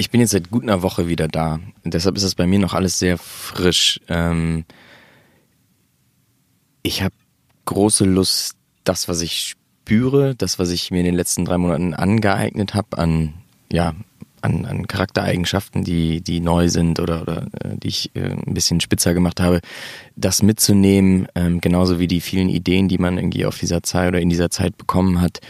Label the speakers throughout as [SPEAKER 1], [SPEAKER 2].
[SPEAKER 1] ich bin jetzt seit gut einer Woche wieder da. Deshalb ist das bei mir noch alles sehr frisch. Ähm, ich habe große Lust, das, was ich spüre, das, was ich mir in den letzten drei Monaten angeeignet habe, an ja an, an Charaktereigenschaften, die die neu sind oder, oder äh, die ich äh, ein bisschen spitzer gemacht habe, das mitzunehmen, ähm, genauso wie die vielen Ideen, die man irgendwie auf dieser Zeit oder in dieser Zeit bekommen hat,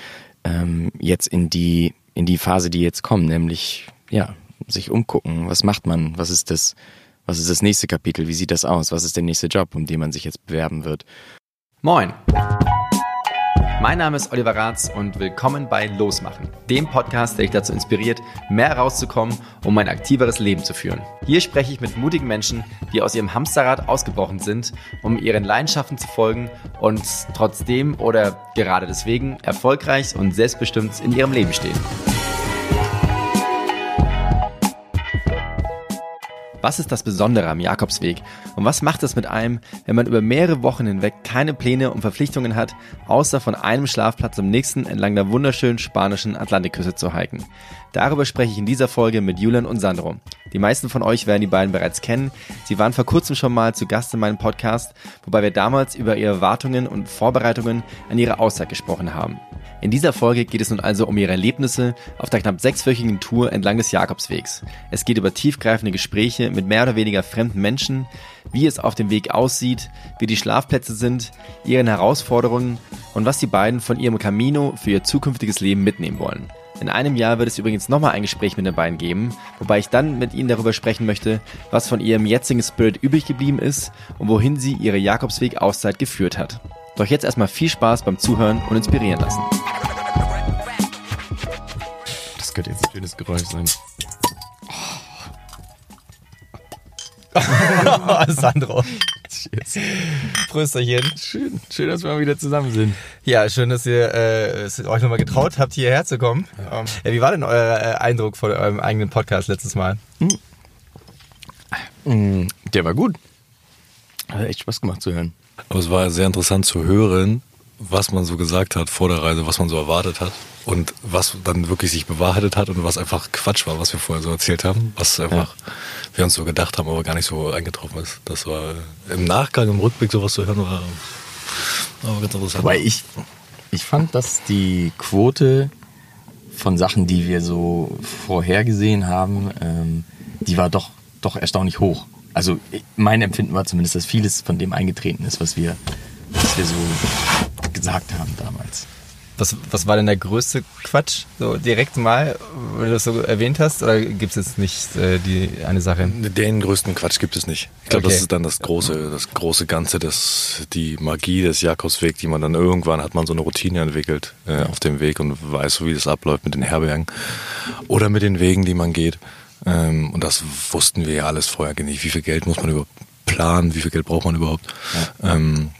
[SPEAKER 1] ähm, jetzt in die in die Phase, die jetzt kommt, nämlich ja sich umgucken. Was macht man? Was ist das? Was ist das nächste Kapitel? Wie sieht das aus? Was ist der nächste Job, um den man sich jetzt bewerben wird?
[SPEAKER 2] Moin! Mein Name ist Oliver Ratz und willkommen bei Losmachen, dem Podcast, der dich dazu inspiriert, mehr rauszukommen, um ein aktiveres Leben zu führen. Hier spreche ich mit mutigen Menschen, die aus ihrem Hamsterrad ausgebrochen sind, um ihren Leidenschaften zu folgen und trotzdem oder gerade deswegen erfolgreich und selbstbestimmt in ihrem Leben stehen. Was ist das Besondere am Jakobsweg? Und was macht es mit einem, wenn man über mehrere Wochen hinweg keine Pläne und Verpflichtungen hat, außer von einem Schlafplatz zum nächsten entlang der wunderschönen spanischen Atlantikküste zu hiken? Darüber spreche ich in dieser Folge mit Julian und Sandro. Die meisten von euch werden die beiden bereits kennen. Sie waren vor kurzem schon mal zu Gast in meinem Podcast, wobei wir damals über ihre Erwartungen und Vorbereitungen an ihre Auszeit gesprochen haben. In dieser Folge geht es nun also um ihre Erlebnisse auf der knapp sechswöchigen Tour entlang des Jakobswegs. Es geht über tiefgreifende Gespräche mit mehr oder weniger fremden Menschen, wie es auf dem Weg aussieht, wie die Schlafplätze sind, ihren Herausforderungen und was die beiden von ihrem Camino für ihr zukünftiges Leben mitnehmen wollen. In einem Jahr wird es übrigens nochmal ein Gespräch mit den beiden geben, wobei ich dann mit ihnen darüber sprechen möchte, was von ihrem jetzigen Spirit übrig geblieben ist und wohin sie ihre Jakobsweg-Auszeit geführt hat. Doch jetzt erstmal viel Spaß beim Zuhören und inspirieren lassen.
[SPEAKER 1] Das könnte jetzt ein schönes Geräusch sein.
[SPEAKER 2] Sandro. Cheers. Prösterchen.
[SPEAKER 1] Schön, schön, dass wir mal wieder zusammen sind.
[SPEAKER 2] Ja, schön, dass ihr äh, euch nochmal getraut habt, hierher zu kommen. Ja. ja, wie war denn euer äh, Eindruck von eurem eigenen Podcast letztes Mal?
[SPEAKER 1] Mhm. Der war gut. Hat echt Spaß gemacht zu hören.
[SPEAKER 3] Aber es war sehr interessant zu hören, was man so gesagt hat vor der Reise, was man so erwartet hat und was dann wirklich sich bewahrheitet hat und was einfach Quatsch war, was wir vorher so erzählt haben, was einfach ja. wir uns so gedacht haben, aber gar nicht so eingetroffen ist. Das war im Nachgang, im Rückblick sowas zu hören, war,
[SPEAKER 1] war ganz interessant. Weil ich, ich fand, dass die Quote von Sachen, die wir so vorhergesehen haben, ähm, die war doch, doch erstaunlich hoch. Also mein Empfinden war zumindest, dass vieles von dem eingetreten ist, was wir, was wir so gesagt haben damals.
[SPEAKER 2] Was, was war denn der größte Quatsch? So direkt mal, wenn du das so erwähnt hast, oder gibt es jetzt nicht äh, die eine Sache?
[SPEAKER 3] Den größten Quatsch gibt es nicht. Ich glaube, okay. das ist dann das große, das große Ganze, das, die Magie des Jakobswegs, die man dann irgendwann hat man so eine Routine entwickelt äh, auf dem Weg und weiß wie das abläuft mit den Herbergen oder mit den Wegen, die man geht. Ähm, und das wussten wir ja alles vorher nicht. Wie viel Geld muss man überhaupt planen? Wie viel Geld braucht man überhaupt? Ja. Ähm,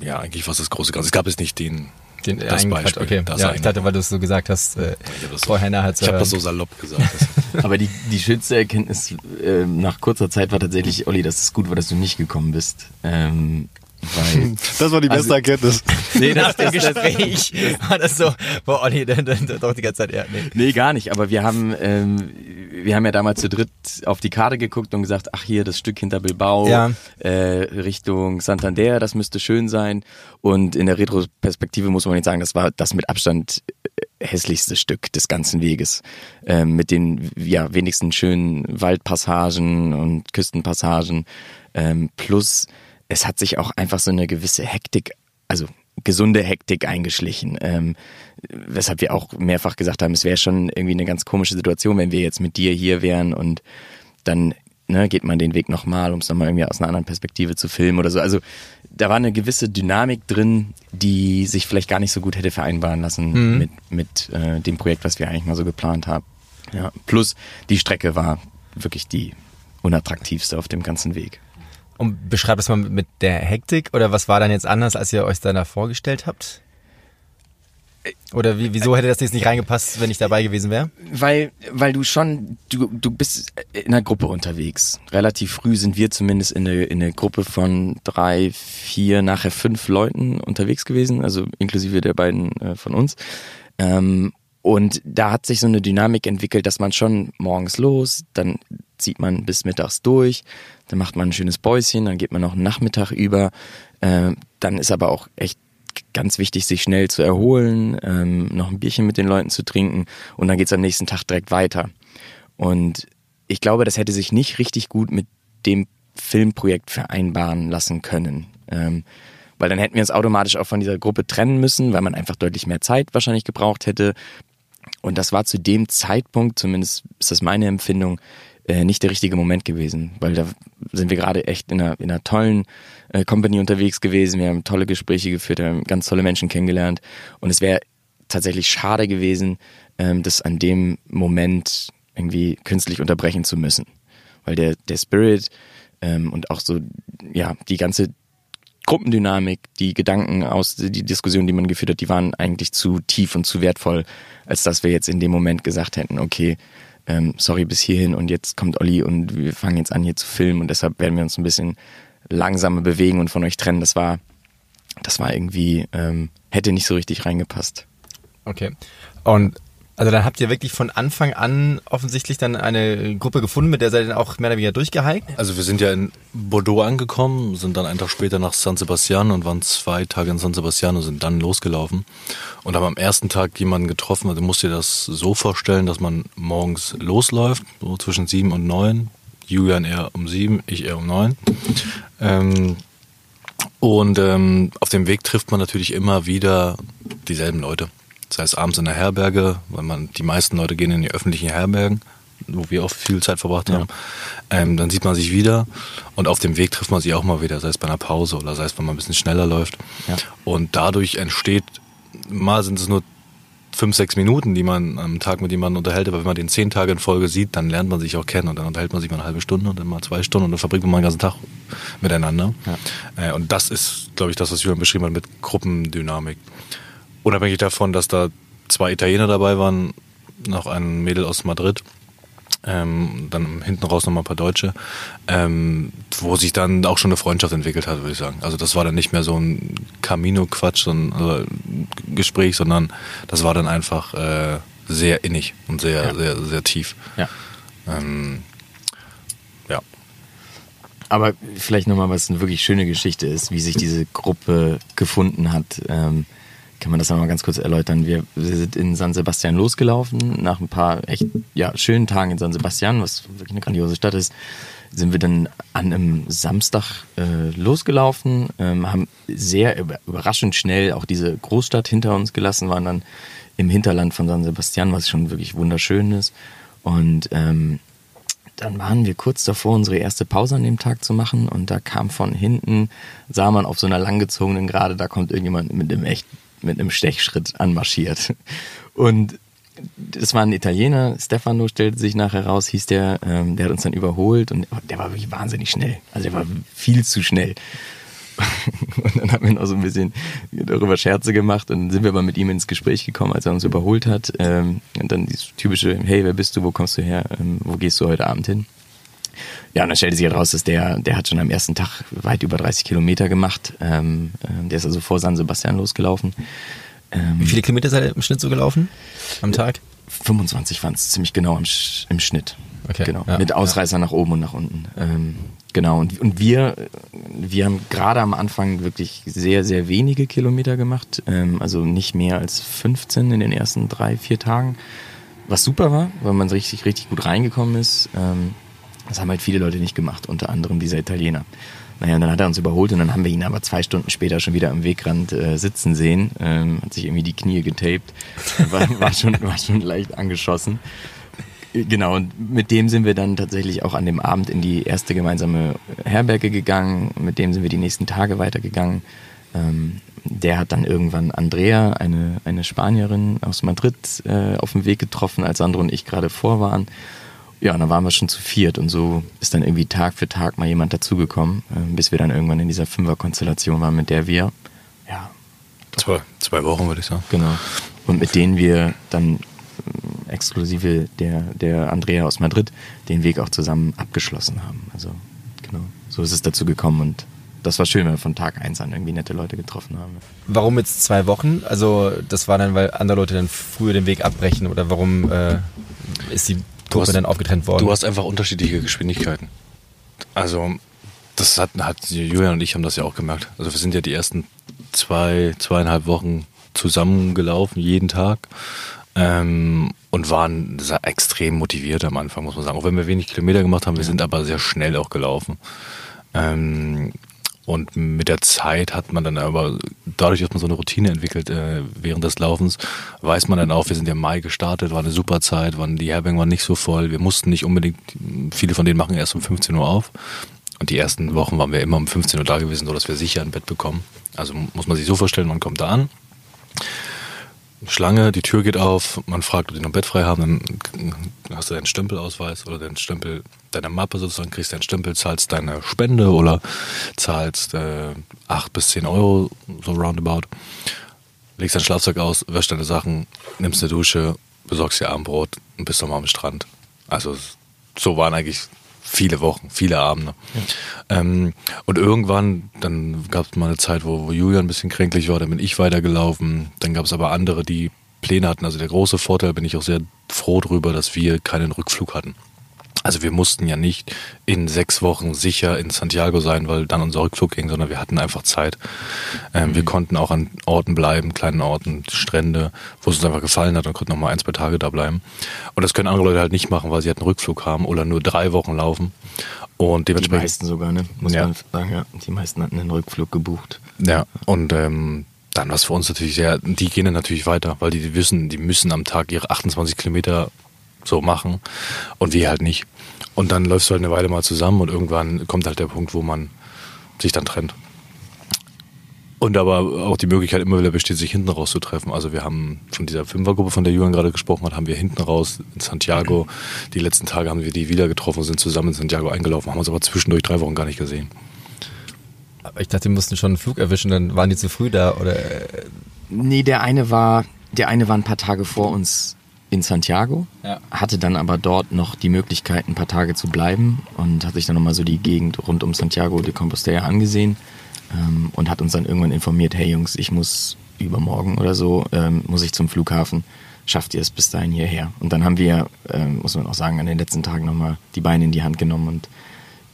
[SPEAKER 3] ja, eigentlich war es das große Ganze. Es gab es nicht den,
[SPEAKER 2] den das Beispiel. Okay. Das ja, ich dachte, weil du es so gesagt hast, äh,
[SPEAKER 3] ich vorher nachher Ich habe das so salopp gesagt.
[SPEAKER 1] Aber die, die schönste Erkenntnis äh, nach kurzer Zeit war tatsächlich, Olli, dass es gut war, dass du nicht gekommen bist. Ähm, weil,
[SPEAKER 3] das war die beste also, Erkenntnis.
[SPEAKER 2] Nee, nach dem Gespräch war das so, boah, Olli, dann, dann, dann doch die ganze Zeit, ja,
[SPEAKER 1] nee. Nee, gar nicht, aber wir haben, ähm, wir haben ja damals zu dritt auf die Karte geguckt und gesagt, ach hier, das Stück hinter Bilbao, ja. äh, Richtung Santander, das müsste schön sein. Und in der Retroperspektive muss man nicht sagen, das war das mit Abstand äh, hässlichste Stück des ganzen Weges. Ähm, mit den ja wenigsten schönen Waldpassagen und Küstenpassagen. Ähm, plus es hat sich auch einfach so eine gewisse Hektik, also gesunde Hektik eingeschlichen. Ähm, weshalb wir auch mehrfach gesagt haben, es wäre schon irgendwie eine ganz komische Situation, wenn wir jetzt mit dir hier wären und dann ne, geht man den Weg nochmal, um es nochmal irgendwie aus einer anderen Perspektive zu filmen oder so. Also da war eine gewisse Dynamik drin, die sich vielleicht gar nicht so gut hätte vereinbaren lassen mhm. mit, mit äh, dem Projekt, was wir eigentlich mal so geplant haben. Ja. Plus die Strecke war wirklich die unattraktivste auf dem ganzen Weg.
[SPEAKER 2] Und beschreibt das mal mit der Hektik oder was war dann jetzt anders, als ihr euch da vorgestellt habt? Oder wie, wieso hätte das jetzt nicht reingepasst, wenn ich dabei gewesen wäre?
[SPEAKER 1] Weil, weil du schon, du, du bist in einer Gruppe unterwegs. Relativ früh sind wir zumindest in eine, in eine Gruppe von drei, vier, nachher fünf Leuten unterwegs gewesen, also inklusive der beiden äh, von uns. Ähm, und da hat sich so eine Dynamik entwickelt, dass man schon morgens los, dann zieht man bis mittags durch, dann macht man ein schönes Päuschen, dann geht man noch einen Nachmittag über. Äh, dann ist aber auch echt ganz wichtig, sich schnell zu erholen, ähm, noch ein Bierchen mit den Leuten zu trinken und dann geht's am nächsten Tag direkt weiter. Und ich glaube, das hätte sich nicht richtig gut mit dem Filmprojekt vereinbaren lassen können. Ähm, weil dann hätten wir uns automatisch auch von dieser Gruppe trennen müssen, weil man einfach deutlich mehr Zeit wahrscheinlich gebraucht hätte. Und das war zu dem Zeitpunkt, zumindest ist das meine Empfindung, äh, nicht der richtige Moment gewesen, weil da sind wir gerade echt in einer, in einer tollen äh, Company unterwegs gewesen. Wir haben tolle Gespräche geführt, haben ganz tolle Menschen kennengelernt und es wäre tatsächlich schade gewesen, ähm, das an dem Moment irgendwie künstlich unterbrechen zu müssen, weil der der Spirit ähm, und auch so ja die ganze Gruppendynamik, die Gedanken aus, die Diskussion, die man geführt hat, die waren eigentlich zu tief und zu wertvoll, als dass wir jetzt in dem Moment gesagt hätten, okay, ähm, sorry bis hierhin und jetzt kommt Olli und wir fangen jetzt an hier zu filmen und deshalb werden wir uns ein bisschen langsamer bewegen und von euch trennen. Das war, das war irgendwie, ähm, hätte nicht so richtig reingepasst.
[SPEAKER 2] Okay. Und also dann habt ihr wirklich von Anfang an offensichtlich dann eine Gruppe gefunden, mit der seid ihr dann auch mehr oder weniger durchgehiked?
[SPEAKER 3] Also wir sind ja in Bordeaux angekommen, sind dann einen Tag später nach San Sebastian und waren zwei Tage in San Sebastian und sind dann losgelaufen und haben am ersten Tag jemanden getroffen. Also musst dir das so vorstellen, dass man morgens losläuft, so zwischen sieben und neun. Julian eher um sieben, ich eher um neun. Ähm, und ähm, auf dem Weg trifft man natürlich immer wieder dieselben Leute sei es abends in der Herberge, weil man die meisten Leute gehen in die öffentlichen Herbergen, wo wir auch viel Zeit verbracht haben. Ja. Ähm, dann sieht man sich wieder und auf dem Weg trifft man sich auch mal wieder, sei es bei einer Pause oder sei es, wenn man ein bisschen schneller läuft. Ja. Und dadurch entsteht, mal sind es nur fünf, sechs Minuten, die man am Tag mit jemandem unterhält, aber wenn man den zehn Tage in Folge sieht, dann lernt man sich auch kennen und dann unterhält man sich mal eine halbe Stunde und dann mal zwei Stunden und dann verbringt man mal den ganzen Tag miteinander. Ja. Äh, und das ist, glaube ich, das, was Jürgen beschrieben hat mit Gruppendynamik unabhängig davon, dass da zwei Italiener dabei waren, noch ein Mädel aus Madrid, ähm, dann hinten raus noch mal ein paar Deutsche, ähm, wo sich dann auch schon eine Freundschaft entwickelt hat, würde ich sagen. Also das war dann nicht mehr so ein Camino-Quatsch, so ein also Gespräch, sondern das war dann einfach äh, sehr innig und sehr, ja. sehr, sehr tief.
[SPEAKER 1] Ja. Ähm, ja. Aber vielleicht nochmal, was eine wirklich schöne Geschichte ist, wie sich diese Gruppe gefunden hat. Ähm, kann man das nochmal ganz kurz erläutern. Wir, wir, sind in San Sebastian losgelaufen. Nach ein paar echt ja, schönen Tagen in San Sebastian, was wirklich eine grandiose Stadt ist, sind wir dann an einem Samstag äh, losgelaufen, ähm, haben sehr überraschend schnell auch diese Großstadt hinter uns gelassen, waren dann im Hinterland von San Sebastian, was schon wirklich wunderschön ist. Und ähm, dann waren wir kurz davor, unsere erste Pause an dem Tag zu machen und da kam von hinten, sah man auf so einer langgezogenen Gerade, da kommt irgendjemand mit einem echt mit einem Stechschritt anmarschiert. Und das war ein Italiener, Stefano stellte sich nachher raus, hieß der, ähm, der hat uns dann überholt und der war wirklich wahnsinnig schnell. Also der war viel zu schnell. Und dann haben wir noch so ein bisschen darüber Scherze gemacht und dann sind wir aber mit ihm ins Gespräch gekommen, als er uns überholt hat. Ähm, und dann dieses typische, hey, wer bist du, wo kommst du her, ähm, wo gehst du heute Abend hin? Ja, und dann stellte sich heraus, dass der, der hat schon am ersten Tag weit über 30 Kilometer gemacht. Ähm, äh, der ist also vor San Sebastian losgelaufen.
[SPEAKER 2] Ähm, Wie viele Kilometer seid ihr im Schnitt so gelaufen am Tag?
[SPEAKER 1] 25 waren es ziemlich genau im, im Schnitt. Okay. Genau. Ja, Mit Ausreißer ja. nach oben und nach unten. Ähm, genau. Und, und wir, wir haben gerade am Anfang wirklich sehr, sehr wenige Kilometer gemacht. Ähm, also nicht mehr als 15 in den ersten drei, vier Tagen. Was super war, weil man richtig, richtig gut reingekommen ist. Ähm, das haben halt viele Leute nicht gemacht, unter anderem dieser Italiener. Naja, und dann hat er uns überholt und dann haben wir ihn aber zwei Stunden später schon wieder am Wegrand äh, sitzen sehen. Ähm, hat sich irgendwie die Knie getaped. War, war, schon, war schon leicht angeschossen. Genau, und mit dem sind wir dann tatsächlich auch an dem Abend in die erste gemeinsame Herberge gegangen. Mit dem sind wir die nächsten Tage weitergegangen. Ähm, der hat dann irgendwann Andrea, eine, eine Spanierin aus Madrid, äh, auf dem Weg getroffen, als Sandro und ich gerade vor waren. Ja, und dann waren wir schon zu viert und so ist dann irgendwie Tag für Tag mal jemand dazugekommen, äh, bis wir dann irgendwann in dieser Fünfer-Konstellation waren, mit der wir, ja.
[SPEAKER 3] Zwei, zwei Wochen würde ich sagen.
[SPEAKER 1] Genau. Und mit denen wir dann äh, exklusive der, der Andrea aus Madrid den Weg auch zusammen abgeschlossen haben. Also, genau. So ist es dazu gekommen und das war schön, wenn wir von Tag eins an irgendwie nette Leute getroffen haben.
[SPEAKER 2] Warum jetzt zwei Wochen? Also das war dann, weil andere Leute dann früher den Weg abbrechen oder warum äh, ist die Gruppe hast, dann aufgetrennt worden?
[SPEAKER 3] Du hast einfach unterschiedliche Geschwindigkeiten. Also das hat, hat Julian und ich haben das ja auch gemerkt. Also wir sind ja die ersten zwei, zweieinhalb Wochen zusammengelaufen, jeden Tag. Ähm, und waren extrem motiviert am Anfang, muss man sagen. Auch wenn wir wenig Kilometer gemacht haben, wir sind aber sehr schnell auch gelaufen. Ähm, und mit der Zeit hat man dann aber, dadurch, dass man so eine Routine entwickelt äh, während des Laufens, weiß man dann auch, wir sind ja im Mai gestartet, war eine super Zeit, waren, die Herbergen waren nicht so voll, wir mussten nicht unbedingt, viele von denen machen erst um 15 Uhr auf. Und die ersten Wochen waren wir immer um 15 Uhr da gewesen, sodass wir sicher ein Bett bekommen. Also muss man sich so vorstellen, man kommt da an, Schlange, die Tür geht auf, man fragt, ob die noch ein Bett frei haben, dann hast du deinen Stempelausweis oder deinen Stempel, deine Mappe sozusagen, kriegst deinen Stempel, zahlst deine Spende oder zahlst äh, 8 bis 10 Euro, so roundabout, legst dein Schlafzeug aus, wäschst deine Sachen, nimmst eine Dusche, besorgst dir Abendbrot und bist nochmal am Strand. Also so waren eigentlich viele Wochen, viele Abende. Ja. Ähm, und irgendwann, dann gab es mal eine Zeit, wo, wo Julian ein bisschen kränklich war, dann bin ich weitergelaufen. Dann gab es aber andere, die Pläne hatten. Also der große Vorteil, bin ich auch sehr froh drüber, dass wir keinen Rückflug hatten. Also wir mussten ja nicht in sechs Wochen sicher in Santiago sein, weil dann unser Rückflug ging, sondern wir hatten einfach Zeit. Ähm, mhm. Wir konnten auch an Orten bleiben, kleinen Orten, Strände, wo es uns einfach gefallen hat und konnten noch mal ein, zwei Tage da bleiben. Und das können andere Leute halt nicht machen, weil sie halt einen Rückflug haben oder nur drei Wochen laufen. Und dementsprechend,
[SPEAKER 1] die meisten sogar, ne? Muss ja. man sagen, ja. Die meisten hatten einen Rückflug gebucht.
[SPEAKER 3] Ja, und ähm, dann was für uns natürlich sehr, die gehen dann natürlich weiter, weil die, die wissen, die müssen am Tag ihre 28 Kilometer so machen und wir halt nicht. Und dann läufst du halt eine Weile mal zusammen und irgendwann kommt halt der Punkt, wo man sich dann trennt. Und aber auch die Möglichkeit immer wieder besteht, sich hinten raus zu treffen. Also wir haben von dieser Fünfergruppe, von der Julian gerade gesprochen hat, haben wir hinten raus in Santiago, die letzten Tage haben wir die wieder getroffen, sind zusammen in Santiago eingelaufen, haben uns aber zwischendurch drei Wochen gar nicht gesehen.
[SPEAKER 2] Aber ich dachte, die mussten schon einen Flug erwischen, dann waren die zu früh da, oder?
[SPEAKER 1] Nee, der eine war, der eine war ein paar Tage vor uns in Santiago, ja. hatte dann aber dort noch die Möglichkeit, ein paar Tage zu bleiben und hat sich dann nochmal so die Gegend rund um Santiago de Compostela angesehen ähm, und hat uns dann irgendwann informiert, hey Jungs, ich muss übermorgen oder so, ähm, muss ich zum Flughafen, schafft ihr es bis dahin hierher? Und dann haben wir, ähm, muss man auch sagen, an den letzten Tagen nochmal die Beine in die Hand genommen und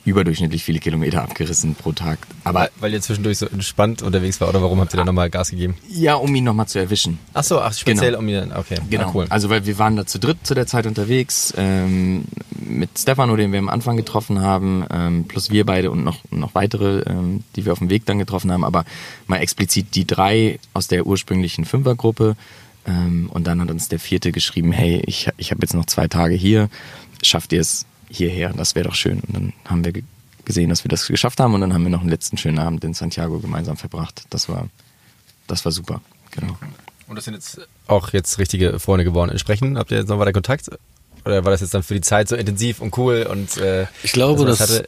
[SPEAKER 1] überdurchschnittlich viele Kilometer abgerissen pro Tag.
[SPEAKER 2] Aber weil ihr zwischendurch so entspannt unterwegs war oder warum habt ihr dann nochmal Gas gegeben?
[SPEAKER 1] Ja, um ihn nochmal zu erwischen.
[SPEAKER 2] Ach so, ach, speziell genau. um ihn, okay.
[SPEAKER 1] Genau. Ah, cool. Also weil wir waren da zu dritt zu der Zeit unterwegs ähm, mit Stefano, den wir am Anfang getroffen haben, ähm, plus wir beide und noch noch weitere, ähm, die wir auf dem Weg dann getroffen haben. Aber mal explizit die drei aus der ursprünglichen Fünfergruppe. Ähm, und dann hat uns der vierte geschrieben, hey, ich ich habe jetzt noch zwei Tage hier, schafft ihr es hierher, das wäre doch schön. Und dann haben wir gesehen, dass wir das geschafft haben und dann haben wir noch einen letzten schönen Abend in Santiago gemeinsam verbracht. Das war, das war super, genau.
[SPEAKER 2] Und das sind jetzt auch jetzt richtige Freunde geworden. Sprechen, habt ihr jetzt noch weiter Kontakt? Oder war das jetzt dann für die Zeit so intensiv und cool und äh,
[SPEAKER 3] Ich glaube, das,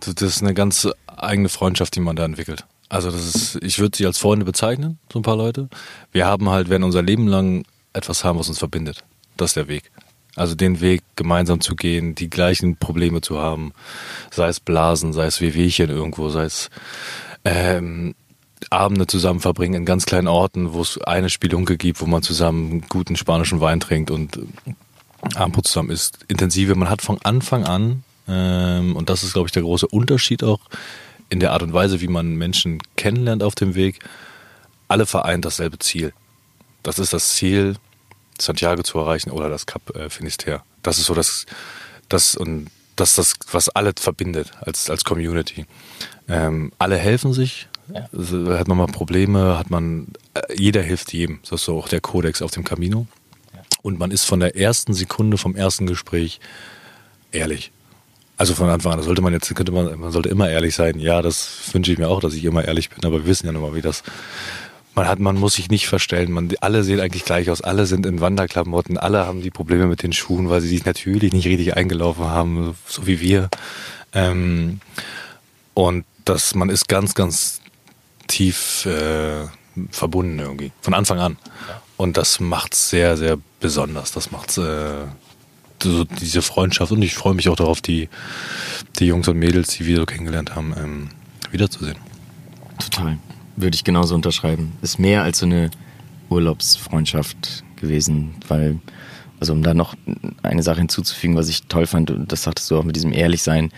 [SPEAKER 3] das, das ist eine ganz eigene Freundschaft, die man da entwickelt. Also das ist, ich würde sie als Freunde bezeichnen, so ein paar Leute. Wir haben halt, werden unser Leben lang etwas haben, was uns verbindet. Das ist der Weg. Also den Weg gemeinsam zu gehen, die gleichen Probleme zu haben, sei es Blasen, sei es Wehwehchen irgendwo, sei es ähm, Abende zusammen verbringen in ganz kleinen Orten, wo es eine Spielunke gibt, wo man zusammen guten spanischen Wein trinkt und Abendbrot zusammen isst. Intensive. Man hat von Anfang an, ähm, und das ist, glaube ich, der große Unterschied auch in der Art und Weise, wie man Menschen kennenlernt auf dem Weg, alle vereint dasselbe Ziel. Das ist das Ziel, Santiago zu erreichen oder das Cap äh, Finisterre. Das ist so das, das und das das, was alle verbindet als, als Community. Ähm, alle helfen sich. Ja. Also, hat man mal Probleme, hat man, äh, jeder hilft jedem. Das ist so auch der Kodex auf dem Camino. Ja. Und man ist von der ersten Sekunde vom ersten Gespräch ehrlich. Also von Anfang an, da sollte man jetzt, könnte man, man sollte immer ehrlich sein. Ja, das wünsche ich mir auch, dass ich immer ehrlich bin, aber wir wissen ja nun mal, wie das man hat, man muss sich nicht verstellen. Man, alle sehen eigentlich gleich aus. Alle sind in Wanderklamotten. Alle haben die Probleme mit den Schuhen, weil sie sich natürlich nicht richtig eingelaufen haben, so wie wir. Ähm, und dass man ist ganz, ganz tief äh, verbunden irgendwie. Von Anfang an. Und das macht's sehr, sehr besonders. Das macht's äh, so diese Freundschaft. Und ich freue mich auch darauf, die, die Jungs und Mädels, die wir so kennengelernt haben, ähm, wiederzusehen.
[SPEAKER 1] Total. Würde ich genauso unterschreiben. Ist mehr als so eine Urlaubsfreundschaft gewesen, weil, also um da noch eine Sache hinzuzufügen, was ich toll fand, und das sagtest du auch mit diesem Ehrlichsein,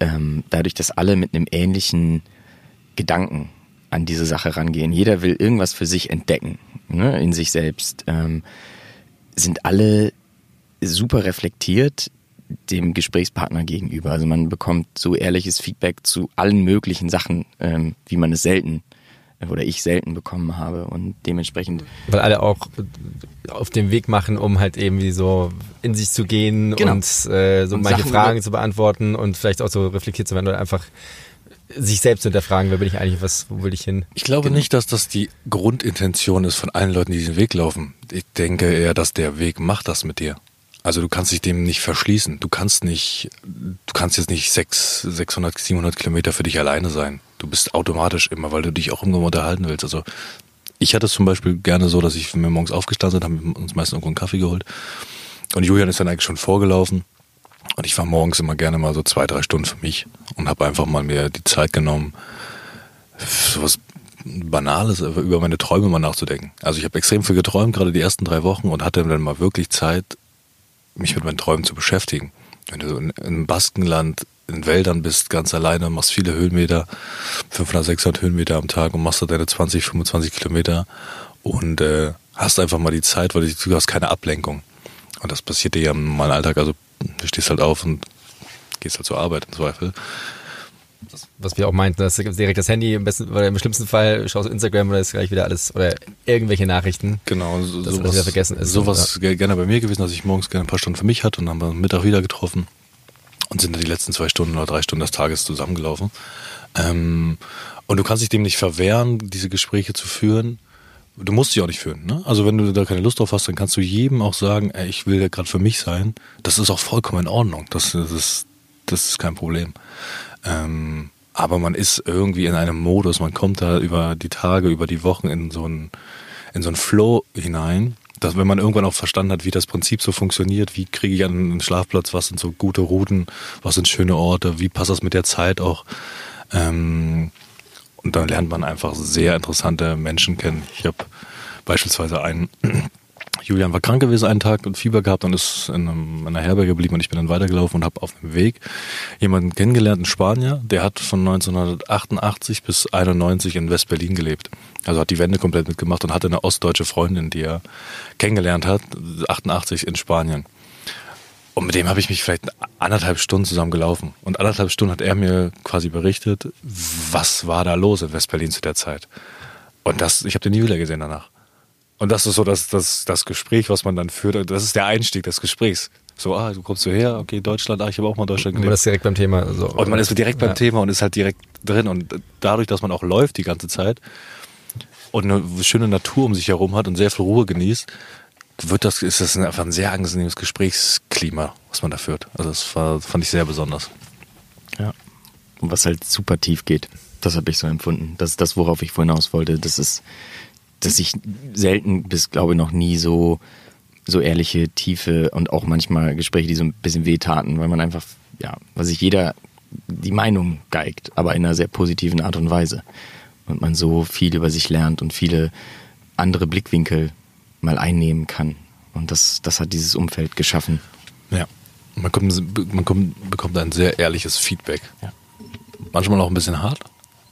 [SPEAKER 1] ähm, dadurch, dass alle mit einem ähnlichen Gedanken an diese Sache rangehen. Jeder will irgendwas für sich entdecken, ne, in sich selbst. Ähm, sind alle super reflektiert dem Gesprächspartner gegenüber. Also man bekommt so ehrliches Feedback zu allen möglichen Sachen, ähm, wie man es selten oder ich selten bekommen habe und dementsprechend.
[SPEAKER 2] Weil alle auch auf dem Weg machen, um halt irgendwie so in sich zu gehen genau. und äh, so und manche Sachen Fragen zu beantworten und vielleicht auch so reflektiert zu werden oder einfach sich selbst hinterfragen, wer bin ich eigentlich, was, wo will ich hin?
[SPEAKER 3] Ich glaube genau. nicht, dass das die Grundintention ist von allen Leuten, die diesen Weg laufen. Ich denke eher, dass der Weg macht das mit dir. Also du kannst dich dem nicht verschließen. Du kannst nicht, du kannst jetzt nicht sechs, 600, 700 Kilometer für dich alleine sein. Du bist automatisch immer, weil du dich auch irgendwo unterhalten willst. Also ich hatte es zum Beispiel gerne so, dass ich mir morgens aufgestanden bin, haben uns meistens irgendwo einen Kaffee geholt. Und Julian ist dann eigentlich schon vorgelaufen. Und ich war morgens immer gerne mal so zwei, drei Stunden für mich und habe einfach mal mir die Zeit genommen, sowas Banales über meine Träume mal nachzudenken. Also ich habe extrem viel geträumt, gerade die ersten drei Wochen und hatte dann mal wirklich Zeit, mich mit meinen Träumen zu beschäftigen. Wenn du in, in Baskenland in Wäldern bist, ganz alleine, machst viele Höhenmeter, 500, 600 Höhenmeter am Tag und machst da deine 20, 25 Kilometer und äh, hast einfach mal die Zeit, weil du hast keine Ablenkung. Und das passiert dir ja im normalen Alltag. Also du stehst halt auf und gehst halt zur Arbeit im Zweifel.
[SPEAKER 2] Das, was wir auch meinten, dass direkt das Handy im besten oder im schlimmsten Fall schaust du Instagram oder ist gleich wieder alles oder irgendwelche Nachrichten.
[SPEAKER 3] Genau, so, dass sowas, wieder vergessen ist. Sowas ja. gerne bei mir gewesen, dass ich morgens gerne ein paar Stunden für mich hatte und dann haben wir Mittag wieder getroffen und sind dann die letzten zwei Stunden oder drei Stunden des Tages zusammengelaufen. Ähm, und du kannst dich dem nicht verwehren, diese Gespräche zu führen. Du musst sie auch nicht führen. Ne? Also wenn du da keine Lust drauf hast, dann kannst du jedem auch sagen, ey, ich will ja gerade für mich sein. Das ist auch vollkommen in Ordnung. Das, das, ist, das ist kein Problem. Ähm, aber man ist irgendwie in einem Modus, man kommt da über die Tage, über die Wochen in so einen, in so einen Flow hinein, dass wenn man irgendwann auch verstanden hat, wie das Prinzip so funktioniert, wie kriege ich einen Schlafplatz, was sind so gute Routen, was sind schöne Orte, wie passt das mit der Zeit auch. Ähm, und dann lernt man einfach sehr interessante Menschen kennen. Ich habe beispielsweise einen Julian war krank gewesen einen Tag und Fieber gehabt und ist in, einem, in einer Herberge geblieben und ich bin dann weitergelaufen und habe auf dem Weg jemanden kennengelernt, einen Spanier, der hat von 1988 bis 91 in West-Berlin gelebt. Also hat die Wende komplett mitgemacht und hatte eine ostdeutsche Freundin, die er kennengelernt hat, 88 in Spanien. Und mit dem habe ich mich vielleicht anderthalb Stunden zusammen gelaufen. Und anderthalb Stunden hat er mir quasi berichtet, was war da los in West-Berlin zu der Zeit. Und das, ich habe den nie wieder gesehen danach. Und das ist so das, das, das Gespräch, was man dann führt. Das ist der Einstieg des Gesprächs. So, ah, du kommst du her, okay, Deutschland, ah, ich habe auch mal Deutschland
[SPEAKER 2] gelebt. Man ist direkt beim Thema. So.
[SPEAKER 3] Und man ist direkt beim ja. Thema und ist halt direkt drin. Und dadurch, dass man auch läuft die ganze Zeit und eine schöne Natur um sich herum hat und sehr viel Ruhe genießt, wird das, ist das einfach ein sehr angenehmes Gesprächsklima, was man da führt. Also das war, fand ich sehr besonders.
[SPEAKER 1] Ja. Und was halt super tief geht. Das habe ich so empfunden. Das ist das, worauf ich vorhin aus wollte. Das ist dass ich selten bis, glaube ich, noch nie so, so ehrliche, tiefe und auch manchmal Gespräche, die so ein bisschen wehtaten, weil man einfach, ja, weil sich jeder die Meinung geigt, aber in einer sehr positiven Art und Weise. Und man so viel über sich lernt und viele andere Blickwinkel mal einnehmen kann. Und das, das hat dieses Umfeld geschaffen.
[SPEAKER 3] Ja. Man, kommt, man kommt, bekommt ein sehr ehrliches Feedback. Ja. Manchmal auch ein bisschen hart.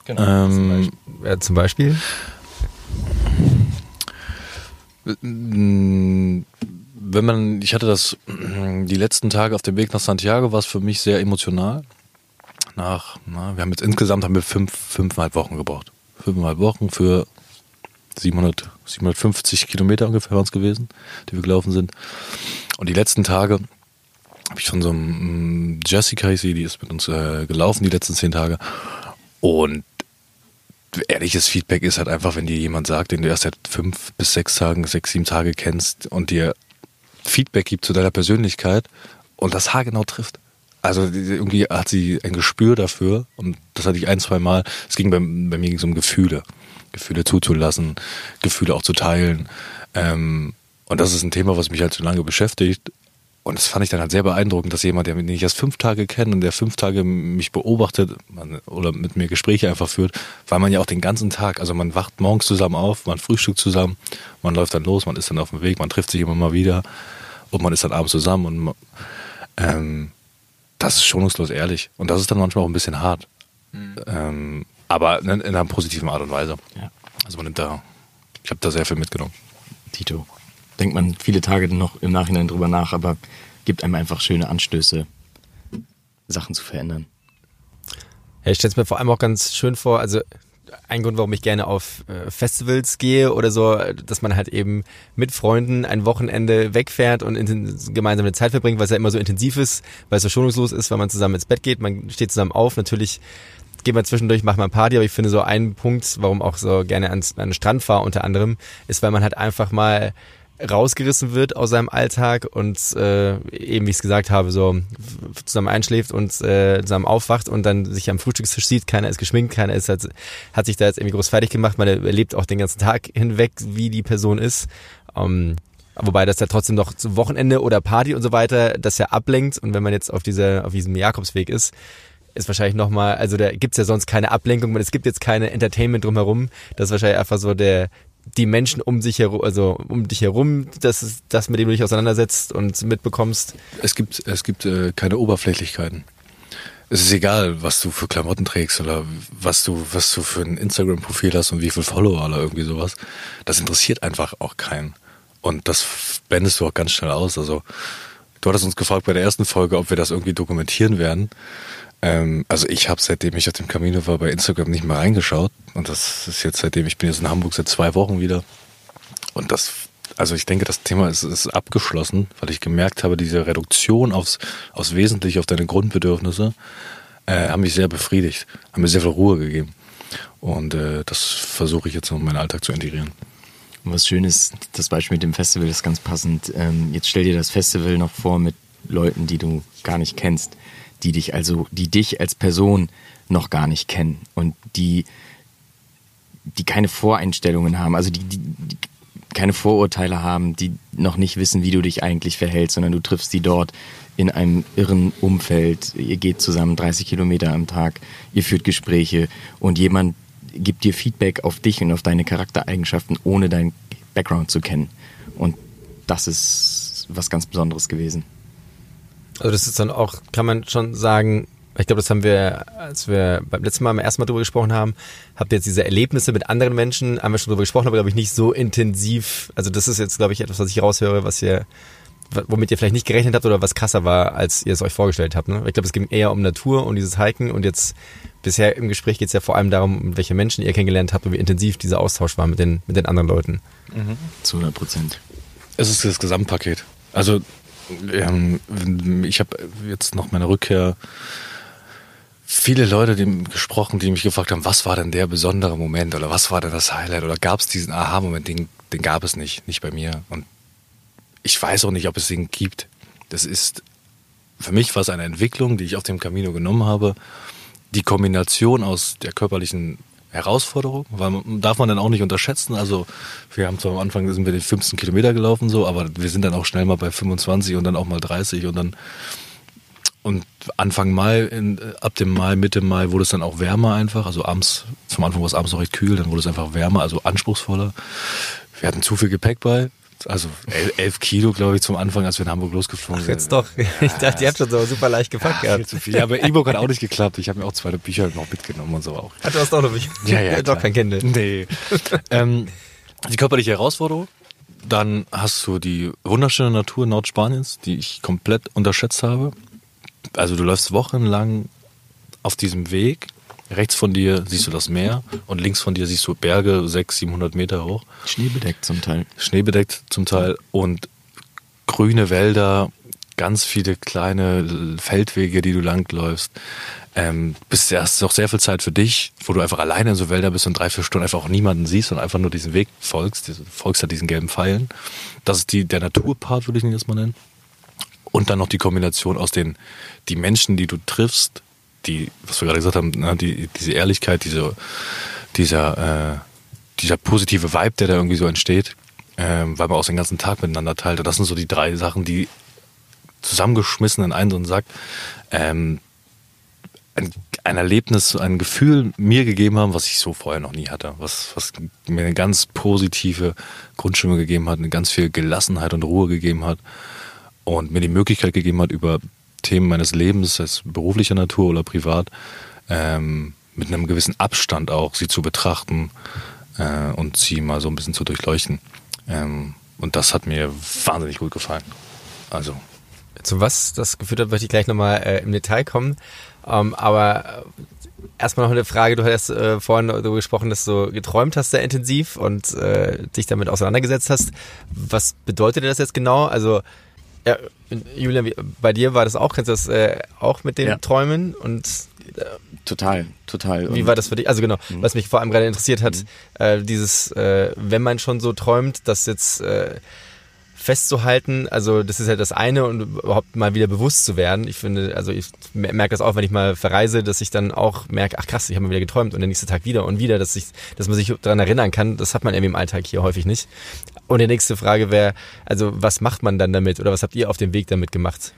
[SPEAKER 2] Genau. Ähm, zum, Beispiel, ja, zum Beispiel?
[SPEAKER 3] Wenn man, ich hatte das die letzten Tage auf dem Weg nach Santiago, war es für mich sehr emotional. Nach, na, wir haben jetzt insgesamt haben wir fünf, fünfeinhalb Wochen gebraucht. Fünfeinhalb Wochen für 700, 750 Kilometer ungefähr waren es gewesen, die wir gelaufen sind. Und die letzten Tage habe ich von so einem Jessica, ich sehe, die ist mit uns äh, gelaufen die letzten zehn Tage. Und ehrliches Feedback ist halt einfach, wenn dir jemand sagt, den du erst seit fünf bis sechs Tagen, sechs, sieben Tage kennst und dir Feedback gibt zu deiner Persönlichkeit und das haargenau trifft. Also irgendwie hat sie ein Gespür dafür und das hatte ich ein, zwei Mal. Es ging bei, bei mir ging es um Gefühle. Gefühle zuzulassen, Gefühle auch zu teilen. Ähm, und das ist ein Thema, was mich halt so lange beschäftigt. Und das fand ich dann halt sehr beeindruckend, dass jemand, der mich nicht erst fünf Tage kennt und der fünf Tage mich beobachtet oder mit mir Gespräche einfach führt, weil man ja auch den ganzen Tag, also man wacht morgens zusammen auf, man frühstückt zusammen, man läuft dann los, man ist dann auf dem Weg, man trifft sich immer mal wieder und man ist dann abends zusammen und ähm, das ist schonungslos ehrlich. Und das ist dann manchmal auch ein bisschen hart. Mhm. Ähm, aber in, in, einer positiven Art und Weise. Ja. Also man nimmt da, ich habe da sehr viel mitgenommen.
[SPEAKER 1] Tito denkt man viele Tage noch im Nachhinein drüber nach, aber gibt einem einfach schöne Anstöße, Sachen zu verändern.
[SPEAKER 2] Ja, ich stelle es mir vor allem auch ganz schön vor, also ein Grund, warum ich gerne auf äh, Festivals gehe oder so, dass man halt eben mit Freunden ein Wochenende wegfährt und gemeinsam eine Zeit verbringt, weil es ja immer so intensiv ist, weil es so schonungslos ist, weil man zusammen ins Bett geht, man steht zusammen auf, natürlich geht man zwischendurch, macht man Party, aber ich finde so ein Punkt, warum auch so gerne ans, an den Strand fahre unter anderem, ist, weil man halt einfach mal rausgerissen wird aus seinem Alltag und äh, eben, wie ich es gesagt habe, so zusammen einschläft und äh, zusammen aufwacht und dann sich am Frühstückstisch sieht, keiner ist geschminkt, keiner ist hat, hat sich da jetzt irgendwie groß fertig gemacht, man erlebt auch den ganzen Tag hinweg, wie die Person ist. Ähm, Wobei das ja trotzdem noch zu Wochenende oder Party und so weiter, das ja ablenkt. Und wenn man jetzt auf dieser, auf diesem Jakobsweg ist, ist wahrscheinlich nochmal, also da gibt's ja sonst keine Ablenkung, es gibt jetzt keine Entertainment drumherum. Das ist wahrscheinlich einfach so der, die Menschen um sich herum, also um dich herum, das ist das, mit dem du dich auseinandersetzt und mitbekommst.
[SPEAKER 3] Es gibt, es gibt äh, keine Oberflächlichkeiten. Es ist egal, was du für Klamotten trägst oder was du, was du für ein Instagram-Profil hast und wie viel Follower oder irgendwie sowas. Das interessiert einfach auch keinen. Und das blendest du auch ganz schnell aus. Also, du hattest uns gefragt bei der ersten Folge, ob wir das irgendwie dokumentieren werden. Ähm, also ich habe seitdem ich auf dem Camino war bei Instagram nicht mehr reingeschaut und das ist jetzt seitdem ich bin jetzt in Hamburg seit zwei Wochen wieder und das also ich denke, das Thema ist, ist abgeschlossen, weil ich gemerkt habe, diese Reduktion aufs, aufs Wesentliche, auf deine Grundbedürfnisse, äh, haben mich sehr befriedigt, haben mir sehr viel Ruhe gegeben. Und äh, das versuche ich jetzt noch in meinen Alltag zu integrieren.
[SPEAKER 1] Und was schön ist, das Beispiel mit dem Festival ist ganz passend. Ähm, jetzt stell dir das Festival noch vor mit Leuten, die du gar nicht kennst die dich also, die dich als Person noch gar nicht kennen und die, die keine Voreinstellungen haben, also die, die, die keine Vorurteile haben, die noch nicht wissen, wie du dich eigentlich verhältst, sondern du triffst sie dort in einem irren Umfeld. Ihr geht zusammen 30 Kilometer am Tag, ihr führt Gespräche und jemand gibt dir Feedback auf dich und auf deine Charaktereigenschaften, ohne deinen Background zu kennen. Und das ist was ganz Besonderes gewesen.
[SPEAKER 2] Also das ist dann auch, kann man schon sagen, ich glaube, das haben wir, als wir beim letzten Mal beim ersten Mal drüber gesprochen haben, habt ihr jetzt diese Erlebnisse mit anderen Menschen, haben wir schon drüber gesprochen, aber glaube ich nicht so intensiv. Also das ist jetzt, glaube ich, etwas, was ich raushöre, was ihr, womit ihr vielleicht nicht gerechnet habt oder was krasser war, als ihr es euch vorgestellt habt. Ne? Ich glaube, es ging eher um Natur, um dieses Hiken und jetzt bisher im Gespräch geht es ja vor allem darum, welche Menschen ihr kennengelernt habt und wie intensiv dieser Austausch war mit den, mit den anderen Leuten.
[SPEAKER 1] Mhm. Zu 100 Prozent.
[SPEAKER 3] Es ist das Gesamtpaket. Also ich habe jetzt nach meiner Rückkehr viele Leute die, gesprochen, die mich gefragt haben, was war denn der besondere Moment oder was war denn das Highlight oder gab es diesen Aha-Moment, den, den gab es nicht, nicht bei mir. Und ich weiß auch nicht, ob es den gibt. Das ist, für mich war es eine Entwicklung, die ich auf dem Camino genommen habe. Die Kombination aus der körperlichen Herausforderung, weil man, darf man dann auch nicht unterschätzen. Also wir haben zwar am Anfang sind wir den 15 Kilometer gelaufen so, aber wir sind dann auch schnell mal bei 25 und dann auch mal 30 und dann und Anfang Mai, in, ab dem Mai, Mitte Mai wurde es dann auch wärmer einfach. Also abends, zum Anfang war es abends noch recht kühl, dann wurde es einfach wärmer, also anspruchsvoller. Wir hatten zu viel Gepäck bei, also elf Kilo, glaube ich, zum Anfang, als wir in Hamburg losgeflogen
[SPEAKER 2] sind. Jetzt doch. Ich dachte, ihr habt schon so super leicht gepackt
[SPEAKER 3] ja, gehabt. Viel zu viel. Ja, aber E-Book hat auch nicht geklappt. Ich habe mir auch zwei Bücher noch mitgenommen und so auch.
[SPEAKER 2] Ach, du hast auch noch Bücher?
[SPEAKER 3] Ja, ja.
[SPEAKER 2] doch kein Kindle.
[SPEAKER 3] Nee. ähm, die körperliche Herausforderung. Dann hast du die wunderschöne Natur Nordspaniens, die ich komplett unterschätzt habe. Also du läufst wochenlang auf diesem Weg Rechts von dir siehst du das Meer und links von dir siehst du Berge, 600, 700 Meter hoch.
[SPEAKER 1] Schneebedeckt zum Teil.
[SPEAKER 3] Schneebedeckt zum Teil und grüne Wälder, ganz viele kleine Feldwege, die du langläufst. Ähm, bist erst auch sehr viel Zeit für dich, wo du einfach alleine in so Wälder bist und drei, vier Stunden einfach auch niemanden siehst und einfach nur diesen Weg folgst, du folgst ja diesen gelben Pfeilen. Das ist die, der Naturpart, würde ich ihn jetzt mal nennen. Und dann noch die Kombination aus den, die Menschen, die du triffst, die, was wir gerade gesagt haben, ne, die, diese Ehrlichkeit, diese, dieser, äh, dieser positive Vibe, der da irgendwie so entsteht, ähm, weil man auch den ganzen Tag miteinander teilt. Und das sind so die drei Sachen, die zusammengeschmissen in einen so einen Sack, ähm, ein, ein Erlebnis, ein Gefühl mir gegeben haben, was ich so vorher noch nie hatte, was, was mir eine ganz positive Grundstimmung gegeben hat, eine ganz viel Gelassenheit und Ruhe gegeben hat und mir die Möglichkeit gegeben hat, über Themen meines Lebens, sei es beruflicher Natur oder privat, ähm, mit einem gewissen Abstand auch sie zu betrachten äh, und sie mal so ein bisschen zu durchleuchten. Ähm, und das hat mir wahnsinnig gut gefallen. Also.
[SPEAKER 2] Zu was das geführt hat, möchte ich gleich nochmal äh, im Detail kommen. Ähm, aber äh, erstmal noch eine Frage. Du hattest äh, vorhin darüber gesprochen, dass du geträumt hast sehr intensiv und äh, dich damit auseinandergesetzt hast. Was bedeutet das jetzt genau? Also, ja, Julian, bei dir war das auch, kennst du das äh, auch mit den ja. Träumen und
[SPEAKER 1] äh, total, total.
[SPEAKER 2] Wie war das für dich? Also genau, mhm. was mich vor allem gerade interessiert hat, mhm. äh, dieses, äh, wenn man schon so träumt, dass jetzt äh, festzuhalten. Also das ist ja das eine und überhaupt mal wieder bewusst zu werden. Ich finde, also ich merke das auch, wenn ich mal verreise, dass ich dann auch merke, ach krass, ich habe mal wieder geträumt und der nächste Tag wieder und wieder, dass ich, dass man sich daran erinnern kann. Das hat man irgendwie im Alltag hier häufig nicht. Und die nächste Frage wäre, also was macht man dann damit oder was habt ihr auf dem Weg damit gemacht?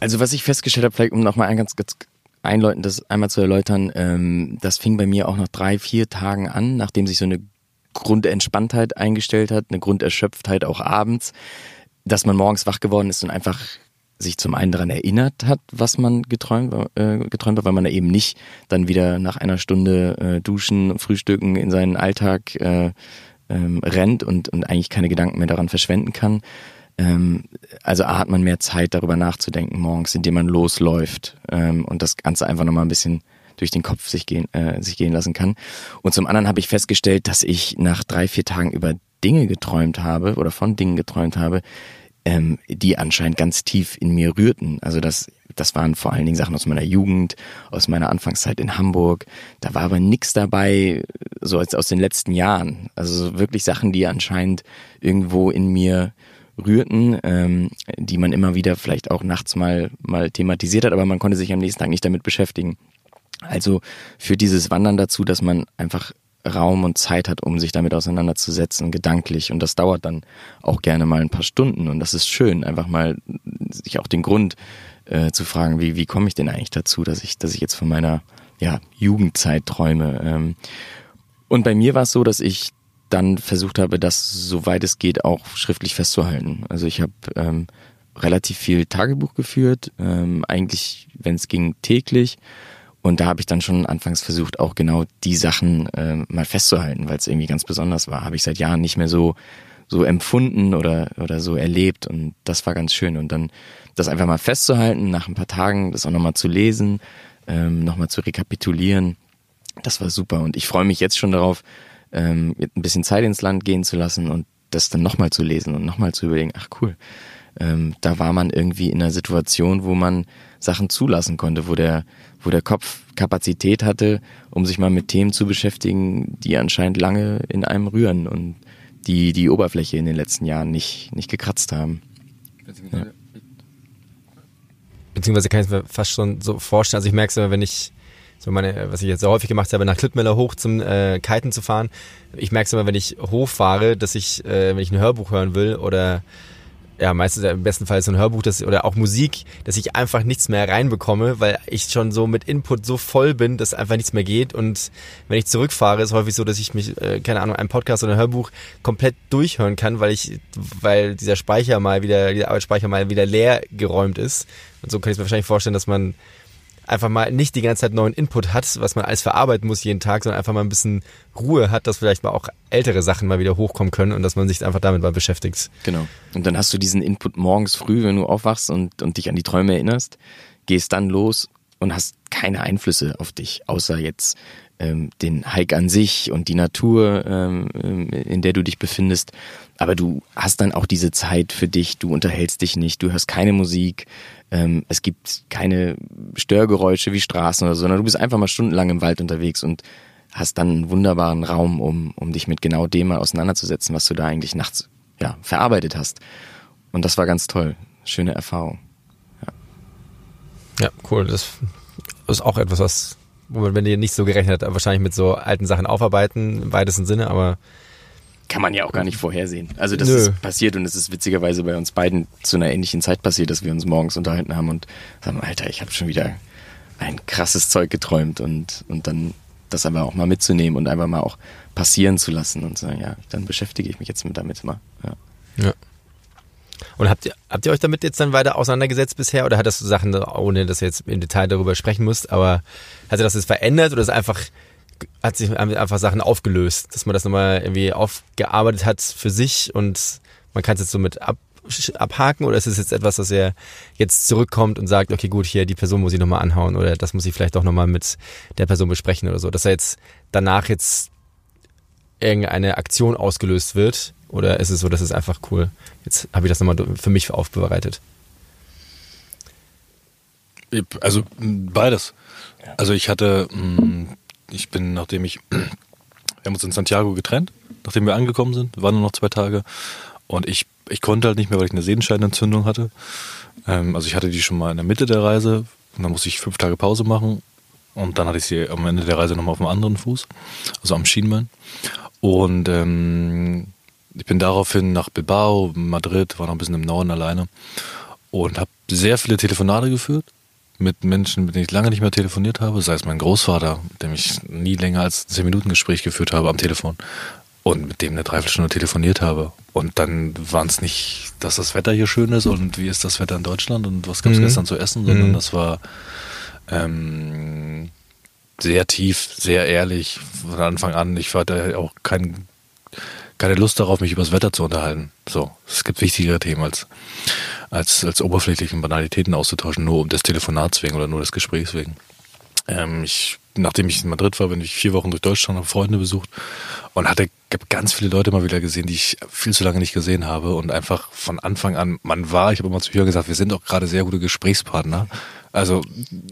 [SPEAKER 1] Also was ich festgestellt habe, vielleicht um nochmal ein ganz, ganz einläutend das einmal zu erläutern, ähm, das fing bei mir auch nach drei, vier Tagen an, nachdem sich so eine Grundentspanntheit eingestellt hat, eine Grunderschöpftheit auch abends, dass man morgens wach geworden ist und einfach sich zum einen daran erinnert hat, was man geträumt, äh, geträumt hat, weil man eben nicht dann wieder nach einer Stunde äh, Duschen, Frühstücken in seinen Alltag äh, ähm, rennt und, und eigentlich keine Gedanken mehr daran verschwenden kann. Ähm, also hat man mehr Zeit darüber nachzudenken morgens, indem man losläuft ähm, und das Ganze einfach nochmal ein bisschen durch den Kopf sich gehen, äh, sich gehen lassen kann. Und zum anderen habe ich festgestellt, dass ich nach drei, vier Tagen über Dinge geträumt habe oder von Dingen geträumt habe, ähm, die anscheinend ganz tief in mir rührten. Also das, das waren vor allen Dingen Sachen aus meiner Jugend, aus meiner Anfangszeit in Hamburg. Da war aber nichts dabei, so als aus den letzten Jahren. Also wirklich Sachen, die anscheinend irgendwo in mir rührten, ähm, die man immer wieder vielleicht auch nachts mal mal thematisiert hat, aber man konnte sich am nächsten Tag nicht damit beschäftigen. Also für dieses Wandern dazu, dass man einfach Raum und Zeit hat, um sich damit auseinanderzusetzen, gedanklich. Und das dauert dann auch gerne mal ein paar Stunden. Und das ist schön, einfach mal sich auch den Grund äh, zu fragen, wie, wie komme ich denn eigentlich dazu, dass ich, dass ich jetzt von meiner ja, Jugendzeit träume. Ähm, und bei mir war es so, dass ich dann versucht habe, das soweit es geht auch schriftlich festzuhalten. Also ich habe ähm, relativ viel Tagebuch geführt, ähm, eigentlich, wenn es ging, täglich und da habe ich dann schon anfangs versucht, auch genau die Sachen äh, mal festzuhalten, weil es irgendwie ganz besonders war. Habe ich seit Jahren nicht mehr so so empfunden oder oder so erlebt und das war ganz schön. Und dann das einfach mal festzuhalten, nach ein paar Tagen das auch nochmal zu lesen, ähm, nochmal zu rekapitulieren, das war super. Und ich freue mich jetzt schon darauf, ähm, ein bisschen Zeit ins Land gehen zu lassen und das dann nochmal zu lesen und nochmal zu überlegen, ach cool, ähm, da war man irgendwie in einer Situation, wo man Sachen zulassen konnte, wo der, wo der Kopf Kapazität hatte, um sich mal mit Themen zu beschäftigen, die anscheinend lange in einem rühren und die die Oberfläche in den letzten Jahren nicht, nicht gekratzt haben.
[SPEAKER 2] Ja. Beziehungsweise kann ich mir fast schon so vorstellen, also ich merke es immer, wenn ich so meine, was ich jetzt sehr häufig gemacht habe, nach Klittmüller hoch zum äh, Kiten zu fahren. Ich merke es immer, wenn ich hochfahre, dass ich, äh, wenn ich ein Hörbuch hören will oder ja, meistens im besten Fall so ein Hörbuch das, oder auch Musik, dass ich einfach nichts mehr reinbekomme, weil ich schon so mit Input so voll bin, dass einfach nichts mehr geht. Und wenn ich zurückfahre, ist häufig so, dass ich mich, äh, keine Ahnung, ein Podcast oder ein Hörbuch komplett durchhören kann, weil ich, weil dieser Speicher mal wieder, dieser Arbeitsspeicher mal wieder leer geräumt ist. Und so kann ich mir wahrscheinlich vorstellen, dass man einfach mal nicht die ganze Zeit neuen Input hat, was man alles verarbeiten muss jeden Tag, sondern einfach mal ein bisschen Ruhe hat, dass vielleicht mal auch ältere Sachen mal wieder hochkommen können und dass man sich einfach damit mal beschäftigt.
[SPEAKER 1] Genau. Und dann hast du diesen Input morgens früh, wenn du aufwachst und, und dich an die Träume erinnerst, gehst dann los und hast keine Einflüsse auf dich, außer jetzt ähm, den Hike an sich und die Natur, ähm, in der du dich befindest. Aber du hast dann auch diese Zeit für dich, du unterhältst dich nicht, du hörst keine Musik, ähm, es gibt keine Störgeräusche wie Straßen oder so, sondern du bist einfach mal stundenlang im Wald unterwegs und hast dann einen wunderbaren Raum, um, um dich mit genau dem mal auseinanderzusetzen, was du da eigentlich nachts ja, verarbeitet hast. Und das war ganz toll. Schöne Erfahrung.
[SPEAKER 2] Ja, ja cool. Das ist auch etwas, was, womit man nicht so gerechnet hat, wahrscheinlich mit so alten Sachen aufarbeiten, im weitesten Sinne, aber
[SPEAKER 1] kann man ja auch gar nicht vorhersehen. Also das Nö. ist passiert und es ist witzigerweise bei uns beiden zu einer ähnlichen Zeit passiert, dass wir uns morgens unterhalten haben und sagen, Alter, ich habe schon wieder ein krasses Zeug geträumt und, und dann das aber auch mal mitzunehmen und einfach mal auch passieren zu lassen und sagen, ja, dann beschäftige ich mich jetzt mit damit mal. Ja. ja.
[SPEAKER 2] Und habt ihr, habt ihr euch damit jetzt dann weiter auseinandergesetzt bisher? Oder hat das so Sachen, ohne dass ihr jetzt im Detail darüber sprechen müsst, aber hat sich das jetzt verändert oder ist einfach hat sich einfach Sachen aufgelöst, dass man das nochmal irgendwie aufgearbeitet hat für sich und man kann es jetzt so mit ab, abhaken? Oder ist es jetzt etwas, dass er jetzt zurückkommt und sagt, okay, gut, hier die Person muss ich nochmal anhauen oder das muss ich vielleicht auch nochmal mit der Person besprechen oder so, dass er jetzt danach jetzt irgendeine Aktion ausgelöst wird oder ist es so, dass es einfach cool, jetzt habe ich das nochmal für mich aufbereitet?
[SPEAKER 3] Also beides. Also ich hatte ich bin, nachdem ich, wir haben uns in Santiago getrennt, nachdem wir angekommen sind, waren nur noch zwei Tage. Und ich, ich konnte halt nicht mehr, weil ich eine Sehenscheidenentzündung hatte. Ähm, also ich hatte die schon mal in der Mitte der Reise und dann musste ich fünf Tage Pause machen. Und dann hatte ich sie am Ende der Reise nochmal auf dem anderen Fuß, also am Schienbein. Und ähm, ich bin daraufhin nach Bilbao, Madrid, war noch ein bisschen im Norden alleine und habe sehr viele Telefonate geführt mit Menschen, mit denen ich lange nicht mehr telefoniert habe, sei es mein Großvater, mit dem ich nie länger als zehn Minuten Gespräch geführt habe am Telefon und mit dem eine Dreiviertelstunde telefoniert habe. Und dann waren es nicht, dass das Wetter hier schön ist und wie ist das Wetter in Deutschland und was gab es mhm. gestern zu essen, sondern mhm. das war ähm, sehr tief, sehr ehrlich von Anfang an. Ich hatte auch kein, keine Lust darauf, mich über das Wetter zu unterhalten. So, es gibt wichtigere Themen als als, als oberflächlichen Banalitäten auszutauschen, nur um des Telefonats wegen oder nur des Gesprächs wegen. Ähm, ich, nachdem ich in Madrid war, bin ich vier Wochen durch Deutschland, habe Freunde besucht und hatte ganz viele Leute mal wieder gesehen, die ich viel zu lange nicht gesehen habe und einfach von Anfang an, man war, ich habe immer zu Jürgen gesagt, wir sind auch gerade sehr gute Gesprächspartner. Also,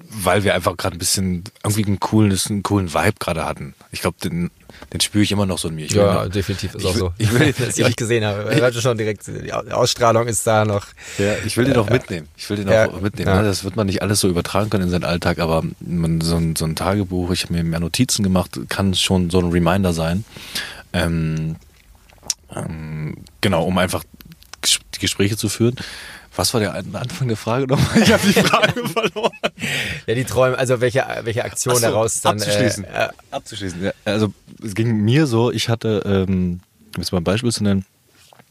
[SPEAKER 3] weil wir einfach gerade ein bisschen irgendwie einen coolen, einen coolen Vibe gerade hatten. Ich glaube, den, den spüre ich immer noch so in mir. Ich
[SPEAKER 2] ja, noch, definitiv ist auch so. Ich will, dass ich euch gesehen habe. Ich hatte schon direkt, die Ausstrahlung ist da noch.
[SPEAKER 3] Ja, ich will den auch mitnehmen. Ich will den ja, auch mitnehmen. Ja. Das wird man nicht alles so übertragen können in seinen Alltag, aber man, so, ein, so ein Tagebuch, ich habe mir mehr Notizen gemacht, kann schon so ein Reminder sein. Ähm, ähm, genau, um einfach die Gespräche zu führen. Was war der Anfang der Frage nochmal? Ich habe die Frage verloren.
[SPEAKER 2] Ja, die Träume, also welche, welche Aktion so, daraus dann.
[SPEAKER 3] Abzuschließen. Äh, äh, abzuschließen. Ja, also es ging mir so, ich hatte, ähm, um jetzt mal ein Beispiel zu nennen,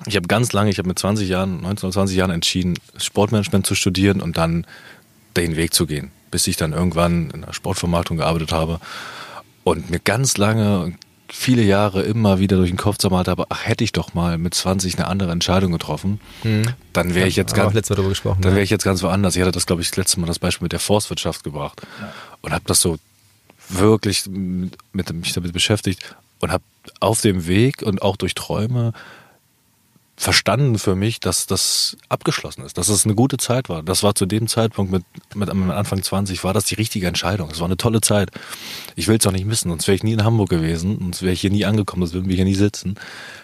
[SPEAKER 3] ich habe ganz lange, ich habe mit 20 Jahren, 19 oder 20 Jahren entschieden, Sportmanagement zu studieren und dann den Weg zu gehen, bis ich dann irgendwann in der Sportvermarktung gearbeitet habe und mir ganz lange viele Jahre immer wieder durch den Kopf zermalt habe, ach, hätte ich doch mal mit 20 eine andere Entscheidung getroffen, hm. dann wäre ich jetzt ganz, dann wäre ich jetzt ganz woanders. Ich hatte das, glaube ich, das letzte Mal das Beispiel mit der Forstwirtschaft gebracht ja. und habe das so wirklich mit, mit, mich damit beschäftigt und habe auf dem Weg und auch durch Träume verstanden für mich, dass das abgeschlossen ist, dass es eine gute Zeit war. Das war zu dem Zeitpunkt mit, mit Anfang 20 war das die richtige Entscheidung. Es war eine tolle Zeit. Ich will es auch nicht missen, sonst wäre ich nie in Hamburg gewesen, sonst wäre ich hier nie angekommen, sonst würden wir hier nie sitzen.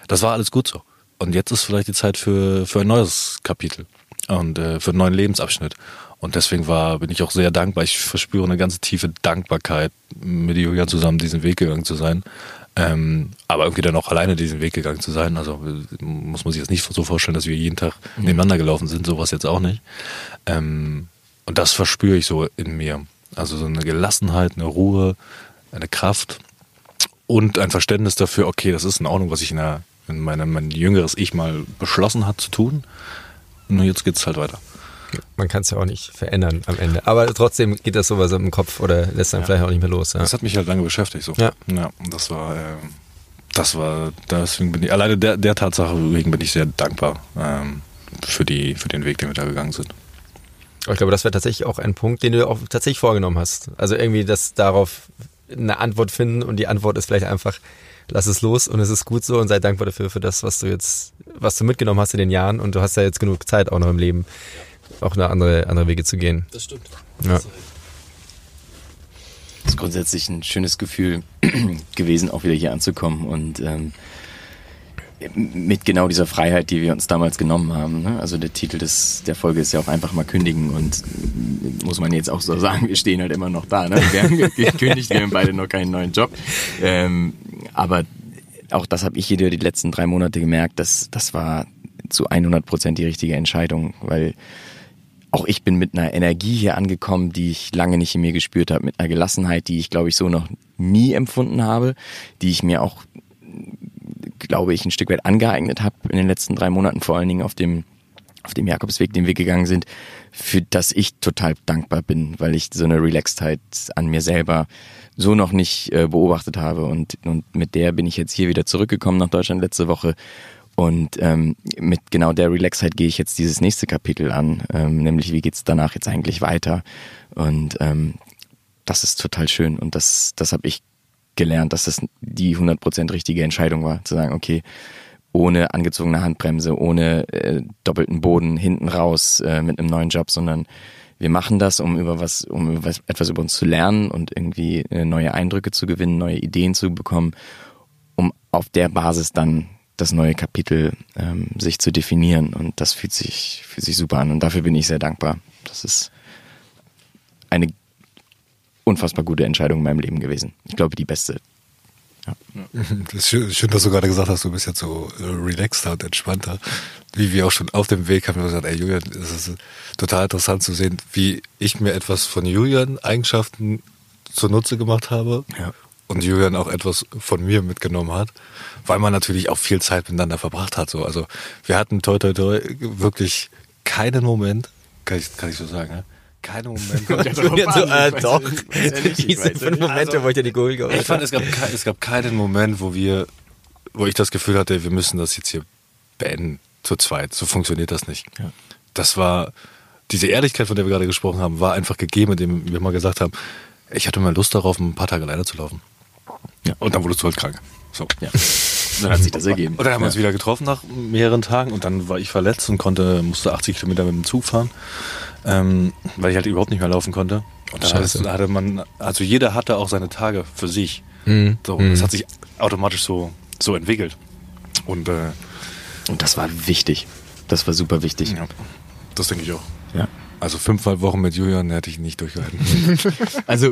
[SPEAKER 3] Das war alles gut so. Und jetzt ist vielleicht die Zeit für, für ein neues Kapitel und äh, für einen neuen Lebensabschnitt. Und deswegen war, bin ich auch sehr dankbar. Ich verspüre eine ganz tiefe Dankbarkeit, mit Julian zusammen diesen Weg gegangen zu sein. Ähm, aber irgendwie dann auch alleine diesen Weg gegangen zu sein. Also muss man sich jetzt nicht so vorstellen, dass wir jeden Tag mhm. nebeneinander gelaufen sind, sowas jetzt auch nicht. Ähm, und das verspüre ich so in mir. Also so eine Gelassenheit, eine Ruhe, eine Kraft und ein Verständnis dafür, okay, das ist in Ordnung, was ich in, der, in meinem, mein jüngeres Ich mal beschlossen hat zu tun. Und jetzt geht's halt weiter
[SPEAKER 2] man kann es ja auch nicht verändern am Ende. Aber trotzdem geht das sowas im Kopf oder lässt dann ja. vielleicht auch nicht mehr los. Ja.
[SPEAKER 3] Das hat mich halt lange beschäftigt. So. Ja. ja das war, äh, das war, deswegen bin ich, alleine der, der Tatsache wegen bin ich sehr dankbar ähm, für, die, für den Weg, den wir da gegangen sind.
[SPEAKER 2] Ich glaube, das wäre tatsächlich auch ein Punkt, den du auch tatsächlich vorgenommen hast. Also irgendwie das darauf eine Antwort finden und die Antwort ist vielleicht einfach, lass es los und es ist gut so und sei dankbar dafür für das, was du jetzt, was du mitgenommen hast in den Jahren und du hast ja jetzt genug Zeit auch noch im Leben, auch eine andere, andere Wege zu gehen.
[SPEAKER 1] Das stimmt. Ja. Das ist grundsätzlich ein schönes Gefühl gewesen, auch wieder hier anzukommen und ähm, mit genau dieser Freiheit, die wir uns damals genommen haben. Ne? Also der Titel des, der Folge ist ja auch einfach mal kündigen und muss man jetzt auch so sagen, wir stehen halt immer noch da. Ne? Wir haben gekündigt, wir haben beide noch keinen neuen Job. Ähm, aber auch das habe ich hier die letzten drei Monate gemerkt, dass das war zu 100 Prozent die richtige Entscheidung, weil auch ich bin mit einer Energie hier angekommen, die ich lange nicht in mir gespürt habe, mit einer Gelassenheit, die ich glaube ich so noch nie empfunden habe, die ich mir auch glaube ich ein Stück weit angeeignet habe in den letzten drei Monaten, vor allen Dingen auf dem auf dem Jakobsweg, den wir gegangen sind, für das ich total dankbar bin, weil ich so eine Relaxedheit an mir selber so noch nicht äh, beobachtet habe. Und, und mit der bin ich jetzt hier wieder zurückgekommen nach Deutschland letzte Woche und ähm, mit genau der Relaxheit gehe ich jetzt dieses nächste Kapitel an, ähm, nämlich wie geht's danach jetzt eigentlich weiter. Und ähm, das ist total schön und das, das habe ich gelernt, dass das die 100% richtige Entscheidung war, zu sagen, okay, ohne angezogene Handbremse, ohne äh, doppelten Boden hinten raus äh, mit einem neuen Job, sondern wir machen das, um über was, um was, etwas über uns zu lernen und irgendwie äh, neue Eindrücke zu gewinnen, neue Ideen zu bekommen, um auf der Basis dann das neue Kapitel ähm, sich zu definieren. Und das fühlt sich, fühlt sich super an. Und dafür bin ich sehr dankbar. Das ist eine unfassbar gute Entscheidung in meinem Leben gewesen. Ich glaube, die beste.
[SPEAKER 3] Ja. Das ist schön, dass du gerade gesagt hast, du bist jetzt so äh, relaxter und entspannter. Wie wir auch schon auf dem Weg haben wir gesagt, ey Julian, es ist total interessant zu sehen, wie ich mir etwas von Julian Eigenschaften zunutze gemacht habe ja. Und Julian auch etwas von mir mitgenommen hat weil man natürlich auch viel Zeit miteinander verbracht hat. So. Also wir hatten toi toi toi wirklich keinen Moment, kann ich, kann ich so sagen, ja? Keine Momente. ja, so, äh, doch. Diese fünf Momente, also, wo ich dir die geholt Ich fand, es gab, es gab keinen Moment, wo wir, wo ich das Gefühl hatte, wir müssen das jetzt hier beenden, zu zweit. So funktioniert das nicht. Ja. Das war, diese Ehrlichkeit, von der wir gerade gesprochen haben, war einfach gegeben, indem wir mal gesagt haben, ich hatte mal Lust darauf, ein paar Tage alleine zu laufen. Ja. Und dann wurdest du halt krank. So. Ja. Dann hat sich das ergeben. Und dann haben wir uns wieder getroffen nach mehreren Tagen und dann war ich verletzt und konnte, musste 80 Kilometer mit dem Zug fahren, ähm, weil ich halt überhaupt nicht mehr laufen konnte. Und dann Scheiße. hatte man, also jeder hatte auch seine Tage für sich. Mhm. So, mhm. das hat sich automatisch so, so entwickelt. Und, äh,
[SPEAKER 1] und das war wichtig. Das war super wichtig. Ja,
[SPEAKER 3] das denke ich auch. Ja. Also fünfmal Wochen mit Julian hätte ich nicht durchgehalten.
[SPEAKER 1] also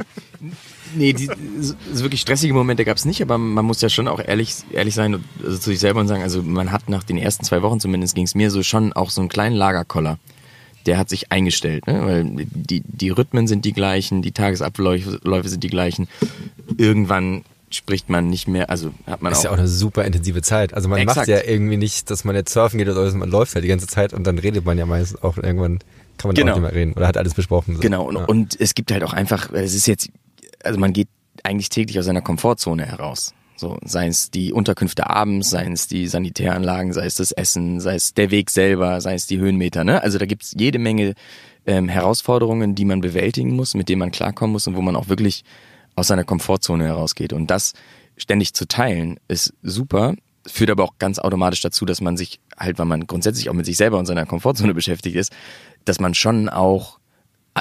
[SPEAKER 1] Nee, die, so wirklich stressige Momente gab es nicht, aber man muss ja schon auch ehrlich, ehrlich sein und, also zu sich selber und sagen, also man hat nach den ersten zwei Wochen zumindest ging es mir so schon auch so einen kleinen Lagerkoller. Der hat sich eingestellt, ne? weil die, die Rhythmen sind die gleichen, die Tagesabläufe sind die gleichen. Irgendwann spricht man nicht mehr, also hat man
[SPEAKER 2] ist
[SPEAKER 1] auch.
[SPEAKER 2] Ist ja auch eine super intensive Zeit. Also man Exakt. macht ja irgendwie nicht, dass man jetzt surfen geht oder man läuft halt die ganze Zeit und dann redet man ja meistens auch irgendwann kann man genau. auch nicht mehr reden oder hat alles besprochen.
[SPEAKER 1] So. Genau und, ja. und es gibt halt auch einfach, es ist jetzt also man geht eigentlich täglich aus seiner Komfortzone heraus. So, seien es die Unterkünfte abends, seien es die Sanitäranlagen, sei es das Essen, sei es der Weg selber, sei es die Höhenmeter. Ne? Also da gibt's jede Menge ähm, Herausforderungen, die man bewältigen muss, mit denen man klarkommen muss und wo man auch wirklich aus seiner Komfortzone herausgeht. Und das ständig zu teilen, ist super, führt aber auch ganz automatisch dazu, dass man sich halt, weil man grundsätzlich auch mit sich selber und seiner Komfortzone beschäftigt ist, dass man schon auch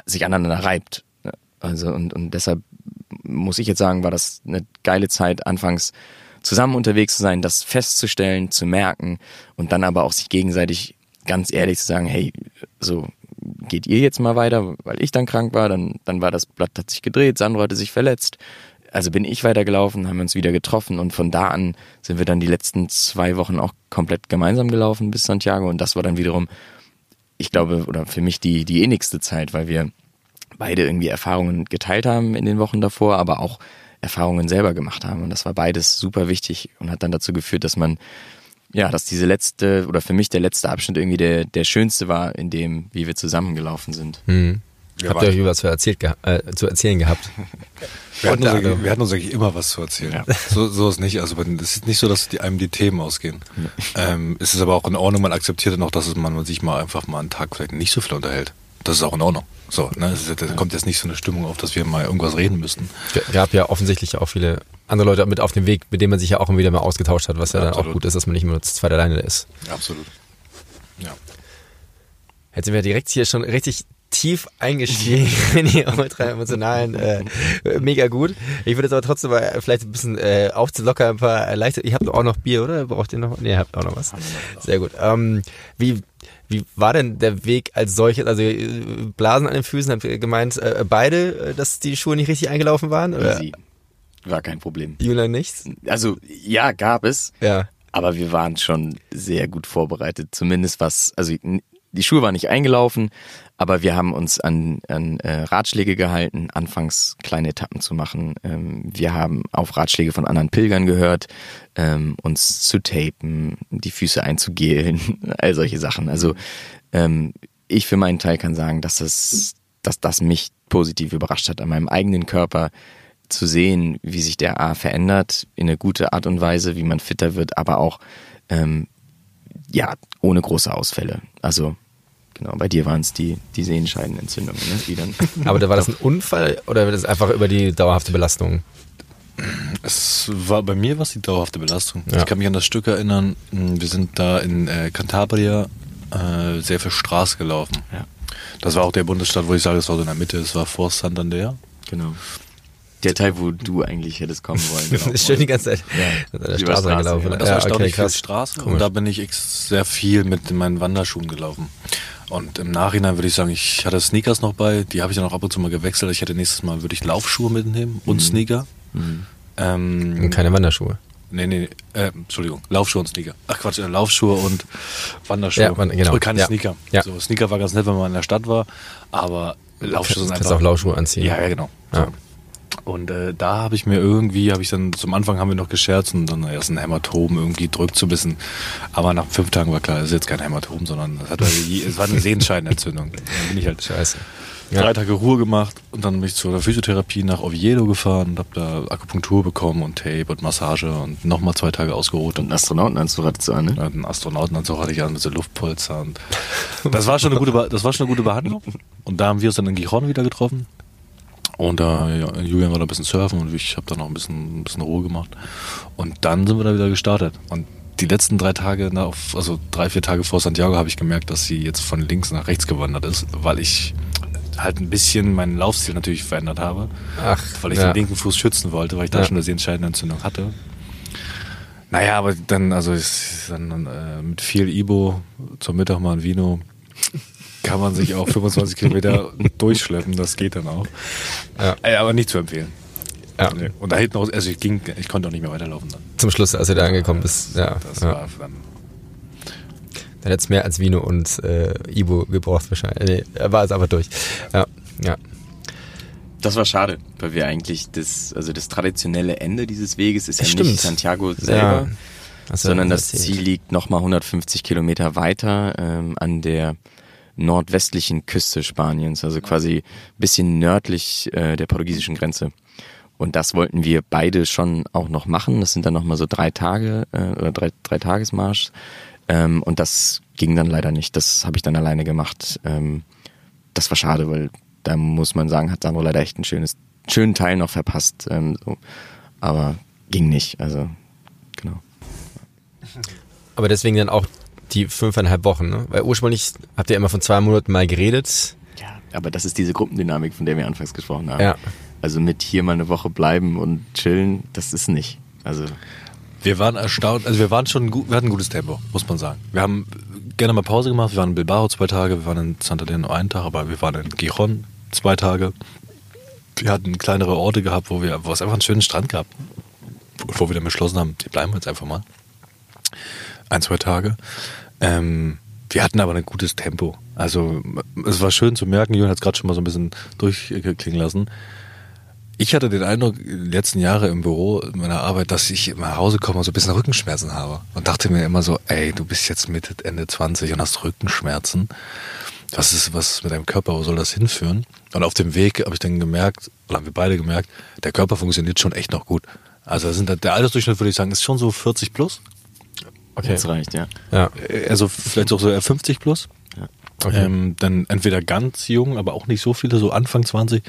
[SPEAKER 1] sich aneinander reibt. Also und, und deshalb muss ich jetzt sagen, war das eine geile Zeit, anfangs zusammen unterwegs zu sein, das festzustellen, zu merken und dann aber auch sich gegenseitig ganz ehrlich zu sagen, hey, so geht ihr jetzt mal weiter, weil ich dann krank war, dann, dann war das Blatt hat sich gedreht, Sandro hatte sich verletzt. Also bin ich weitergelaufen, haben uns wieder getroffen und von da an sind wir dann die letzten zwei Wochen auch komplett gemeinsam gelaufen bis Santiago und das war dann wiederum, ich glaube, oder für mich die, die ähnlichste Zeit, weil wir beide irgendwie Erfahrungen geteilt haben in den Wochen davor, aber auch Erfahrungen selber gemacht haben. Und das war beides super wichtig und hat dann dazu geführt, dass man, ja, dass diese letzte oder für mich der letzte Abschnitt irgendwie der, der schönste war, in dem, wie wir zusammengelaufen sind.
[SPEAKER 2] Mhm. Habt ihr euch was zu, erzählt, äh, zu erzählen gehabt?
[SPEAKER 3] Wir hatten, uns, wir hatten, uns, eigentlich immer was zu erzählen. Ja. So, so ist nicht. Also es ist nicht so, dass die, einem die Themen ausgehen. Ähm, es ist aber auch in Ordnung, man akzeptiert dann auch, dass man sich mal einfach mal einen Tag vielleicht nicht so viel unterhält. Das ist auch in Ordnung. So, ne? Da kommt jetzt nicht so eine Stimmung auf, dass wir mal irgendwas reden müssten.
[SPEAKER 2] Es gab ja offensichtlich auch viele andere Leute mit auf dem Weg, mit denen man sich ja auch immer wieder mal ausgetauscht hat, was ja, ja dann auch gut ist, dass man nicht nur zu zweit alleine ist.
[SPEAKER 3] Ja, absolut. Ja.
[SPEAKER 2] Jetzt sind wir direkt hier schon richtig tief eingestiegen in die ultra emotionalen, äh, mega gut. Ich würde jetzt aber trotzdem mal vielleicht ein bisschen äh, aufzulockern, ein paar leichte. Ihr habt auch noch Bier, oder? Braucht ihr noch? Nee, ihr habt auch noch was. Sehr gut. Ähm, wie wie war denn der Weg als solches? Also äh, Blasen an den Füßen, habt ihr gemeint, äh, beide, äh, dass die Schuhe nicht richtig eingelaufen waren? Oder? Easy.
[SPEAKER 1] war kein Problem.
[SPEAKER 2] Julian nichts?
[SPEAKER 1] Also ja, gab es.
[SPEAKER 2] Ja.
[SPEAKER 1] Aber wir waren schon sehr gut vorbereitet. Zumindest was, also die Schuhe waren nicht eingelaufen, aber wir haben uns an, an äh, Ratschläge gehalten, anfangs kleine Etappen zu machen. Ähm, wir haben auf Ratschläge von anderen Pilgern gehört, ähm, uns zu tapen, die Füße einzugehlen, all solche Sachen. Also ähm, ich für meinen Teil kann sagen, dass das, dass das mich positiv überrascht hat, an meinem eigenen Körper zu sehen, wie sich der A verändert, in eine gute Art und Weise, wie man fitter wird, aber auch ähm, ja, ohne große Ausfälle. Also Genau, bei dir waren es die, die Sehenscheidenentzündungen, ne? die dann.
[SPEAKER 2] Aber da war das ein Unfall oder war das einfach über die dauerhafte Belastung?
[SPEAKER 3] Es war bei mir was die dauerhafte Belastung. Ja. Ich kann mich an das Stück erinnern. Hm, wir sind da in äh, Cantabria äh, sehr viel Straße gelaufen.
[SPEAKER 1] Ja.
[SPEAKER 3] Das war auch der Bundesstaat, wo ich sage, es war so in der Mitte. Es war vor Santander.
[SPEAKER 1] Genau. Der Teil, wo du eigentlich hättest kommen wollen.
[SPEAKER 2] Genau. ist schön die ganze Zeit
[SPEAKER 3] ja. der Straße, Straße gelaufen. Ja. Das war ja, okay, viel Straße Komisch. und da bin ich sehr viel mit meinen Wanderschuhen gelaufen. Und im Nachhinein würde ich sagen, ich hatte Sneakers noch bei, die habe ich dann auch ab und zu mal gewechselt. Ich hätte nächstes Mal würde ich Laufschuhe mitnehmen und mhm. Sneaker.
[SPEAKER 2] Mhm. Ähm, und keine Wanderschuhe.
[SPEAKER 3] Nee, nee, äh, Entschuldigung, Laufschuhe und Sneaker. Ach Quatsch, äh, Laufschuhe und Wanderschuhe.
[SPEAKER 2] Ja, genau.
[SPEAKER 3] Und keine
[SPEAKER 2] ja.
[SPEAKER 3] Sneaker.
[SPEAKER 2] Ja.
[SPEAKER 3] So, Sneaker war ganz nett, wenn man in der Stadt war, aber Laufschuhe sind einfach...
[SPEAKER 2] Kannst auch Laufschuhe anziehen.
[SPEAKER 3] Ja, ja, genau. Ja. So. Und äh, da habe ich mir irgendwie, habe ich dann, zum Anfang haben wir noch gescherzt und dann erst ein Hämatom irgendwie drückt so ein bisschen. Aber nach fünf Tagen war klar, es ist jetzt kein Hämatom, sondern es, hat also, es war eine Sehenscheidenentzündung. Dann bin ich halt
[SPEAKER 2] Scheiße.
[SPEAKER 3] Ja. drei Tage Ruhe gemacht und dann bin ich zur Physiotherapie nach Oviedo gefahren und habe da Akupunktur bekommen und Tape und Massage und nochmal zwei Tage ausgeruht.
[SPEAKER 1] Und einen Astronautenanzug hattest du an, ne?
[SPEAKER 3] Ja, einen Astronautenanzug hatte ich an mit so Luftpolster und das war schon eine gute, das war schon eine gute Behandlung. Und da haben wir uns dann in Gijon wieder getroffen und da, ja, Julian war da ein bisschen surfen und ich habe da noch ein bisschen, ein bisschen Ruhe gemacht. Und dann sind wir da wieder gestartet. Und die letzten drei Tage, also drei, vier Tage vor Santiago, habe ich gemerkt, dass sie jetzt von links nach rechts gewandert ist, weil ich halt ein bisschen meinen Laufstil natürlich verändert habe.
[SPEAKER 2] Ach,
[SPEAKER 3] weil ich ja. den linken Fuß schützen wollte, weil ich da ja. schon eine entscheidende Entzündung hatte. Naja, aber dann, also ich, dann äh, mit viel Ibo zum Mittag mal ein Vino kann man sich auch 25 Kilometer durchschleppen, das geht dann auch. Ja. Äh, aber nicht zu empfehlen. Ja. Und da hinten auch, also ich ging, ich konnte auch nicht mehr weiterlaufen dann.
[SPEAKER 2] Zum Schluss, als du da angekommen bist, ja. Das ja. war dann. Dann hätte es mehr als Vino und äh, Ibo gebraucht wahrscheinlich. Nee, er war es aber durch. Ja, ja.
[SPEAKER 1] Das war schade, weil wir eigentlich das, also das traditionelle Ende dieses Weges ist ja Stimmt. nicht Santiago selber, ja. sondern das Ziel liegt nochmal 150 Kilometer weiter ähm, an der nordwestlichen Küste Spaniens, also quasi bisschen nördlich äh, der portugiesischen Grenze. Und das wollten wir beide schon auch noch machen. Das sind dann nochmal so drei Tage äh, oder drei, drei Tagesmarsch. Ähm, und das ging dann leider nicht. Das habe ich dann alleine gemacht. Ähm, das war schade, weil da muss man sagen, hat Sandro leider echt ein schönes, schönen Teil noch verpasst. Ähm, so. Aber ging nicht. Also genau.
[SPEAKER 2] Aber deswegen dann auch die fünfeinhalb Wochen, ne? Weil ursprünglich habt ihr immer von zwei Monaten mal geredet.
[SPEAKER 1] Ja, aber das ist diese Gruppendynamik, von der wir anfangs gesprochen haben.
[SPEAKER 2] Ja.
[SPEAKER 1] Also mit hier mal eine Woche bleiben und chillen, das ist nicht. Also
[SPEAKER 3] wir waren erstaunt, also wir waren schon gut, wir hatten ein gutes Tempo, muss man sagen. Wir haben gerne mal Pause gemacht, wir waren in Bilbao zwei Tage, wir waren in Santander nur einen Tag, aber wir waren in Gijon zwei Tage. Wir hatten kleinere Orte gehabt, wo wir, wo es einfach einen schönen Strand gab. Wo wir dann beschlossen haben, hier bleiben wir jetzt einfach mal. Ein, zwei Tage. Ähm, wir hatten aber ein gutes Tempo. Also es war schön zu merken, Jürgen hat es gerade schon mal so ein bisschen durchklingen lassen. Ich hatte den Eindruck, die letzten Jahre im Büro, in meiner Arbeit, dass ich nach Hause komme und so ein bisschen Rückenschmerzen habe. Und dachte mir immer so, ey, du bist jetzt Mitte, Ende 20 und hast Rückenschmerzen. Was ist was mit deinem Körper, wo soll das hinführen? Und auf dem Weg habe ich dann gemerkt, oder haben wir beide gemerkt, der Körper funktioniert schon echt noch gut. Also sind der Altersdurchschnitt, würde ich sagen, ist schon so 40 plus.
[SPEAKER 1] Okay. Das reicht, ja.
[SPEAKER 2] ja.
[SPEAKER 3] Also vielleicht auch so 50 plus. Ja. Okay. Ähm, dann entweder ganz jung, aber auch nicht so viele, so Anfang 20.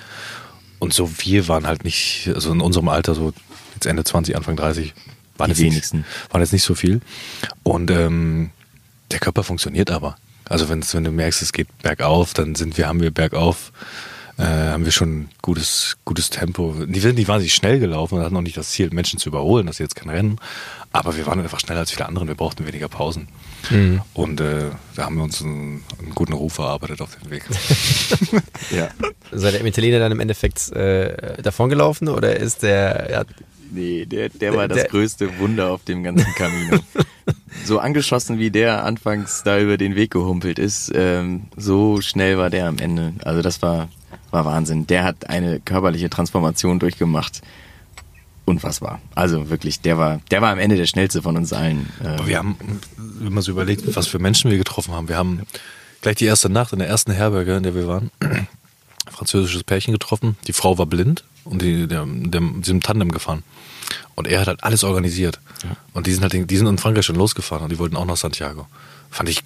[SPEAKER 3] Und so wir waren halt nicht, also in unserem Alter, so jetzt Ende 20, Anfang 30, waren, jetzt
[SPEAKER 1] wenigsten.
[SPEAKER 3] Nicht, waren jetzt nicht so viel. Und ähm, der Körper funktioniert aber. Also wenn du merkst, es geht bergauf, dann sind wir, haben wir bergauf äh, haben wir schon gutes, gutes Tempo. Die sind nicht wahnsinnig schnell gelaufen und hatten noch nicht das Ziel, Menschen zu überholen, das ist jetzt kein Rennen. Aber wir waren einfach schneller als viele andere, wir brauchten weniger Pausen. Mhm. Und äh, da haben wir uns einen, einen, guten Ruf erarbeitet auf dem Weg.
[SPEAKER 1] ja.
[SPEAKER 2] sei der Italiener dann im Endeffekt äh, davongelaufen oder ist der. Ja,
[SPEAKER 1] nee, der, der war das der, größte Wunder auf dem ganzen Camino. so angeschossen wie der anfangs da über den Weg gehumpelt ist, ähm, so schnell war der am Ende. Also das war, war Wahnsinn. Der hat eine körperliche Transformation durchgemacht unfassbar. Also wirklich, der war, der war am Ende der schnellste von uns allen.
[SPEAKER 3] Aber wir haben, wenn man so überlegt, was für Menschen wir getroffen haben, wir haben gleich die erste Nacht in der ersten Herberge, in der wir waren, ein französisches Pärchen getroffen. Die Frau war blind und die, der, der, die sind Tandem gefahren. Und er hat halt alles organisiert. Ja. Und die sind halt, die sind in Frankreich schon losgefahren und die wollten auch nach Santiago. Fand ich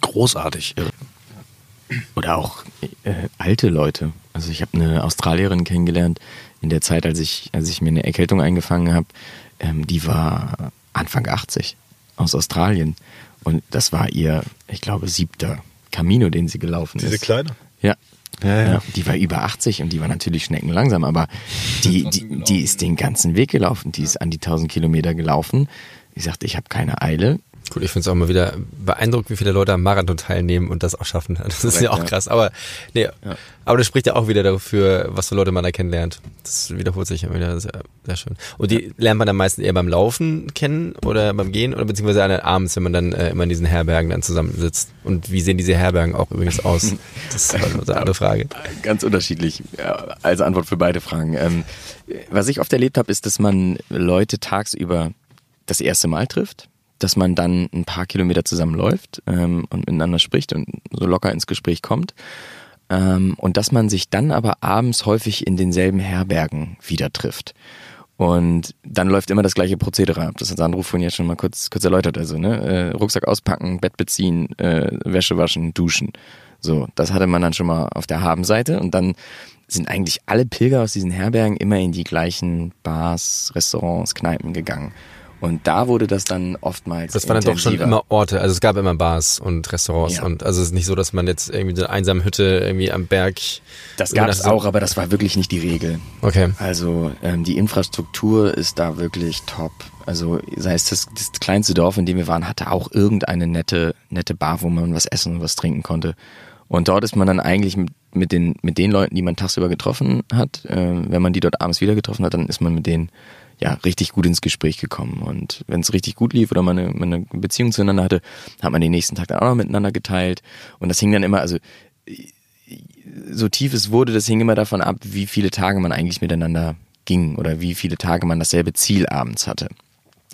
[SPEAKER 3] großartig.
[SPEAKER 1] Oder auch äh, alte Leute. Also ich habe eine Australierin kennengelernt, in der Zeit, als ich, als ich mir eine Erkältung eingefangen habe, ähm, die war Anfang 80 aus Australien. Und das war ihr, ich glaube, siebter Camino, den sie gelaufen
[SPEAKER 3] Diese
[SPEAKER 1] ist.
[SPEAKER 3] Diese kleine?
[SPEAKER 1] Ja. Ja, ja. ja, die war über 80 und die war natürlich schneckenlangsam, aber die, die, die ist den ganzen Weg gelaufen. Die ist an die 1000 Kilometer gelaufen. Die sagte, ich habe keine Eile.
[SPEAKER 2] Gut, ich finde es auch mal wieder beeindruckend, wie viele Leute am Marathon teilnehmen und das auch schaffen. Das ist ja auch krass. Aber nee, ja. aber das spricht ja auch wieder dafür, was für Leute man da kennenlernt. Das wiederholt sich immer wieder sehr, sehr schön. Und die lernt man dann meistens eher beim Laufen kennen oder beim Gehen oder beziehungsweise abends, wenn man dann äh, immer in diesen Herbergen dann zusammensitzt. Und wie sehen diese Herbergen auch übrigens aus? Das ist eine andere Frage.
[SPEAKER 1] Ganz unterschiedlich. Ja, als Antwort für beide Fragen. Ähm, was ich oft erlebt habe, ist, dass man Leute tagsüber das erste Mal trifft dass man dann ein paar Kilometer zusammenläuft ähm, und miteinander spricht und so locker ins Gespräch kommt. Ähm, und dass man sich dann aber abends häufig in denselben Herbergen wieder trifft. Und dann läuft immer das gleiche Prozedere ab. Das hat Sandro vorhin jetzt schon mal kurz, kurz erläutert. Also, ne, äh, Rucksack auspacken, Bett beziehen, äh, Wäsche waschen, duschen. So, das hatte man dann schon mal auf der Habenseite. Und dann sind eigentlich alle Pilger aus diesen Herbergen immer in die gleichen Bars, Restaurants, Kneipen gegangen. Und da wurde das dann oftmals.
[SPEAKER 2] Das waren
[SPEAKER 1] dann
[SPEAKER 2] doch schon immer Orte. Also es gab immer Bars und Restaurants. Ja. Und also es ist nicht so, dass man jetzt irgendwie eine einsame Hütte irgendwie am Berg.
[SPEAKER 1] Das gab es auch, aber das war wirklich nicht die Regel.
[SPEAKER 2] Okay.
[SPEAKER 1] Also ähm, die Infrastruktur ist da wirklich top. Also sei es das, das kleinste Dorf, in dem wir waren, hatte auch irgendeine nette, nette Bar, wo man was essen und was trinken konnte. Und dort ist man dann eigentlich mit, mit den, mit den Leuten, die man tagsüber getroffen hat, äh, wenn man die dort abends wieder getroffen hat, dann ist man mit denen ja, richtig gut ins Gespräch gekommen. Und wenn es richtig gut lief oder man eine, man eine Beziehung zueinander hatte, hat man den nächsten Tag dann auch noch miteinander geteilt. Und das hing dann immer, also so tief es wurde, das hing immer davon ab, wie viele Tage man eigentlich miteinander ging oder wie viele Tage man dasselbe Ziel abends hatte.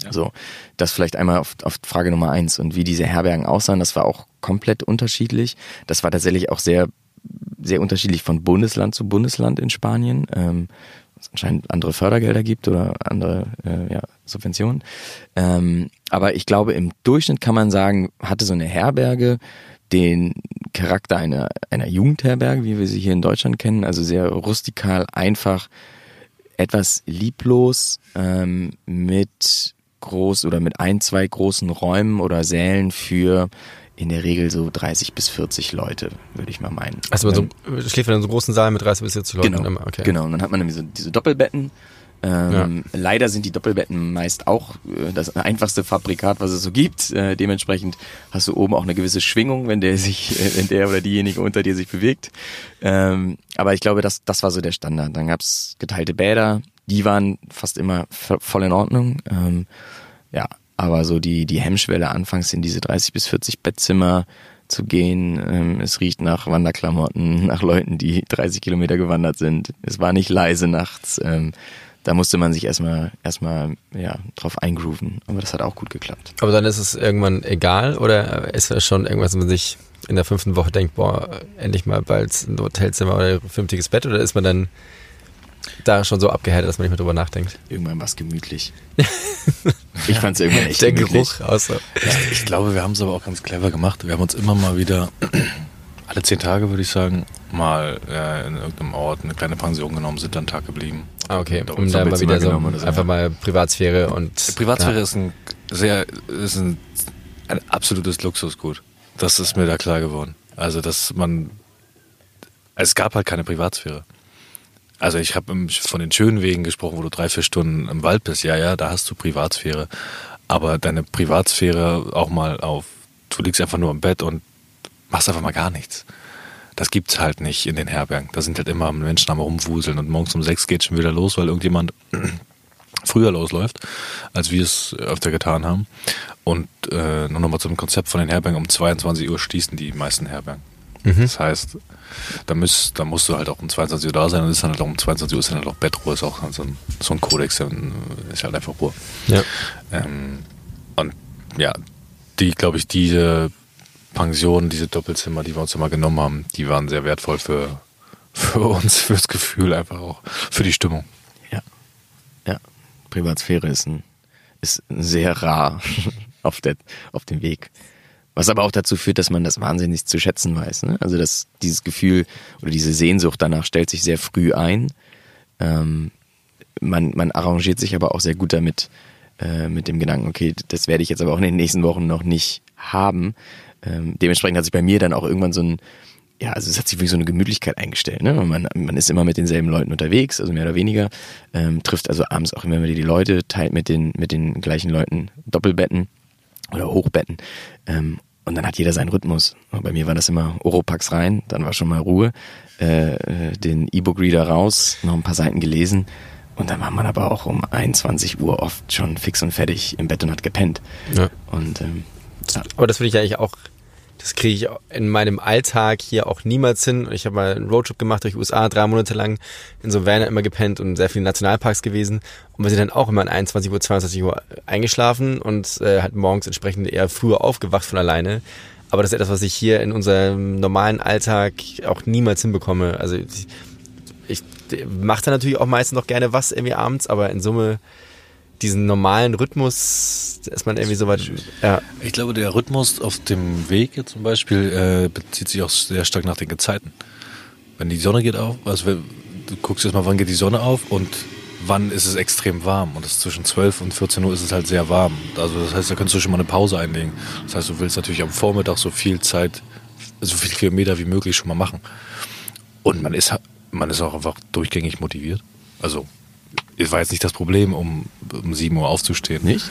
[SPEAKER 1] Ja. So, das vielleicht einmal auf, auf Frage Nummer eins. Und wie diese Herbergen aussahen, das war auch komplett unterschiedlich. Das war tatsächlich auch sehr, sehr unterschiedlich von Bundesland zu Bundesland in Spanien. Ähm, es anscheinend andere Fördergelder gibt oder andere äh, ja, Subventionen. Ähm, aber ich glaube, im Durchschnitt kann man sagen, hatte so eine Herberge den Charakter einer, einer Jugendherberge, wie wir sie hier in Deutschland kennen, also sehr rustikal, einfach, etwas lieblos, ähm, mit groß oder mit ein, zwei großen Räumen oder Sälen für in der Regel so 30 bis 40 Leute, würde ich mal meinen.
[SPEAKER 2] Also man so, schläft man in so einem großen Saal mit 30 bis 40 Leuten?
[SPEAKER 1] Genau, okay. genau. Und dann hat man nämlich so diese Doppelbetten. Ähm, ja. Leider sind die Doppelbetten meist auch äh, das einfachste Fabrikat, was es so gibt. Äh, dementsprechend hast du oben auch eine gewisse Schwingung, wenn der sich, äh, wenn der oder diejenige unter dir sich bewegt. Ähm, aber ich glaube, das, das war so der Standard. Dann gab's geteilte Bäder, die waren fast immer voll in Ordnung. Ähm, ja, aber so die, die Hemmschwelle anfangs in diese 30 bis 40 Bettzimmer zu gehen. Ähm, es riecht nach Wanderklamotten, nach Leuten, die 30 Kilometer gewandert sind. Es war nicht leise nachts. Ähm, da musste man sich erstmal erstmal ja drauf eingrooven. Aber das hat auch gut geklappt.
[SPEAKER 2] Aber dann ist es irgendwann egal oder ist es schon irgendwas, wenn man sich in der fünften Woche denkt, boah, endlich mal bald ein Hotelzimmer oder ein vernünftiges Bett oder ist man dann da schon so abgehärtet, dass man nicht mehr drüber nachdenkt.
[SPEAKER 1] Irgendwann war es gemütlich. ich fand es irgendwann echt
[SPEAKER 2] Der gemütlich. Geruch außer.
[SPEAKER 3] Ich, ich glaube, wir haben es aber auch ganz clever gemacht. Wir haben uns immer mal wieder, alle zehn Tage würde ich sagen, mal äh, in irgendeinem Ort eine kleine Pension genommen, sind dann Tag geblieben.
[SPEAKER 2] Ah, okay. Um dann mal wieder so, so, einfach mal Privatsphäre und.
[SPEAKER 3] Privatsphäre ja. ist ein sehr, ist ein, ein absolutes Luxusgut. Das ist mir da klar geworden. Also, dass man, es gab halt keine Privatsphäre. Also ich habe von den schönen Wegen gesprochen, wo du drei, vier Stunden im Wald bist. Ja, ja, da hast du Privatsphäre. Aber deine Privatsphäre auch mal auf, du liegst einfach nur im Bett und machst einfach mal gar nichts. Das gibt's halt nicht in den Herbergen. Da sind halt immer Menschen am rumwuseln und morgens um sechs geht schon wieder los, weil irgendjemand früher losläuft, als wir es öfter getan haben. Und äh, nur nochmal zum Konzept von den Herbergen, um 22 Uhr schließen die meisten Herbergen. Mhm. Das heißt, da, müsst, da musst du halt auch um 22 Uhr da sein und ist dann halt auch um 22 Uhr ist dann halt auch Bettruhe, ist auch so ein, so ein Kodex, dann ist halt einfach Ruhe. Ja. Ähm, und ja, die, glaube ich, diese Pensionen, diese Doppelzimmer, die wir uns immer genommen haben, die waren sehr wertvoll für, für uns, fürs Gefühl, einfach auch für die Stimmung.
[SPEAKER 1] Ja. Ja. Privatsphäre ist ein, ist sehr rar auf, der, auf dem Weg. Was aber auch dazu führt, dass man das wahnsinnig zu schätzen weiß. Ne? Also dass dieses Gefühl oder diese Sehnsucht danach stellt sich sehr früh ein. Ähm, man, man arrangiert sich aber auch sehr gut damit, äh, mit dem Gedanken, okay, das werde ich jetzt aber auch in den nächsten Wochen noch nicht haben. Ähm, dementsprechend hat sich bei mir dann auch irgendwann so ein, ja, also es hat sich wirklich so eine Gemütlichkeit eingestellt. Ne? Man, man ist immer mit denselben Leuten unterwegs, also mehr oder weniger, ähm, trifft also abends auch immer wieder die Leute, teilt mit den, mit den gleichen Leuten Doppelbetten oder Hochbetten. Ähm, und dann hat jeder seinen Rhythmus. Bei mir war das immer Oropax rein, dann war schon mal Ruhe, äh, äh, den E-Book-Reader raus, noch ein paar Seiten gelesen. Und dann war man aber auch um 21 Uhr oft schon fix und fertig im Bett und hat gepennt. Ja. Und, ähm,
[SPEAKER 2] ja. Aber das finde ich eigentlich auch das kriege ich in meinem Alltag hier auch niemals hin. Ich habe mal einen Roadtrip gemacht durch USA, drei Monate lang in so Van immer gepennt und sehr vielen Nationalparks gewesen. Und wir sind dann auch immer an 21 Uhr, 22 Uhr eingeschlafen und äh, halt morgens entsprechend eher früher aufgewacht von alleine. Aber das ist etwas, was ich hier in unserem normalen Alltag auch niemals hinbekomme. Also ich, ich mache da natürlich auch meistens noch gerne was irgendwie abends, aber in Summe diesen normalen Rhythmus ist man irgendwie so weit.
[SPEAKER 3] Ja. Ich glaube, der Rhythmus auf dem Weg zum Beispiel äh, bezieht sich auch sehr stark nach den Gezeiten. Wenn die Sonne geht auf, also du guckst jetzt mal, wann geht die Sonne auf und wann ist es extrem warm. Und zwischen 12 und 14 Uhr ist es halt sehr warm. Also das heißt, da könntest du schon mal eine Pause einlegen. Das heißt, du willst natürlich am Vormittag so viel Zeit, so viele Kilometer wie möglich schon mal machen. Und man ist, man ist auch einfach durchgängig motiviert. Also es war jetzt nicht das Problem, um, um 7 Uhr aufzustehen.
[SPEAKER 1] Nicht?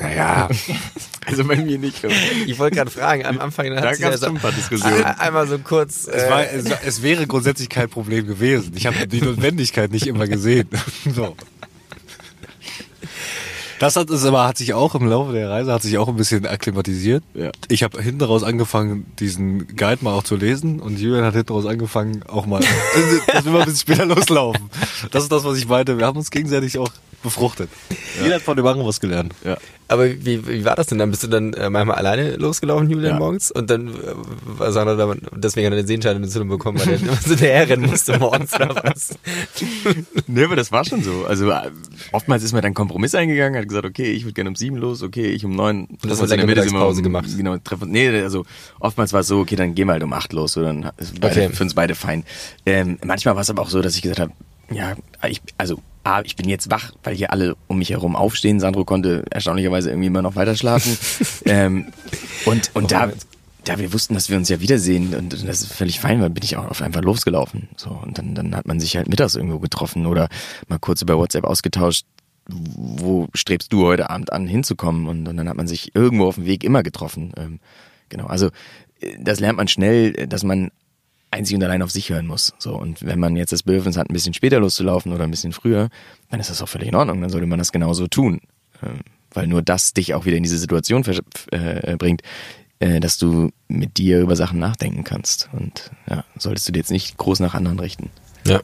[SPEAKER 3] Naja.
[SPEAKER 1] also bei mir nicht.
[SPEAKER 2] Ich wollte gerade fragen, am Anfang
[SPEAKER 1] da gab es so ein paar Diskussionen.
[SPEAKER 2] Einmal so kurz.
[SPEAKER 3] Es, war, es, es, wäre grundsätzlich kein Problem gewesen. Ich habe die Notwendigkeit nicht immer gesehen. so. Das hat es aber hat sich auch im Laufe der Reise hat sich auch ein bisschen akklimatisiert. Ja. Ich habe hinten raus angefangen, diesen Guide mal auch zu lesen und Julian hat hinten raus angefangen, auch mal, dass wir mal ein bisschen später loslaufen. Das ist das, was ich meinte. Wir haben uns gegenseitig auch befruchtet. Ja. Jeder hat von dem anderen was gelernt.
[SPEAKER 2] Ja. Aber wie, wie war das denn dann? Bist du dann äh, manchmal alleine losgelaufen, Julian, ja. morgens? Und dann Sandra deswegen hat er den Sehenscheidenentzündung bekommen, weil er immer so herrennen musste morgens oder was?
[SPEAKER 1] nee, aber das war schon so. Also äh, oftmals ist man dann Kompromiss eingegangen, hat gesagt, okay, ich würde gerne um sieben los, okay, ich um neun.
[SPEAKER 2] Und das hast du in der Mittagspause gemacht?
[SPEAKER 1] Genau, treffen. Nee, also oftmals war es so, okay, dann gehen wir halt um acht los, so, dann ist beide, okay. für uns beide fein. Ähm, manchmal war es aber auch so, dass ich gesagt habe, ja, ich, also ah, ich bin jetzt wach, weil hier alle um mich herum aufstehen. Sandro konnte erstaunlicherweise irgendwie immer noch weiter schlafen. ähm, und und da, da wir wussten, dass wir uns ja wiedersehen und, und das ist völlig fein war, bin ich auch auf einfach losgelaufen. So und dann dann hat man sich halt mittags irgendwo getroffen oder mal kurz über WhatsApp ausgetauscht. Wo strebst du heute Abend an, hinzukommen? Und, und dann hat man sich irgendwo auf dem Weg immer getroffen. Ähm, genau, also äh, das lernt man schnell, dass man einzig und allein auf sich hören muss. So, und wenn man jetzt das Bedürfnis hat, ein bisschen später loszulaufen oder ein bisschen früher, dann ist das auch völlig in Ordnung. Dann sollte man das genauso tun. Ähm, weil nur das dich auch wieder in diese Situation äh, bringt, äh, dass du mit dir über Sachen nachdenken kannst. Und ja, solltest du dir jetzt nicht groß nach anderen richten.
[SPEAKER 2] Ja.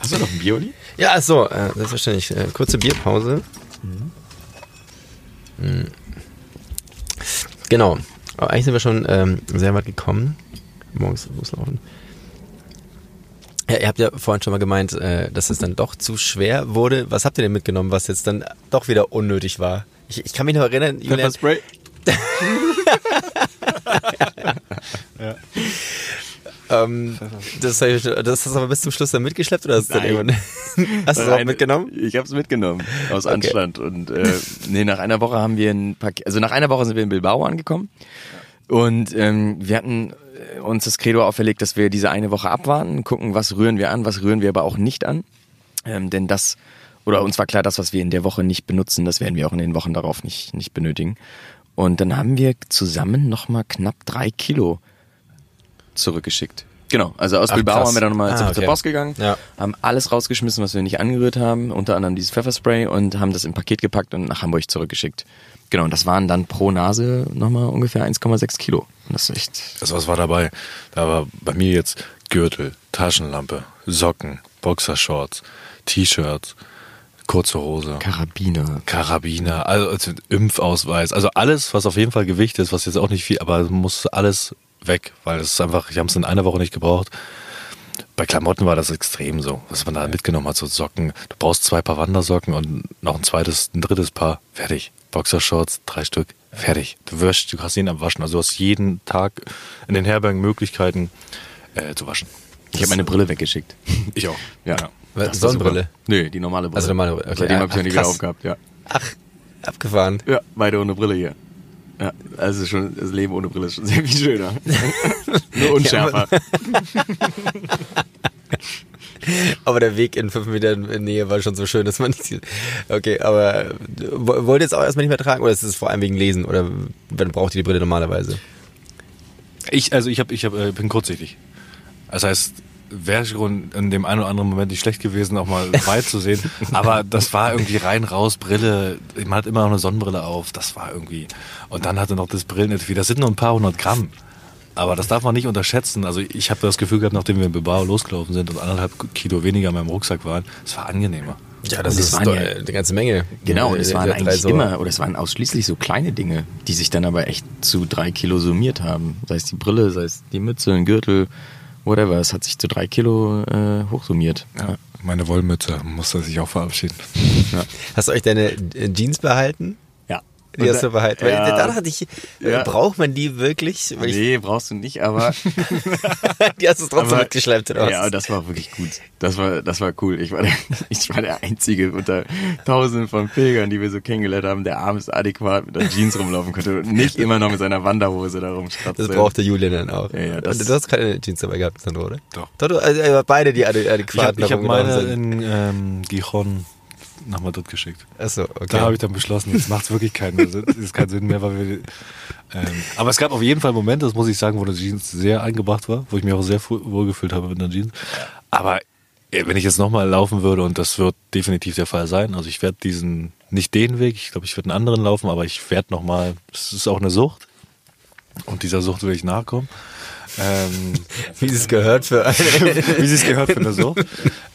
[SPEAKER 1] Hast du noch ein Bier, Oli?
[SPEAKER 2] Ja, achso, äh, selbstverständlich. Äh, kurze Bierpause. Mhm. Mhm. Genau. Aber eigentlich sind wir schon ähm, sehr weit gekommen morgens loslaufen. Ja, ihr habt ja vorhin schon mal gemeint, äh, dass es dann doch zu schwer wurde. Was habt ihr denn mitgenommen, was jetzt dann doch wieder unnötig war? Ich, ich kann mich noch erinnern,
[SPEAKER 1] Julian. Spray.
[SPEAKER 2] ja. Ähm, das, ich, das hast du aber bis zum Schluss dann mitgeschleppt oder hast du dann Hast du es auch mitgenommen?
[SPEAKER 1] Ich habe es mitgenommen aus Anstand okay. und äh, nee, nach einer Woche haben wir ein Paket, also nach einer Woche sind wir in Bilbao angekommen und ähm, wir hatten uns das Credo auferlegt, dass wir diese eine Woche abwarten, gucken, was rühren wir an, was rühren wir aber auch nicht an. Ähm, denn das, oder uns war klar, das, was wir in der Woche nicht benutzen, das werden wir auch in den Wochen darauf nicht, nicht benötigen. Und dann haben wir zusammen nochmal knapp drei Kilo zurückgeschickt. Genau, also aus Ach, Bilbao krass. haben wir dann nochmal ah, zur, okay. zur Post gegangen, ja. haben alles rausgeschmissen, was wir nicht angerührt haben, unter anderem dieses Pfefferspray und haben das im Paket gepackt und nach Hamburg zurückgeschickt. Genau, und das waren dann pro Nase nochmal ungefähr 1,6 Kilo. Das ist echt.
[SPEAKER 3] Also was war dabei? Da war bei mir jetzt Gürtel, Taschenlampe, Socken, Boxershorts, T-Shirts, kurze Hose.
[SPEAKER 1] Karabiner.
[SPEAKER 3] Karabiner, also, also Impfausweis, also alles, was auf jeden Fall Gewicht ist, was jetzt auch nicht viel, aber muss alles weg, weil es ist einfach, ich habe es in einer Woche nicht gebraucht. Bei Klamotten war das extrem so, was man da mitgenommen hat, so Socken. Du brauchst zwei Paar Wandersocken und noch ein zweites, ein drittes Paar, fertig. Boxershorts, drei Stück, fertig. Du wirst, du hast ihn am Waschen. Also du hast jeden Tag in den Herbergen Möglichkeiten äh, zu waschen.
[SPEAKER 1] Ich habe meine Brille weggeschickt.
[SPEAKER 3] Ich auch.
[SPEAKER 1] Ja.
[SPEAKER 2] ja. Sonnenbrille?
[SPEAKER 1] Nö, die normale Brille.
[SPEAKER 2] Also normale Brille.
[SPEAKER 1] Okay. Seitdem habe ich ja nie wieder aufgehabt, ja.
[SPEAKER 2] Ach, abgefahren.
[SPEAKER 1] Ja, beide ohne Brille hier. Ja, also schon, das Leben ohne Brille ist schon sehr viel schöner. Nur unschärfer.
[SPEAKER 2] aber der Weg in fünf Metern Nähe war schon so schön, dass man nicht sieht. Okay, aber wollt ihr jetzt auch erstmal nicht mehr tragen oder ist es vor allem wegen Lesen oder wann braucht ihr die Brille normalerweise?
[SPEAKER 3] Ich, also ich, hab, ich hab, äh, bin kurzsichtig. Das heißt, wäre schon in dem einen oder anderen Moment nicht schlecht gewesen, auch mal weit zu sehen. Aber das war irgendwie rein raus, Brille. Man hat immer noch eine Sonnenbrille auf. Das war irgendwie. Und dann hatte noch das Brillenetui. Das sind nur ein paar hundert Gramm. Aber das darf man nicht unterschätzen. Also ich habe das Gefühl gehabt, nachdem wir in Bilbao losgelaufen sind und anderthalb Kilo weniger in meinem Rucksack waren, es war angenehmer.
[SPEAKER 2] Ja, das, das ist ja eine ganze Menge.
[SPEAKER 1] Genau, und es waren eigentlich so. immer, oder es waren ausschließlich so kleine Dinge, die sich dann aber echt zu drei Kilo summiert haben. Sei es die Brille, sei es die Mütze, ein Gürtel, whatever. Es hat sich zu drei Kilo äh, hochsummiert.
[SPEAKER 3] Ja, meine Wollmütze musste sich auch verabschieden.
[SPEAKER 2] Ja. Hast du euch deine Jeans behalten? Die hast du behalten. Weil ja. da dachte ich, ja. braucht man die wirklich?
[SPEAKER 1] Weil nee, brauchst du nicht, aber.
[SPEAKER 2] die hast du trotzdem aber, mitgeschleppt, oder
[SPEAKER 1] was? Ja, das war wirklich gut. Das war, das war cool. Ich war, der, ich war der Einzige unter tausenden von Pilgern, die wir so kennengelernt haben, der abends adäquat mit der Jeans rumlaufen konnte und nicht immer noch mit seiner Wanderhose da rumstratzte.
[SPEAKER 2] Das brauchte Julian dann auch.
[SPEAKER 1] Ja, ja, das
[SPEAKER 2] du hast keine Jeans dabei gehabt, Sandro, oder?
[SPEAKER 3] Doch.
[SPEAKER 2] Doch, also beide die adäquat
[SPEAKER 3] Ich habe hab meine in ähm, Gijon nach Madrid geschickt.
[SPEAKER 2] Achso, okay.
[SPEAKER 3] Da habe ich dann beschlossen, jetzt macht es wirklich keinen Sinn, ist keinen Sinn mehr, weil wir. Ähm, aber es gab auf jeden Fall Momente, das muss ich sagen, wo der Jeans sehr eingebracht war, wo ich mich auch sehr wohl gefühlt habe mit der Jeans. Aber wenn ich jetzt nochmal laufen würde, und das wird definitiv der Fall sein, also ich werde diesen, nicht den Weg, ich glaube, ich werde einen anderen laufen, aber ich werde nochmal, es ist auch eine Sucht. Und dieser Sucht will ich nachkommen.
[SPEAKER 2] Ähm, wie es gehört für eine.
[SPEAKER 3] wie es gehört für eine Sucht.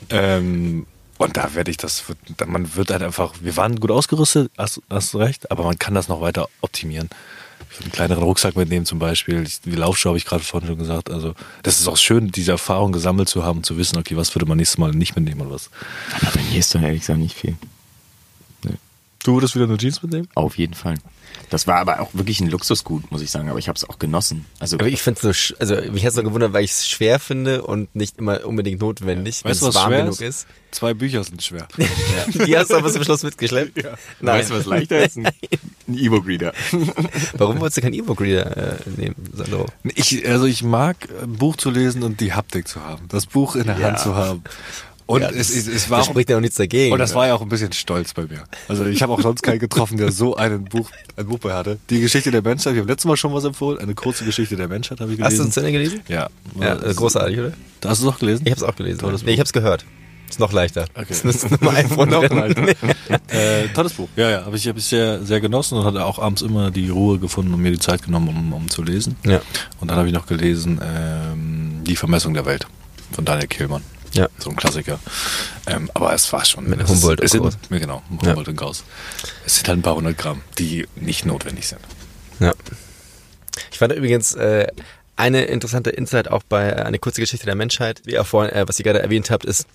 [SPEAKER 3] Ähm, und da werde ich das, man wird halt einfach, wir waren gut ausgerüstet, hast, hast du recht, aber man kann das noch weiter optimieren. Ich würde einen kleineren Rucksack mitnehmen zum Beispiel. Die Laufschuhe habe ich gerade vorhin schon gesagt. Also das ist auch schön, diese Erfahrung gesammelt zu haben, zu wissen, okay, was würde man nächstes Mal nicht mitnehmen oder was.
[SPEAKER 1] Aber bei mir ist doch ehrlich gesagt nicht viel.
[SPEAKER 3] Nee. Du würdest wieder eine Jeans mitnehmen?
[SPEAKER 1] Auf jeden Fall. Das war aber auch wirklich ein Luxusgut, muss ich sagen. Aber ich habe es auch genossen.
[SPEAKER 2] Also aber ich finde es so, also mich hat es so gewundert, weil ich es schwer finde und nicht immer unbedingt notwendig,
[SPEAKER 3] ja. wenn es warm genug ist. Zwei Bücher sind schwer.
[SPEAKER 2] ja. Die hast du aber zum Schluss mitgeschleppt. Ja.
[SPEAKER 1] Nein. Weißt du, was leichter ist? Ein, E-Book-Reader.
[SPEAKER 2] Warum wolltest du kein E-Book-Reader äh, nehmen, Sandro?
[SPEAKER 3] Ich, also ich mag ein Buch zu lesen und die Haptik zu haben. Das Buch in der ja. Hand zu haben. Und ja, es, es, es war. Da
[SPEAKER 2] spricht ja auch nichts dagegen.
[SPEAKER 3] Und das war ja auch ein bisschen stolz bei mir. Also ich habe auch sonst keinen getroffen, der so einen Buch, ein Buch bei hatte. Die Geschichte der Menschheit, ich habe letztes Mal schon was empfohlen. Eine kurze Geschichte der Menschheit habe ich gelesen.
[SPEAKER 2] Hast du uns Ende gelesen?
[SPEAKER 3] Ja.
[SPEAKER 2] ja großartig, oder?
[SPEAKER 3] Hast du es auch gelesen?
[SPEAKER 2] Ich habe es auch gelesen. Tolles nee, ich habe es gehört. Ist noch leichter.
[SPEAKER 3] Okay. Das ist Nummer ein von noch leichter. äh, tolles Buch. Ja, ja. Habe ich, hab ich sehr, sehr genossen und hatte auch abends immer die Ruhe gefunden und mir die Zeit genommen, um, um zu lesen.
[SPEAKER 2] Ja.
[SPEAKER 3] Und dann habe ich noch gelesen ähm, Die Vermessung der Welt von Daniel Kehlmann.
[SPEAKER 2] Ja.
[SPEAKER 3] So ein Klassiker. Ähm, aber es war schon.
[SPEAKER 2] Mit Humboldt
[SPEAKER 3] ist, und Gauss. Genau, Humboldt ja. und Gauss. Es sind halt ein paar hundert Gramm, die nicht notwendig sind.
[SPEAKER 2] Ja. Ich fand übrigens äh, eine interessante Insight auch bei äh, eine kurze Geschichte der Menschheit, wie ihr vorhin, äh, was ihr gerade erwähnt habt, ist,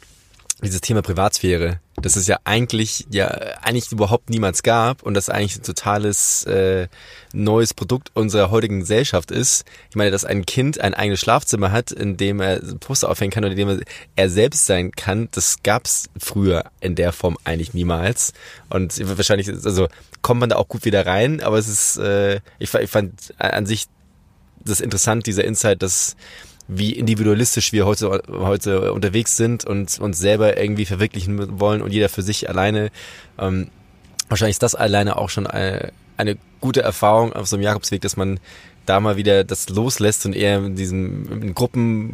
[SPEAKER 2] dieses Thema Privatsphäre, das es ja eigentlich ja eigentlich überhaupt niemals gab und das eigentlich ein totales äh, neues Produkt unserer heutigen Gesellschaft ist. Ich meine, dass ein Kind ein eigenes Schlafzimmer hat, in dem er Poster aufhängen kann oder in dem er, selbst sein kann, das gab's früher in der Form eigentlich niemals. Und wahrscheinlich, also kommt man da auch gut wieder rein, aber es ist, äh, ich, ich fand an sich das interessant, dieser Insight, dass wie individualistisch wir heute, heute unterwegs sind und uns selber irgendwie verwirklichen wollen und jeder für sich alleine. Ähm, wahrscheinlich ist das alleine auch schon eine, eine gute Erfahrung auf so einem Jakobsweg, dass man da mal wieder das loslässt und eher in diesen in Gruppen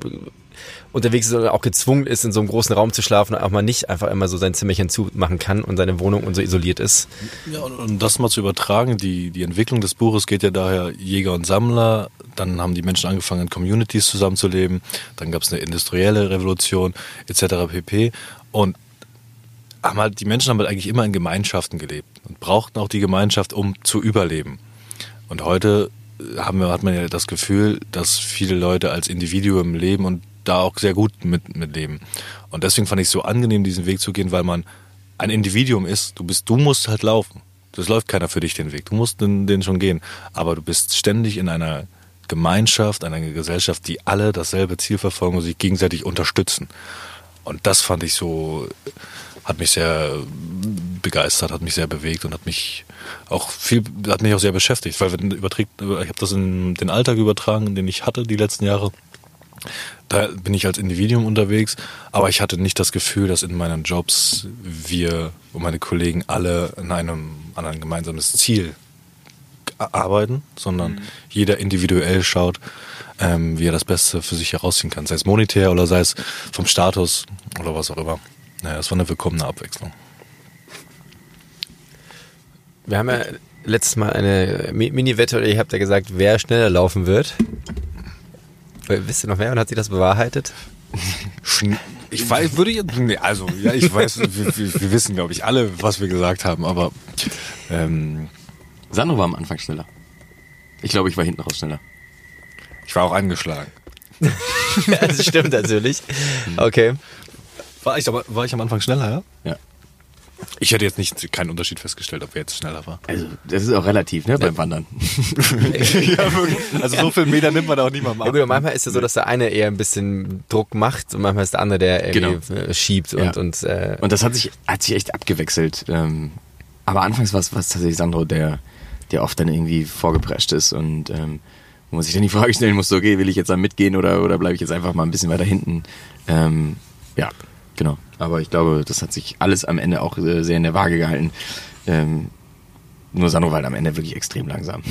[SPEAKER 2] unterwegs ist oder auch gezwungen ist, in so einem großen Raum zu schlafen und auch mal nicht einfach immer so sein Zimmerchen zumachen kann und seine Wohnung und so isoliert ist.
[SPEAKER 3] Ja, und, und das mal zu übertragen, die, die Entwicklung des Buches geht ja daher Jäger und Sammler, dann haben die Menschen angefangen, in Communities zusammenzuleben, dann gab es eine industrielle Revolution etc. pp. Und haben halt, die Menschen haben halt eigentlich immer in Gemeinschaften gelebt und brauchten auch die Gemeinschaft, um zu überleben. Und heute haben wir, hat man ja das Gefühl, dass viele Leute als Individuum leben und da auch sehr gut mit, mit leben. Und deswegen fand ich es so angenehm, diesen Weg zu gehen, weil man ein Individuum ist. Du bist, du musst halt laufen. Das läuft keiner für dich den Weg. Du musst den, den schon gehen. Aber du bist ständig in einer Gemeinschaft, einer Gesellschaft, die alle dasselbe Ziel verfolgen und sich gegenseitig unterstützen. Und das fand ich so, hat mich sehr begeistert, hat mich sehr bewegt und hat mich auch viel, hat mich auch sehr beschäftigt, weil ich habe das in den Alltag übertragen, den ich hatte die letzten Jahre da bin ich als Individuum unterwegs, aber ich hatte nicht das Gefühl, dass in meinen Jobs wir und meine Kollegen alle an einem, an ein gemeinsames Ziel arbeiten, sondern mhm. jeder individuell schaut, ähm, wie er das Beste für sich herausziehen kann, sei es monetär oder sei es vom Status oder was auch immer. Naja, das war eine willkommene Abwechslung.
[SPEAKER 2] Wir haben ja letztes Mal eine Mini-Wette, oder ihr habt ja gesagt, wer schneller laufen wird. Wisst ihr noch mehr und hat sie das bewahrheitet?
[SPEAKER 3] Ich weiß, würde jetzt, nee, also, ja, ich weiß, wir, wir, wir wissen, glaube ich, alle, was wir gesagt haben, aber, ähm,
[SPEAKER 1] Sandro war am Anfang schneller. Ich glaube, ich war hinten raus schneller.
[SPEAKER 3] Ich war auch angeschlagen.
[SPEAKER 2] das stimmt natürlich. Okay.
[SPEAKER 3] War ich, aber, war ich am Anfang schneller, ja?
[SPEAKER 1] Ja.
[SPEAKER 3] Ich hätte jetzt nicht keinen Unterschied festgestellt, ob er jetzt schneller war.
[SPEAKER 1] Also, das ist auch relativ, ne, beim Wandern.
[SPEAKER 3] ja, wirklich. Also so viel Meter nimmt man auch nicht mal
[SPEAKER 2] mal. Ja, gut, manchmal ist es so, dass der eine eher ein bisschen Druck macht und manchmal ist der andere, der irgendwie genau. schiebt und, ja. und,
[SPEAKER 1] äh und das hat sich, hat sich echt abgewechselt. Ähm, aber anfangs war es tatsächlich Sandro, der, der oft dann irgendwie vorgeprescht ist und ähm, wo man sich dann die Frage stellen muss, okay, will ich jetzt da mitgehen oder, oder bleibe ich jetzt einfach mal ein bisschen weiter hinten? Ähm, ja, genau. Aber ich glaube, das hat sich alles am Ende auch äh, sehr in der Waage gehalten. Ähm, nur Sandro war halt am Ende wirklich extrem langsam.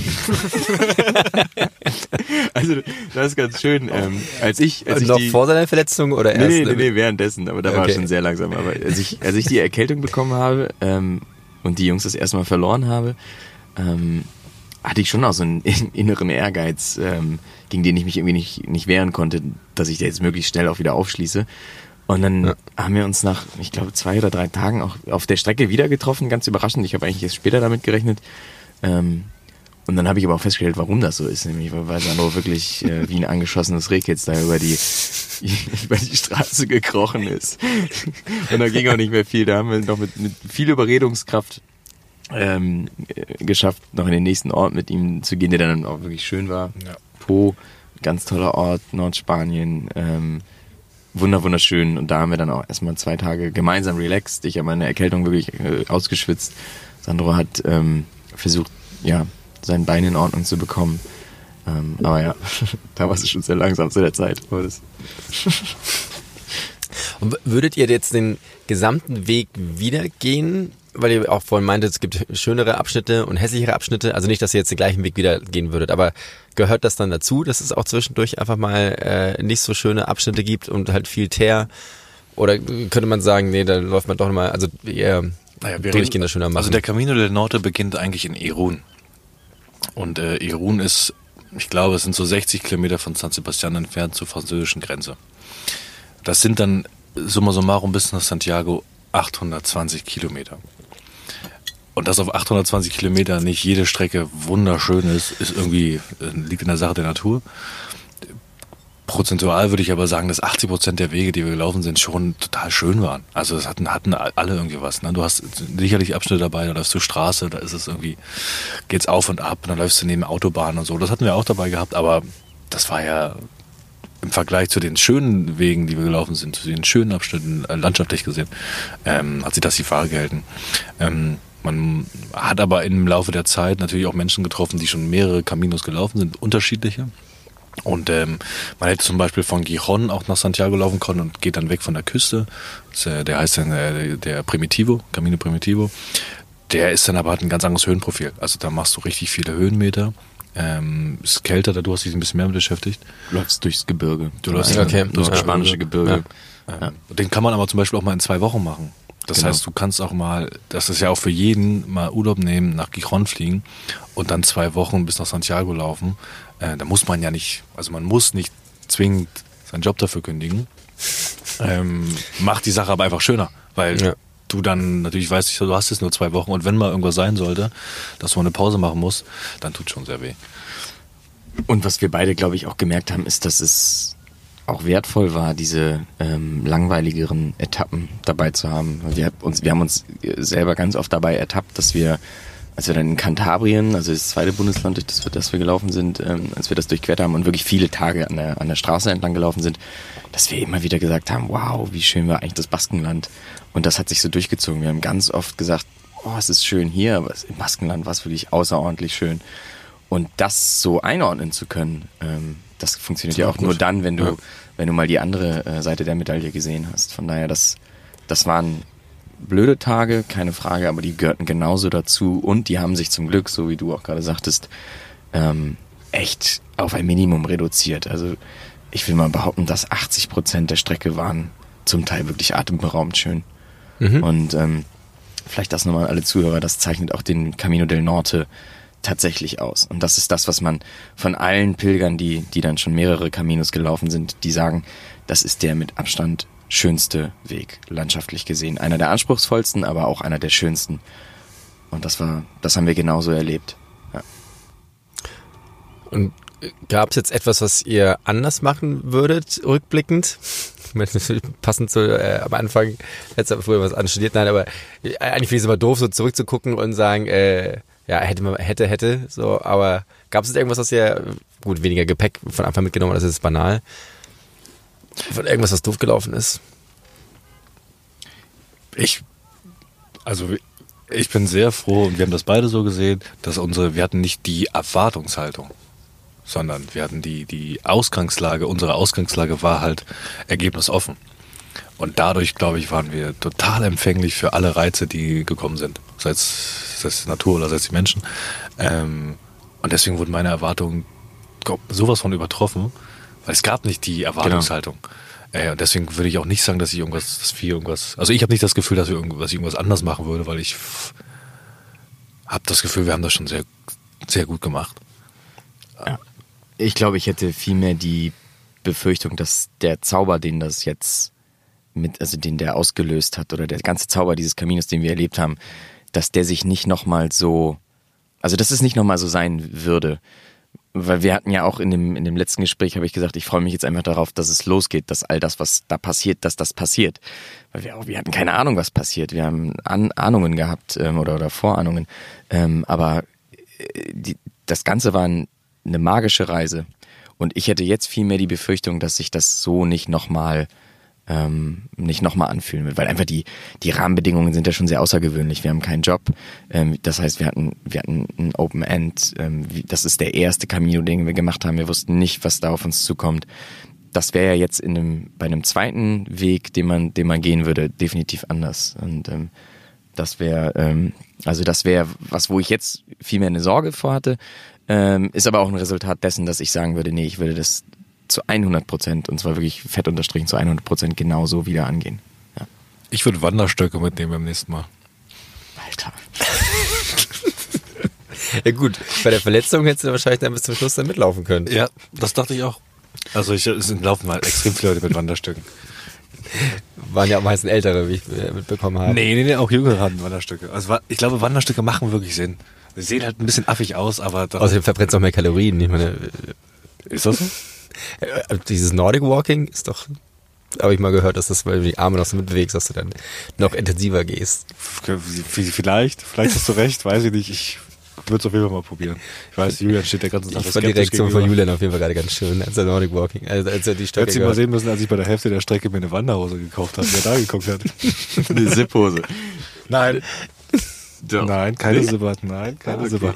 [SPEAKER 1] also das ist ganz schön. Ähm, als ich, als
[SPEAKER 2] Und
[SPEAKER 1] ich
[SPEAKER 2] noch
[SPEAKER 1] die,
[SPEAKER 2] vor seiner Verletzung oder erst?
[SPEAKER 1] Nee, nee, nee, währenddessen, aber da okay. war er schon sehr langsam. Aber als ich, als ich die Erkältung bekommen habe ähm, und die Jungs das erste Mal verloren habe, ähm, hatte ich schon auch so einen inneren Ehrgeiz, ähm, gegen den ich mich irgendwie nicht, nicht wehren konnte, dass ich da jetzt möglichst schnell auch wieder aufschließe. Und dann ja. haben wir uns nach, ich glaube, zwei oder drei Tagen auch auf der Strecke wieder getroffen, ganz überraschend. Ich habe eigentlich erst später damit gerechnet. Ähm, und dann habe ich aber auch festgestellt, warum das so ist. Nämlich, weil Sandro wirklich äh, wie ein angeschossenes Rehkitz da über die, über die Straße gekrochen ist. Und da ging auch nicht mehr viel. Da haben wir noch mit, mit viel Überredungskraft ähm, geschafft, noch in den nächsten Ort mit ihm zu gehen, der dann auch wirklich schön war. Ja. Po, ganz toller Ort, Nordspanien. Ähm, wunder wunderschön und da haben wir dann auch erstmal zwei Tage gemeinsam relaxed. Ich habe meine Erkältung wirklich äh, ausgeschwitzt. Sandro hat ähm, versucht, ja, sein Bein in Ordnung zu bekommen. Ähm, aber ja, da war es schon sehr langsam zu der Zeit.
[SPEAKER 2] und würdet ihr jetzt den gesamten Weg wieder gehen weil ihr auch vorhin meintet, es gibt schönere Abschnitte und hässlichere Abschnitte. Also nicht, dass ihr jetzt den gleichen Weg wieder gehen würdet, aber gehört das dann dazu, dass es auch zwischendurch einfach mal äh, nicht so schöne Abschnitte gibt und halt viel Teer? Oder könnte man sagen, nee, da läuft man doch mal, also eher naja, durchgehender schöner machen?
[SPEAKER 3] Also der Camino del Norte beginnt eigentlich in Irun. Und äh, Irun ist, ich glaube, es sind so 60 Kilometer von San Sebastian entfernt zur französischen Grenze. Das sind dann summa summarum bis nach Santiago 820 Kilometer. Und dass auf 820 Kilometer nicht jede Strecke wunderschön ist, ist irgendwie, äh, liegt in der Sache der Natur. Prozentual würde ich aber sagen, dass 80 Prozent der Wege, die wir gelaufen sind, schon total schön waren. Also es hatten, hatten alle irgendwie was. Ne? Du hast sicherlich Abschnitte dabei, da läufst du Straße, da ist es irgendwie, geht's auf und ab, und dann läufst du neben Autobahnen und so. Das hatten wir auch dabei gehabt, aber das war ja im Vergleich zu den schönen Wegen, die wir gelaufen sind, zu den schönen Abschnitten, äh, landschaftlich gesehen, ähm, hat sich das die Fahre gehalten. Ähm, man hat aber im Laufe der Zeit natürlich auch Menschen getroffen, die schon mehrere Caminos gelaufen sind, unterschiedliche. Und ähm, man hätte zum Beispiel von Gijon auch nach Santiago laufen können und geht dann weg von der Küste. Das, äh, der heißt dann äh, der Primitivo, Camino Primitivo. Der ist dann aber hat ein ganz anderes Höhenprofil. Also da machst du richtig viele Höhenmeter Ähm, ist kälter, da du hast dich ein bisschen mehr mit beschäftigt.
[SPEAKER 1] Du läufst durchs Gebirge.
[SPEAKER 3] Du läufst
[SPEAKER 1] okay. durchs ja. spanische Gebirge.
[SPEAKER 3] Ja. Den kann man aber zum Beispiel auch mal in zwei Wochen machen. Das genau. heißt, du kannst auch mal, das ist ja auch für jeden, mal Urlaub nehmen, nach Gijon fliegen und dann zwei Wochen bis nach Santiago laufen. Äh, da muss man ja nicht, also man muss nicht zwingend seinen Job dafür kündigen. Ähm, macht die Sache aber einfach schöner, weil ja. du dann natürlich weißt, du hast jetzt nur zwei Wochen und wenn mal irgendwas sein sollte, dass man eine Pause machen muss, dann tut schon sehr weh.
[SPEAKER 1] Und was wir beide, glaube ich, auch gemerkt haben, ist, dass es auch wertvoll war, diese ähm, langweiligeren Etappen dabei zu haben. Wir, uns, wir haben uns selber ganz oft dabei ertappt, dass wir, als wir dann in Kantabrien, also das zweite Bundesland, durch das wir, das wir gelaufen sind, ähm, als wir das durchquert haben und wirklich viele Tage an der, an der Straße entlang gelaufen sind, dass wir immer wieder gesagt haben, wow, wie schön war eigentlich das Baskenland. Und das hat sich so durchgezogen. Wir haben ganz oft gesagt, oh, es ist schön hier, aber im Baskenland war es wirklich außerordentlich schön. Und das so einordnen zu können, ähm, das funktioniert das ja auch gut. nur dann, wenn du, ja. wenn du mal die andere äh, Seite der Medaille gesehen hast. Von daher, das, das waren blöde Tage, keine Frage, aber die gehörten genauso dazu und die haben sich zum Glück, so wie du auch gerade sagtest, ähm, echt auf ein Minimum reduziert. Also ich will mal behaupten, dass 80 Prozent der Strecke waren zum Teil wirklich atemberaubend schön. Mhm. Und ähm, vielleicht das nochmal alle Zuhörer, das zeichnet auch den Camino del Norte tatsächlich aus. Und das ist das, was man von allen Pilgern, die, die dann schon mehrere Caminos gelaufen sind, die sagen, das ist der mit Abstand schönste Weg, landschaftlich gesehen. Einer der anspruchsvollsten, aber auch einer der schönsten. Und das war, das haben wir genauso erlebt. Ja.
[SPEAKER 2] Und gab es jetzt etwas, was ihr anders machen würdet, rückblickend? Passend zu äh, am Anfang, jetzt früher was anstudiert, nein, aber eigentlich finde ich es immer doof, so zurückzugucken und sagen, äh, ja, hätte man, hätte, hätte, so, aber gab es irgendwas, was ihr, gut, weniger Gepäck von Anfang mitgenommen, das ist banal. Von irgendwas, was doof gelaufen ist?
[SPEAKER 3] Ich, also, ich bin sehr froh und wir haben das beide so gesehen, dass unsere, wir hatten nicht die Erwartungshaltung, sondern wir hatten die, die Ausgangslage, unsere Ausgangslage war halt ergebnisoffen. Und dadurch, glaube ich, waren wir total empfänglich für alle Reize, die gekommen sind. Sei es, sei es die Natur oder sei es die Menschen. Ähm, und deswegen wurden meine Erwartungen sowas von übertroffen, weil es gab nicht die Erwartungshaltung. Genau. Äh, und deswegen würde ich auch nicht sagen, dass ich irgendwas, dass wir irgendwas, also ich habe nicht das Gefühl, dass, wir irgendwas, dass ich irgendwas anders machen würde, weil ich habe das Gefühl, wir haben das schon sehr, sehr gut gemacht.
[SPEAKER 1] Ja. Ich glaube, ich hätte vielmehr die Befürchtung, dass der Zauber, den das jetzt mit, also den der ausgelöst hat oder der ganze Zauber dieses Kaminos, den wir erlebt haben, dass der sich nicht nochmal so, also dass es nicht nochmal so sein würde. Weil wir hatten ja auch in dem, in dem letzten Gespräch, habe ich gesagt, ich freue mich jetzt einfach darauf, dass es losgeht, dass all das, was da passiert, dass das passiert. Weil wir wir hatten keine Ahnung, was passiert. Wir haben An Ahnungen gehabt ähm, oder, oder Vorahnungen. Ähm, aber äh, die, das Ganze war ein, eine magische Reise. Und ich hätte jetzt viel mehr die Befürchtung, dass sich das so nicht nochmal ähm, nicht nochmal anfühlen wird, weil einfach die, die Rahmenbedingungen sind ja schon sehr außergewöhnlich. Wir haben keinen Job. Ähm, das heißt, wir hatten, wir hatten ein Open End. Ähm, das ist der erste Camino, den wir gemacht haben. Wir wussten nicht, was da auf uns zukommt. Das wäre ja jetzt in einem, bei einem zweiten Weg, den man, den man gehen würde, definitiv anders. Und ähm, das wäre, ähm, also das wäre was, wo ich jetzt viel mehr eine Sorge vor hatte, ähm, ist aber auch ein Resultat dessen, dass ich sagen würde, nee, ich würde das zu 100 Prozent, und zwar wirklich fett unterstrichen zu 100 Prozent genauso wieder angehen. Ja.
[SPEAKER 3] Ich würde Wanderstöcke mitnehmen beim nächsten Mal.
[SPEAKER 1] Alter.
[SPEAKER 2] ja gut, bei der Verletzung hättest du wahrscheinlich dann bis zum Schluss dann mitlaufen können.
[SPEAKER 3] Ja, das dachte ich auch. Also ich, es laufen mal extrem viele Leute mit Wanderstöcken.
[SPEAKER 2] Waren ja auch meistens ältere, wie ich mitbekommen habe.
[SPEAKER 3] Nee, nee, nee, auch jüngere hatten Wanderstöcke. Also ich glaube, Wanderstöcke machen wirklich Sinn. Sie sehen halt ein bisschen affig aus, aber...
[SPEAKER 2] Außerdem verbrennt es auch mehr Kalorien. Ich meine,
[SPEAKER 3] ist das so?
[SPEAKER 2] Äh, dieses Nordic Walking ist doch, habe ich mal gehört, dass das, weil du die Arme noch so mitbewegst, dass du dann noch intensiver gehst.
[SPEAKER 3] Vielleicht, vielleicht hast du recht, weiß ich nicht. Ich würde es auf jeden Fall mal probieren. Ich weiß, Julian steht der ganzen Tag
[SPEAKER 2] Ich fand die Reaktion von Julian auf jeden Fall gerade ganz schön, als er Nordic Walking, also als er die Strecke
[SPEAKER 3] Hättest du mal sehen müssen, als ich bei der Hälfte der Strecke mir eine Wanderhose gekauft habe, wer da geguckt hat.
[SPEAKER 1] eine Zip-Hose.
[SPEAKER 3] Nein. Doch. Nein, keine Zipper. Nein, keine okay. Zipper.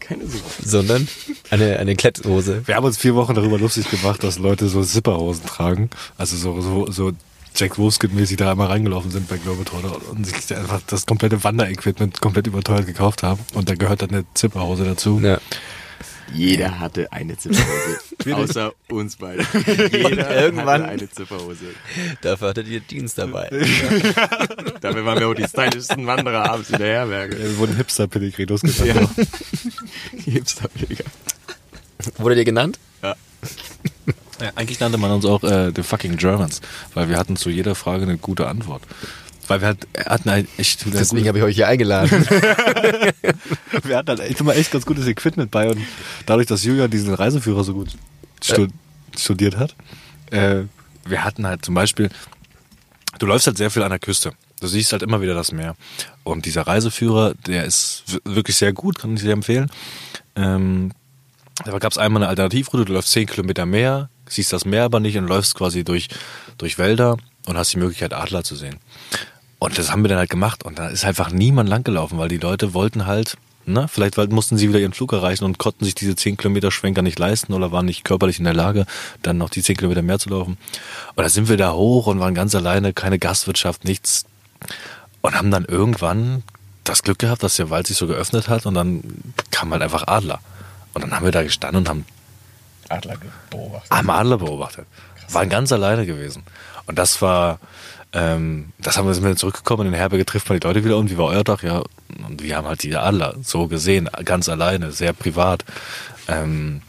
[SPEAKER 2] Keine Zipper. Sondern eine, eine Kletthose.
[SPEAKER 3] Wir haben uns vier Wochen darüber lustig gemacht, dass Leute so Zipperhosen tragen. Also so, so, so Jack Wolfskin-mäßig da einmal reingelaufen sind bei Globetrotter und sich einfach das komplette Wanderequipment komplett überteuert gekauft haben. Und da gehört dann eine Zipperhose dazu. Ja.
[SPEAKER 1] Jeder hatte eine Zipperhose. außer uns beide.
[SPEAKER 2] Jeder irgendwann hatte
[SPEAKER 1] eine Zipperhose.
[SPEAKER 2] Dafür hattet ihr Jeans dabei.
[SPEAKER 1] Dafür waren wir auch die stylischsten Wanderer abends in der Herberge.
[SPEAKER 3] Ja, wir wurden Hipster-Pellegrinos genannt. Ja.
[SPEAKER 2] Hipster-Pellegrinos. Wurde dir genannt?
[SPEAKER 1] Ja.
[SPEAKER 3] ja. Eigentlich nannte man uns auch äh, the fucking Germans, weil wir hatten zu jeder Frage eine gute Antwort. Weil wir hatten halt echt.
[SPEAKER 2] Deswegen habe ich euch hier eingeladen.
[SPEAKER 3] wir hatten halt echt immer echt ganz gutes Equipment bei und dadurch, dass Julian diesen Reiseführer so gut stud studiert hat, äh, wir hatten halt zum Beispiel, du läufst halt sehr viel an der Küste. Du siehst halt immer wieder das Meer. Und dieser Reiseführer, der ist wirklich sehr gut, kann ich dir empfehlen. Ähm, da gab es einmal eine Alternativroute, du läufst 10 Kilometer mehr, siehst das Meer aber nicht und läufst quasi durch, durch Wälder und hast die Möglichkeit, Adler zu sehen. Und das haben wir dann halt gemacht und da ist einfach niemand langgelaufen, weil die Leute wollten halt, ne, vielleicht mussten sie wieder ihren Flug erreichen und konnten sich diese 10 Kilometer Schwenker nicht leisten oder waren nicht körperlich in der Lage, dann noch die 10 Kilometer mehr zu laufen. Und da sind wir da hoch und waren ganz alleine, keine Gastwirtschaft, nichts. Und haben dann irgendwann das Glück gehabt, dass der Wald sich so geöffnet hat und dann kam halt einfach Adler. Und dann haben wir da gestanden und haben
[SPEAKER 2] Adler beobachtet.
[SPEAKER 3] Haben Adler beobachtet. Waren ganz alleine gewesen. Und das war, ähm, das haben wir sind wir zurückgekommen in den Herberge trifft man die Leute wieder und wie war euer Tag? Ja, und wir haben halt die Adler so gesehen, ganz alleine, sehr privat. Ähm,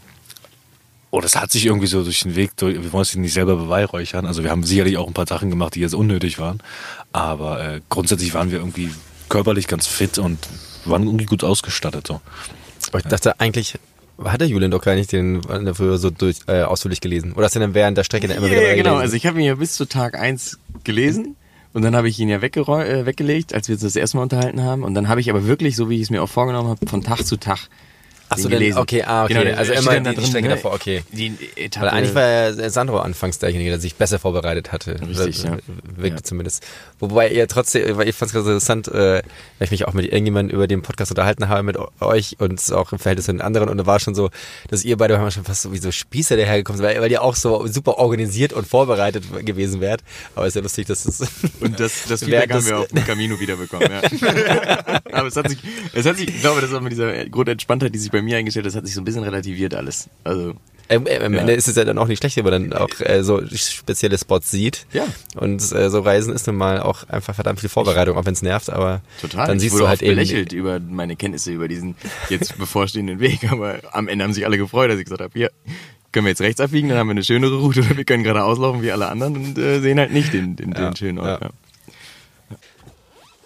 [SPEAKER 3] und es hat sich irgendwie so durch den Weg, durch, wir wollen es nicht selber beweihräuchern. Also wir haben sicherlich auch ein paar Sachen gemacht, die jetzt unnötig waren. Aber äh, grundsätzlich waren wir irgendwie körperlich ganz fit und waren irgendwie gut ausgestattet. So.
[SPEAKER 2] Aber ich dachte eigentlich, hat der Julian doch gar nicht den dafür so durch, äh, ausführlich gelesen? Oder hast du dann während der Strecke dann immer
[SPEAKER 1] yeah, wieder genau. Also ich habe ihn ja bis zu Tag 1 gelesen. Und dann habe ich ihn ja äh, weggelegt, als wir uns das erste Mal unterhalten haben. Und dann habe ich aber wirklich, so wie ich es mir auch vorgenommen habe, von Tag zu Tag
[SPEAKER 2] Ach so, denn, okay, ah, okay. Genau, also immer die, die Strecke ne? davor, okay. Die Etappe. Weil eigentlich war ja Sandro anfangs derjenige, der sich besser vorbereitet hatte.
[SPEAKER 1] Richtig, ja.
[SPEAKER 2] Wirkte ja. zumindest. Wobei ihr trotzdem, weil ich fand es ganz interessant, äh, weil ich mich auch mit irgendjemandem über den Podcast unterhalten habe mit euch und auch im Verhältnis zu den anderen und da war schon so, dass ihr beide schon fast so wie so Spießer dahergekommen sind, weil, weil ihr auch so super organisiert und vorbereitet gewesen wärt. Aber es ist ja lustig, dass es...
[SPEAKER 1] Und das, das Feedback haben wir auf dem Camino wiederbekommen, ja. Aber es hat sich, es hat sich, ich glaube, das ist auch mit dieser Grundentspanntheit, die sich bei bei mir eingestellt, das hat sich so ein bisschen relativiert alles. Also
[SPEAKER 2] ähm, äh, am Ende ist es ja dann auch nicht schlecht, wenn man dann auch äh, so spezielle Spots sieht.
[SPEAKER 1] Ja.
[SPEAKER 2] Und äh, so Reisen ist nun mal auch einfach verdammt viel Vorbereitung, auch wenn es nervt, aber
[SPEAKER 1] Total.
[SPEAKER 2] dann
[SPEAKER 1] ich
[SPEAKER 2] siehst du halt eben.
[SPEAKER 1] belächelt über meine Kenntnisse über diesen jetzt bevorstehenden Weg, aber am Ende haben sich alle gefreut, dass ich gesagt habe, hier, können wir jetzt rechts abbiegen, dann haben wir eine schönere Route oder wir können gerade auslaufen wie alle anderen und äh, sehen halt nicht den, den, ja, den schönen Ort. Ja.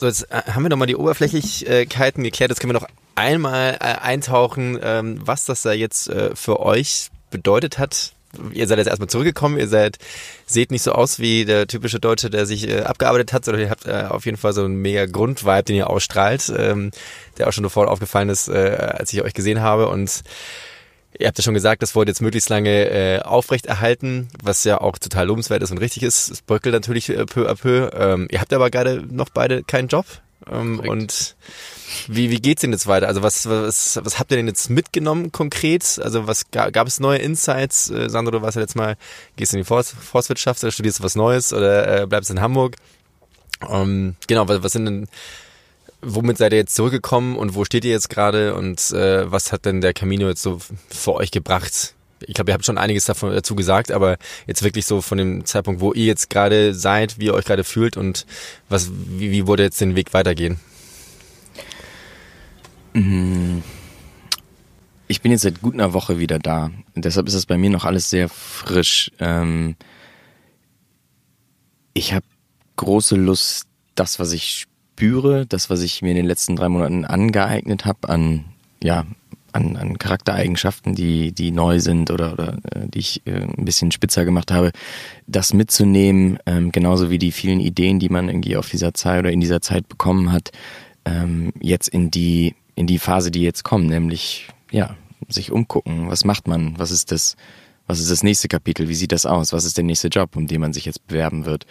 [SPEAKER 2] So, jetzt äh, haben wir nochmal die Oberflächlichkeiten geklärt. Jetzt können wir noch einmal äh, eintauchen, ähm, was das da jetzt äh, für euch bedeutet hat. Ihr seid jetzt erstmal zurückgekommen, ihr seid, seht nicht so aus wie der typische Deutsche, der sich abgearbeitet hat, sondern ihr habt auf jeden Fall so einen mega Grundvibe, den ihr ausstrahlt, ähm, der auch schon sofort aufgefallen ist, als ich euch gesehen habe. Und Ihr habt ja schon gesagt, das wurde jetzt möglichst lange äh, aufrechterhalten, was ja auch total lobenswert ist und richtig ist. Es bröckelt natürlich äh, peu à peu. Ähm, ihr habt aber gerade noch beide keinen Job. Ähm, und wie, wie geht's denn jetzt weiter? Also was, was, was habt ihr denn jetzt mitgenommen konkret? Also was gab, gab es neue Insights? Äh, Sandro, du warst ja jetzt mal, gehst du in die Forst, Forstwirtschaft oder studierst du was Neues oder äh, bleibst in Hamburg? Ähm, genau, was, was sind denn womit seid ihr jetzt zurückgekommen und wo steht ihr jetzt gerade und äh, was hat denn der Camino jetzt so für euch gebracht? Ich glaube, ihr habt schon einiges davon, dazu gesagt, aber jetzt wirklich so von dem Zeitpunkt, wo ihr jetzt gerade seid, wie ihr euch gerade fühlt und was, wie, wie wurde jetzt den Weg weitergehen?
[SPEAKER 1] Mhm. Ich bin jetzt seit gut einer Woche wieder da. Deshalb ist es bei mir noch alles sehr frisch. Ähm ich habe große Lust, das, was ich spüre, das, was ich mir in den letzten drei Monaten angeeignet habe, an, ja, an, an Charaktereigenschaften, die, die neu sind oder, oder äh, die ich äh, ein bisschen spitzer gemacht habe, das mitzunehmen, ähm, genauso wie die vielen Ideen, die man irgendwie auf dieser Zeit oder in dieser Zeit bekommen hat, ähm, jetzt in die, in die Phase, die jetzt kommt, nämlich, ja, sich umgucken. Was macht man? Was ist das, was ist das nächste Kapitel? Wie sieht das aus? Was ist der nächste Job, um den man sich jetzt bewerben wird?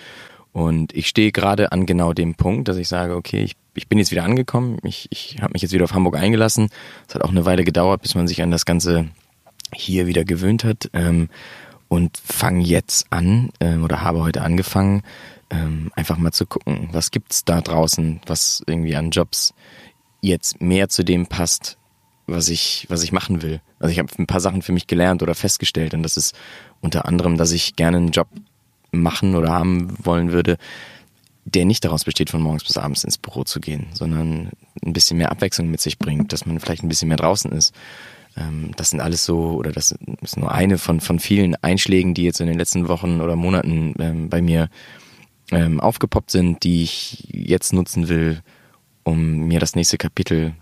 [SPEAKER 1] Und ich stehe gerade an genau dem Punkt, dass ich sage, okay, ich, ich bin jetzt wieder angekommen, ich, ich habe mich jetzt wieder auf Hamburg eingelassen. Es hat auch eine Weile gedauert, bis man sich an das Ganze hier wieder gewöhnt hat. Ähm, und fange jetzt an ähm, oder habe heute angefangen, ähm, einfach mal zu gucken, was gibt's da draußen, was irgendwie an Jobs jetzt mehr zu dem passt, was ich, was ich machen will. Also ich habe ein paar Sachen für mich gelernt oder festgestellt und das ist unter anderem, dass ich gerne einen Job machen oder haben wollen würde, der nicht daraus besteht, von morgens bis abends ins Büro zu gehen, sondern ein bisschen mehr Abwechslung mit sich bringt, dass man vielleicht ein bisschen mehr draußen ist. Ähm, das sind alles so, oder das ist nur eine von, von vielen Einschlägen, die jetzt in den letzten Wochen oder Monaten ähm, bei mir ähm, aufgepoppt sind, die ich jetzt nutzen will, um mir das nächste Kapitel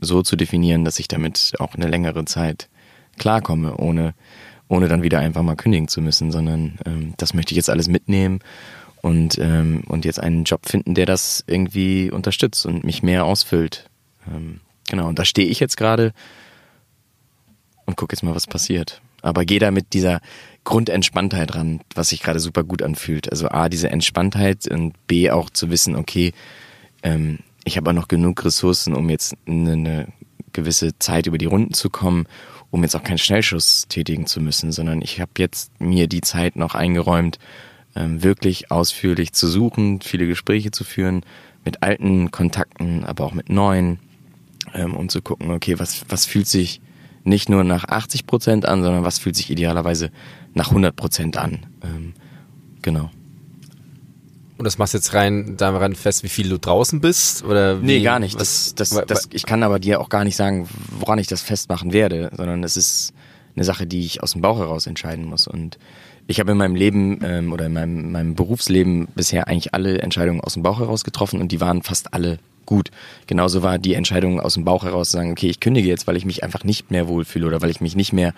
[SPEAKER 1] so zu definieren, dass ich damit auch eine längere Zeit klarkomme, ohne, ohne dann wieder einfach mal kündigen zu müssen, sondern ähm, das möchte ich jetzt alles mitnehmen und, ähm, und jetzt einen Job finden, der das irgendwie unterstützt und mich mehr ausfüllt. Ähm, genau, und da stehe ich jetzt gerade und gucke jetzt mal, was passiert. Aber gehe da mit dieser Grundentspanntheit ran, was sich gerade super gut anfühlt. Also A, diese Entspanntheit und B, auch zu wissen, okay, ähm, ich habe auch noch genug Ressourcen, um jetzt eine, eine gewisse Zeit über die Runden zu kommen, um jetzt auch keinen Schnellschuss tätigen zu müssen, sondern ich habe jetzt mir die Zeit noch eingeräumt, ähm, wirklich ausführlich zu suchen, viele Gespräche zu führen mit alten Kontakten, aber auch mit neuen, ähm, um zu gucken, okay, was, was fühlt sich nicht nur nach 80 Prozent an, sondern was fühlt sich idealerweise nach 100 Prozent an. Ähm, genau.
[SPEAKER 2] Und das machst jetzt rein daran fest, wie viel du draußen bist? Oder wie,
[SPEAKER 1] nee, gar nicht. Das, das, das, ich kann aber dir auch gar nicht sagen, woran ich das festmachen werde, sondern es ist eine Sache, die ich aus dem Bauch heraus entscheiden muss. Und ich habe in meinem Leben ähm, oder in meinem, meinem Berufsleben bisher eigentlich alle Entscheidungen aus dem Bauch heraus getroffen und die waren fast alle gut. Genauso war die Entscheidung aus dem Bauch heraus zu sagen, okay, ich kündige jetzt, weil ich mich einfach nicht mehr wohlfühle oder weil ich mich nicht mehr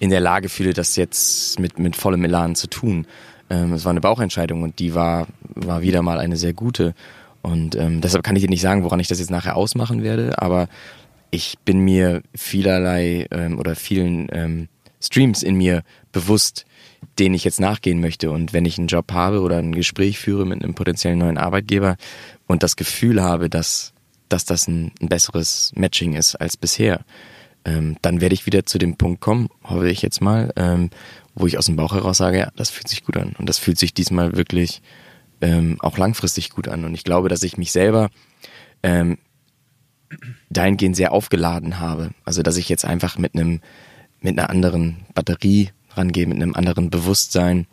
[SPEAKER 1] in der Lage fühle, das jetzt mit, mit vollem Elan zu tun. Ähm, es war eine Bauchentscheidung und die war, war wieder mal eine sehr gute. Und ähm, deshalb kann ich dir nicht sagen, woran ich das jetzt nachher ausmachen werde, aber ich bin mir vielerlei ähm, oder vielen ähm, Streams in mir bewusst, denen ich jetzt nachgehen möchte. Und wenn ich einen Job habe oder ein Gespräch führe mit einem potenziellen neuen Arbeitgeber und das Gefühl habe, dass, dass das ein, ein besseres Matching ist als bisher, ähm, dann werde ich wieder zu dem Punkt kommen, hoffe ich jetzt mal, ähm, wo ich aus dem Bauch heraus sage, ja, das fühlt sich gut an. Und das fühlt sich diesmal wirklich ähm, auch langfristig gut an. Und ich glaube, dass ich mich selber ähm, dahingehend sehr aufgeladen habe. Also dass ich jetzt einfach mit einem mit einer anderen Batterie rangehe, mit einem anderen Bewusstsein,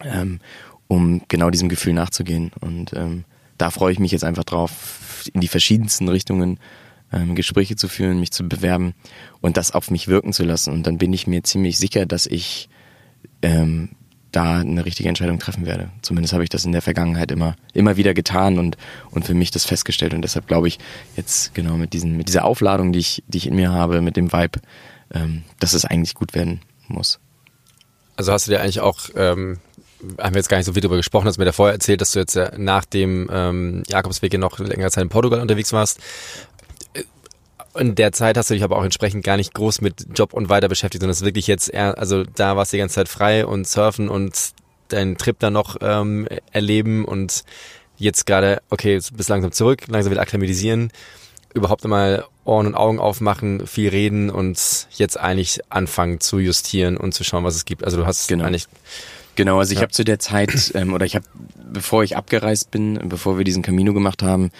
[SPEAKER 1] ähm, um genau diesem Gefühl nachzugehen. Und ähm, da freue ich mich jetzt einfach drauf, in die verschiedensten Richtungen ähm, Gespräche zu führen, mich zu bewerben und das auf mich wirken zu lassen. Und dann bin ich mir ziemlich sicher, dass ich ähm, da eine richtige Entscheidung treffen werde. Zumindest habe ich das in der Vergangenheit immer, immer wieder getan und, und für mich das festgestellt. Und deshalb glaube ich jetzt genau mit, diesen, mit dieser Aufladung, die ich, die ich in mir habe, mit dem Vibe, ähm, dass es eigentlich gut werden muss.
[SPEAKER 2] Also hast du dir eigentlich auch, ähm, haben wir jetzt gar nicht so viel darüber gesprochen, hast mir da vorher erzählt, dass du jetzt nach dem ähm, Jakobsweg noch längere Zeit in Portugal unterwegs warst. In der Zeit hast du dich aber auch entsprechend gar nicht groß mit Job und weiter beschäftigt, sondern es ist wirklich jetzt eher, also da warst du die ganze Zeit frei und surfen und deinen Trip dann noch ähm, erleben und jetzt gerade, okay, bis langsam zurück, langsam wieder akklimatisieren, überhaupt einmal Ohren und Augen aufmachen, viel reden und jetzt eigentlich anfangen zu justieren und zu schauen, was es gibt. Also du hast
[SPEAKER 1] genau.
[SPEAKER 2] eigentlich
[SPEAKER 1] Genau, also ich ja. habe zu der Zeit ähm, oder ich habe, bevor ich abgereist bin, bevor wir diesen Camino gemacht haben,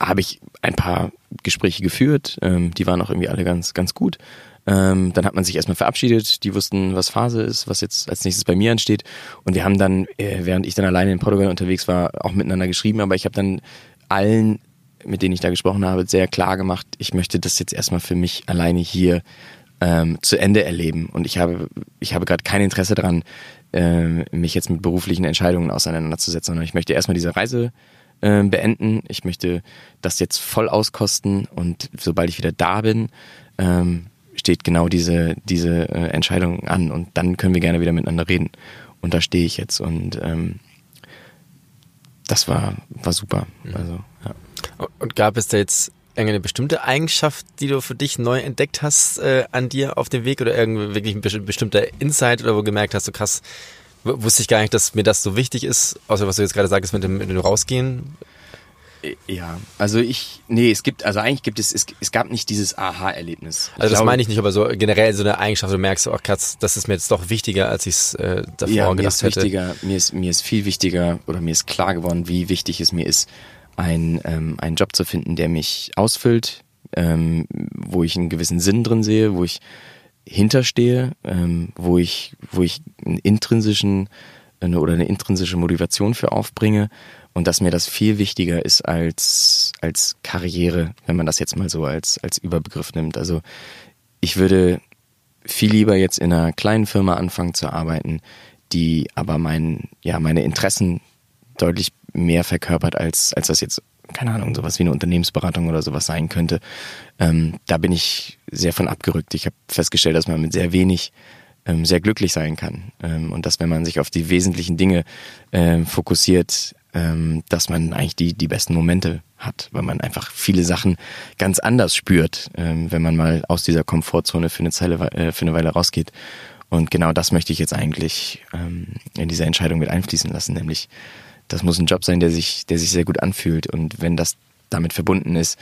[SPEAKER 1] habe ich ein paar Gespräche geführt. Ähm, die waren auch irgendwie alle ganz, ganz gut. Ähm, dann hat man sich erstmal verabschiedet. Die wussten, was Phase ist, was jetzt als nächstes bei mir ansteht. Und wir haben dann, äh, während ich dann alleine in Portugal unterwegs war, auch miteinander geschrieben. Aber ich habe dann allen, mit denen ich da gesprochen habe, sehr klar gemacht, ich möchte das jetzt erstmal für mich alleine hier ähm, zu Ende erleben. Und ich habe, ich habe gerade kein Interesse daran, äh, mich jetzt mit beruflichen Entscheidungen auseinanderzusetzen, sondern ich möchte erstmal diese Reise äh, beenden. Ich möchte das jetzt voll auskosten und sobald ich wieder da bin, ähm, steht genau diese, diese äh, Entscheidung an und dann können wir gerne wieder miteinander reden. Und da stehe ich jetzt und ähm, das war, war super. Mhm. Also, ja.
[SPEAKER 2] Und gab es da jetzt irgendeine bestimmte Eigenschaft, die du für dich neu entdeckt hast äh, an dir auf dem Weg oder irgendwie wirklich ein bestimmter Insight oder wo du gemerkt hast, so krass, wusste ich gar nicht, dass mir das so wichtig ist, außer was du jetzt gerade sagst mit dem, mit dem Rausgehen.
[SPEAKER 1] Ja, also ich, nee, es gibt, also eigentlich gibt es, es, es gab nicht dieses Aha-Erlebnis.
[SPEAKER 2] Also das glaube, meine ich nicht, aber so generell so eine Eigenschaft, du merkst, oh krass, das ist mir jetzt doch wichtiger, als ich es äh, davor ja, gedacht
[SPEAKER 1] mir ist Wichtiger, mir ist, mir ist viel wichtiger oder mir ist klar geworden, wie wichtig es mir ist, ein, ähm, einen Job zu finden, der mich ausfüllt, ähm, wo ich einen gewissen Sinn drin sehe, wo ich hinterstehe, ähm, wo ich, wo ich einen intrinsischen eine, oder eine intrinsische Motivation für aufbringe und dass mir das viel wichtiger ist als, als Karriere, wenn man das jetzt mal so als, als Überbegriff nimmt. Also ich würde viel lieber jetzt in einer kleinen Firma anfangen zu arbeiten, die aber mein, ja, meine Interessen deutlich mehr verkörpert, als, als das jetzt, keine Ahnung, sowas wie eine Unternehmensberatung oder sowas sein könnte. Ähm, da bin ich sehr von abgerückt. Ich habe festgestellt, dass man mit sehr wenig ähm, sehr glücklich sein kann. Ähm, und dass wenn man sich auf die wesentlichen Dinge ähm, fokussiert, ähm, dass man eigentlich die, die besten Momente hat, weil man einfach viele Sachen ganz anders spürt, ähm, wenn man mal aus dieser Komfortzone für eine, Zeile, äh, für eine Weile rausgeht. Und genau das möchte ich jetzt eigentlich ähm, in diese Entscheidung mit einfließen lassen, nämlich das muss ein Job sein, der sich, der sich sehr gut anfühlt. Und wenn das damit verbunden ist,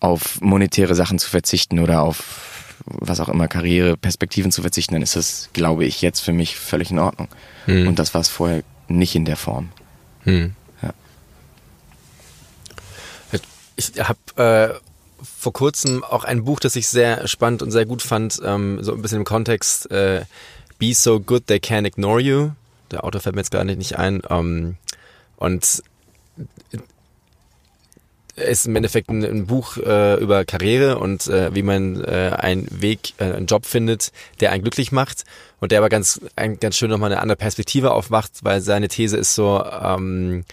[SPEAKER 1] auf monetäre Sachen zu verzichten oder auf was auch immer Karriereperspektiven zu verzichten, dann ist das, glaube ich, jetzt für mich völlig in Ordnung. Hm. Und das war es vorher nicht in der Form. Hm. Ja.
[SPEAKER 2] Ich habe äh, vor kurzem auch ein Buch, das ich sehr spannend und sehr gut fand, ähm, so ein bisschen im Kontext äh, Be So Good They Can't Ignore You. Der Autor fällt mir jetzt gar nicht ein. Ähm, und ist im Endeffekt ein, ein Buch äh, über Karriere und äh, wie man äh, einen Weg, äh, einen Job findet, der einen glücklich macht und der aber ganz, ein, ganz schön nochmal eine andere Perspektive aufmacht, weil seine These ist so, ähm,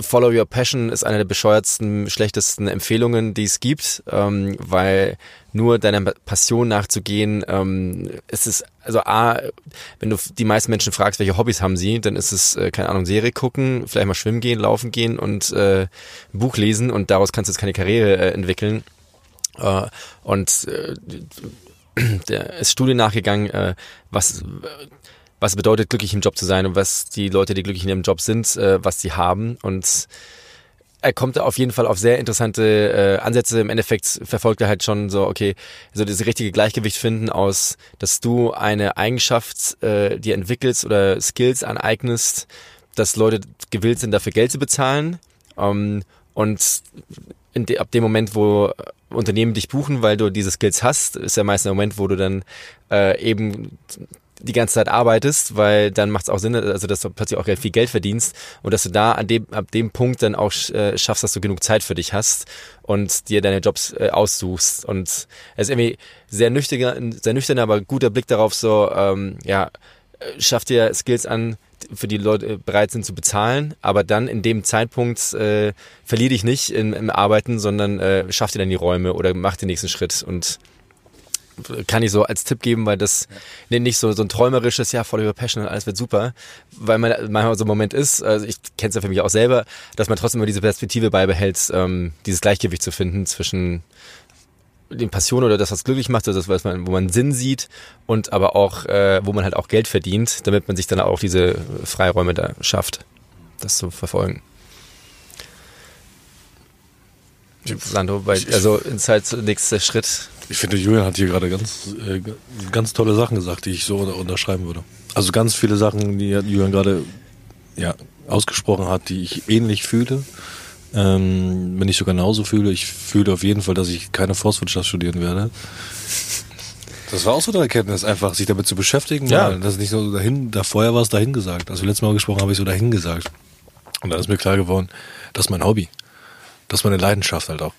[SPEAKER 2] Follow Your Passion ist eine der bescheuertsten, schlechtesten Empfehlungen, die es gibt, ähm, weil nur deiner Passion nachzugehen, ähm, es ist, also A, wenn du die meisten Menschen fragst, welche Hobbys haben sie, dann ist es, äh, keine Ahnung, Serie gucken, vielleicht mal schwimmen gehen, laufen gehen und äh, ein Buch lesen und daraus kannst du jetzt keine Karriere äh, entwickeln. Äh, und äh, der ist Studie nachgegangen, äh, was was bedeutet, glücklich im Job zu sein und was die Leute, die glücklich in ihrem Job sind, äh, was sie haben. Und er kommt auf jeden Fall auf sehr interessante äh, Ansätze. Im Endeffekt verfolgt er halt schon so, okay, so das richtige Gleichgewicht finden aus, dass du eine Eigenschaft äh, dir entwickelst oder Skills aneignest, dass Leute gewillt sind, dafür Geld zu bezahlen. Ähm, und de, ab dem Moment, wo Unternehmen dich buchen, weil du diese Skills hast, ist ja meist der Moment, wo du dann äh, eben die ganze Zeit arbeitest, weil dann macht es auch Sinn, also dass du plötzlich auch viel Geld verdienst und dass du da an dem, ab dem Punkt dann auch äh, schaffst, dass du genug Zeit für dich hast und dir deine Jobs äh, aussuchst. Und es ist irgendwie sehr nüchterner, sehr nüchterner, aber guter Blick darauf, so, ähm, ja, äh, schaff dir Skills an, für die Leute bereit sind zu bezahlen, aber dann in dem Zeitpunkt äh, verlier dich nicht im, im Arbeiten, sondern äh, schaff dir dann die Räume oder mach den nächsten Schritt und kann ich so als Tipp geben, weil das ja. nicht so, so ein träumerisches, ja, voll über Passion und alles wird super, weil man manchmal so ein Moment ist, also ich kenne es ja für mich auch selber, dass man trotzdem immer diese Perspektive beibehält, ähm, dieses Gleichgewicht zu finden zwischen den Passion oder das, was glücklich macht, das, was man, wo man Sinn sieht und aber auch, äh, wo man halt auch Geld verdient, damit man sich dann auch diese Freiräume da schafft, das zu verfolgen. Sandro, weil, also ins halt nächster Schritt
[SPEAKER 3] ich finde, Julian hat hier gerade ganz, äh, ganz tolle Sachen gesagt, die ich so unterschreiben würde. Also ganz viele Sachen, die Julian gerade ja, ausgesprochen hat, die ich ähnlich fühle. Ähm, wenn ich so genauso fühle, ich fühle auf jeden Fall, dass ich keine Forstwirtschaft studieren werde. Das war auch so eine Erkenntnis, einfach sich damit zu beschäftigen. Ja. Das ist nicht so dahin, da vorher war es dahin gesagt. Als wir letztes Mal gesprochen habe ich so dahin gesagt. Und dann ist mir klar geworden, das ist mein Hobby. Das ist meine Leidenschaft halt auch.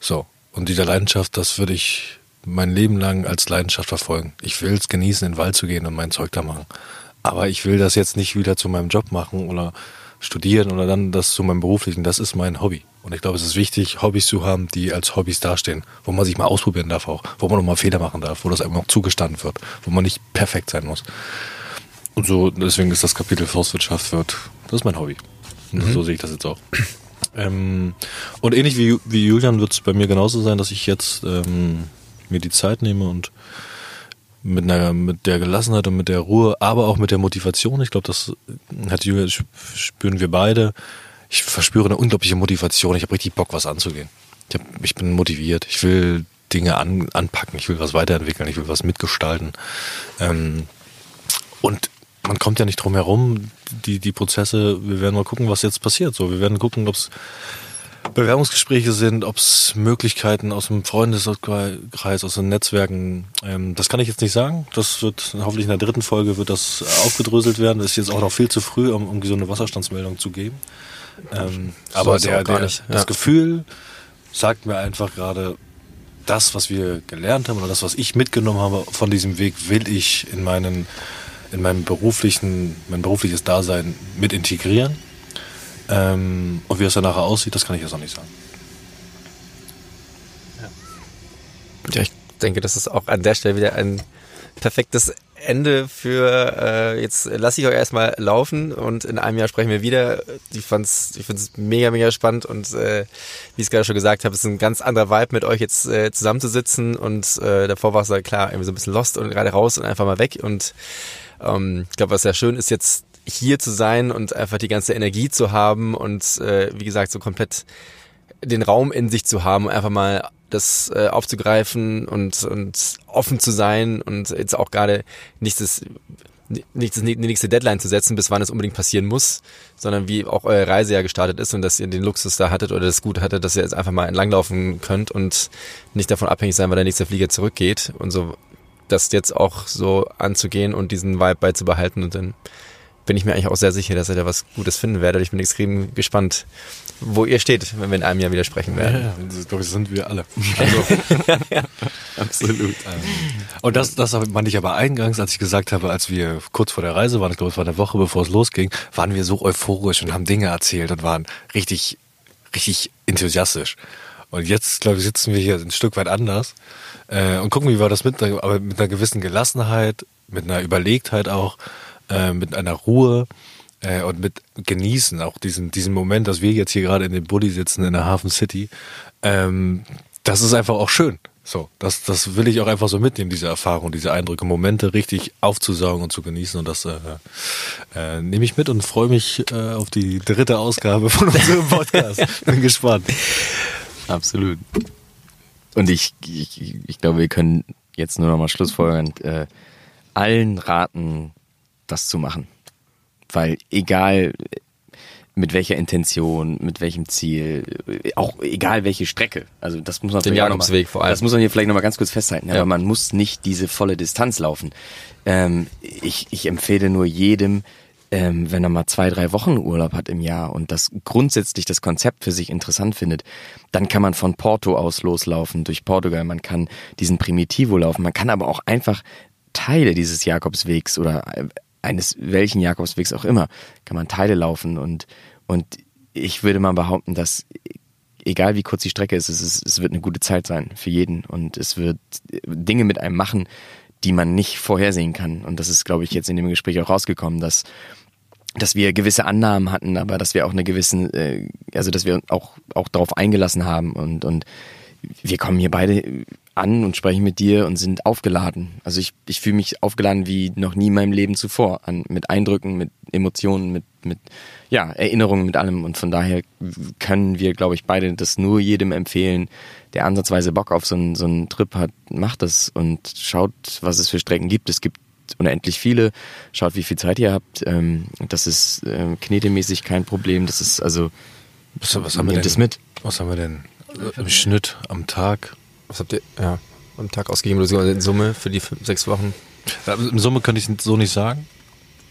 [SPEAKER 3] So. Und diese Leidenschaft, das würde ich mein Leben lang als Leidenschaft verfolgen. Ich will es genießen, in den Wald zu gehen und mein Zeug da machen. Aber ich will das jetzt nicht wieder zu meinem Job machen oder studieren oder dann das zu meinem beruflichen. Das ist mein Hobby. Und ich glaube, es ist wichtig, Hobbys zu haben, die als Hobbys dastehen, wo man sich mal ausprobieren darf auch, wo man auch mal Fehler machen darf, wo das einem auch zugestanden wird, wo man nicht perfekt sein muss. Und so, deswegen ist das Kapitel Forstwirtschaft wird, das ist mein Hobby. Und mhm. so sehe ich das jetzt auch. Ähm, und ähnlich wie, wie Julian wird es bei mir genauso sein, dass ich jetzt ähm, mir die Zeit nehme und mit, einer, mit der Gelassenheit und mit der Ruhe, aber auch mit der Motivation. Ich glaube, das hat Julian, spüren wir beide. Ich verspüre eine unglaubliche Motivation. Ich habe richtig Bock, was anzugehen. Ich, hab, ich bin motiviert. Ich will Dinge an, anpacken. Ich will was weiterentwickeln. Ich will was mitgestalten. Ähm, und man kommt ja nicht drum herum, die, die Prozesse, wir werden mal gucken, was jetzt passiert. So, wir werden gucken, ob es Bewerbungsgespräche sind, ob es Möglichkeiten aus dem Freundeskreis, aus den Netzwerken, ähm, das kann ich jetzt nicht sagen. Das wird hoffentlich in der dritten Folge wird das aufgedröselt werden. Das ist jetzt auch noch viel zu früh, um, um so eine Wasserstandsmeldung zu geben. Ähm, so aber der, der, ja. das Gefühl sagt mir einfach gerade, das, was wir gelernt haben oder das, was ich mitgenommen habe von diesem Weg, will ich in meinen in meinem beruflichen, mein berufliches Dasein mit integrieren. Ähm, und wie es dann nachher aussieht, das kann ich jetzt auch nicht sagen.
[SPEAKER 2] Ja. ich denke, das ist auch an der Stelle wieder ein perfektes Ende für äh, jetzt lasse ich euch erstmal laufen und in einem Jahr sprechen wir wieder. Ich fand's, ich finde es mega, mega spannend und äh, wie ich gerade schon gesagt habe, ist ein ganz anderer Vibe mit euch jetzt äh, zusammenzusitzen und äh, davor war es halt klar irgendwie so ein bisschen lost und gerade raus und einfach mal weg und ähm, ich glaube, was sehr schön ist jetzt hier zu sein und einfach die ganze Energie zu haben und äh, wie gesagt so komplett den Raum in sich zu haben, einfach mal das äh, aufzugreifen und, und offen zu sein und jetzt auch gerade nicht das nicht die nächste Deadline zu setzen, bis wann es unbedingt passieren muss, sondern wie auch eure Reise ja gestartet ist und dass ihr den Luxus da hattet oder das Gut hattet, dass ihr jetzt einfach mal entlanglaufen könnt und nicht davon abhängig sein, weil der nächste Flieger zurückgeht und so das jetzt auch so anzugehen und diesen Vibe beizubehalten und dann bin ich mir eigentlich auch sehr sicher, dass ihr da was Gutes finden werdet. Ich bin extrem gespannt, wo ihr steht, wenn wir in einem Jahr wieder sprechen werden. Ja,
[SPEAKER 3] das, glaube ich, sind wir alle. Also, ja, absolut. Und das, das meinte ich aber eingangs, als ich gesagt habe, als wir kurz vor der Reise waren, ich glaube, es war eine Woche bevor es losging, waren wir so euphorisch und haben Dinge erzählt und waren richtig, richtig enthusiastisch. Und jetzt, glaube ich, sitzen wir hier ein Stück weit anders äh, und gucken, wie wir das mit, aber mit einer gewissen Gelassenheit, mit einer Überlegtheit auch, äh, mit einer Ruhe äh, und mit genießen auch diesen, diesen Moment, dass wir jetzt hier gerade in dem Bulli sitzen in der Hafen City. Ähm, das ist einfach auch schön. So, das, das will ich auch einfach so mitnehmen, diese Erfahrung, diese Eindrücke, Momente richtig aufzusaugen und zu genießen. Und das äh, äh, nehme ich mit und freue mich äh, auf die dritte Ausgabe von unserem Podcast. Bin gespannt.
[SPEAKER 1] Absolut. Und ich, ich, ich glaube, wir können jetzt nur noch mal schlussfolgern, äh, allen raten, das zu machen. Weil egal mit welcher Intention, mit welchem Ziel, auch egal welche Strecke. Also das muss man
[SPEAKER 2] den Jakobsweg vor allem.
[SPEAKER 1] Das muss man hier vielleicht nochmal ganz kurz festhalten. Ja. Aber man muss nicht diese volle Distanz laufen. Ähm, ich, ich empfehle nur jedem, ähm, wenn er mal zwei, drei Wochen Urlaub hat im Jahr und das grundsätzlich das Konzept für sich interessant findet, dann kann man von Porto aus loslaufen durch Portugal. Man kann diesen Primitivo laufen. Man kann aber auch einfach Teile dieses Jakobswegs oder eines welchen Jakobswegs auch immer, kann man Teile laufen und, und ich würde mal behaupten, dass egal wie kurz die Strecke ist, es, ist, es wird eine gute Zeit sein für jeden und es wird Dinge mit einem machen, die man nicht vorhersehen kann. Und das ist, glaube ich, jetzt in dem Gespräch auch rausgekommen, dass dass wir gewisse Annahmen hatten, aber dass wir auch eine gewissen, äh, also dass wir auch auch darauf eingelassen haben und und wir kommen hier beide an und sprechen mit dir und sind aufgeladen. Also ich, ich fühle mich aufgeladen wie noch nie in meinem Leben zuvor. An, mit Eindrücken, mit Emotionen, mit, mit ja, Erinnerungen, mit allem. Und von daher können wir, glaube ich, beide das nur jedem empfehlen, der ansatzweise Bock auf so einen, so einen Trip hat, macht das und schaut, was es für Strecken gibt. Es gibt unendlich viele. Schaut, wie viel Zeit ihr habt. Ähm, das ist äh, knetemäßig kein Problem. Das ist also.
[SPEAKER 3] Was, was haben wir denn? Das mit. Was haben wir denn im Schnitt am Tag?
[SPEAKER 2] Was habt ihr ja, am Tag ausgegeben oder in Summe für die fünf, sechs Wochen?
[SPEAKER 3] Ja, in Summe könnte ich so nicht sagen.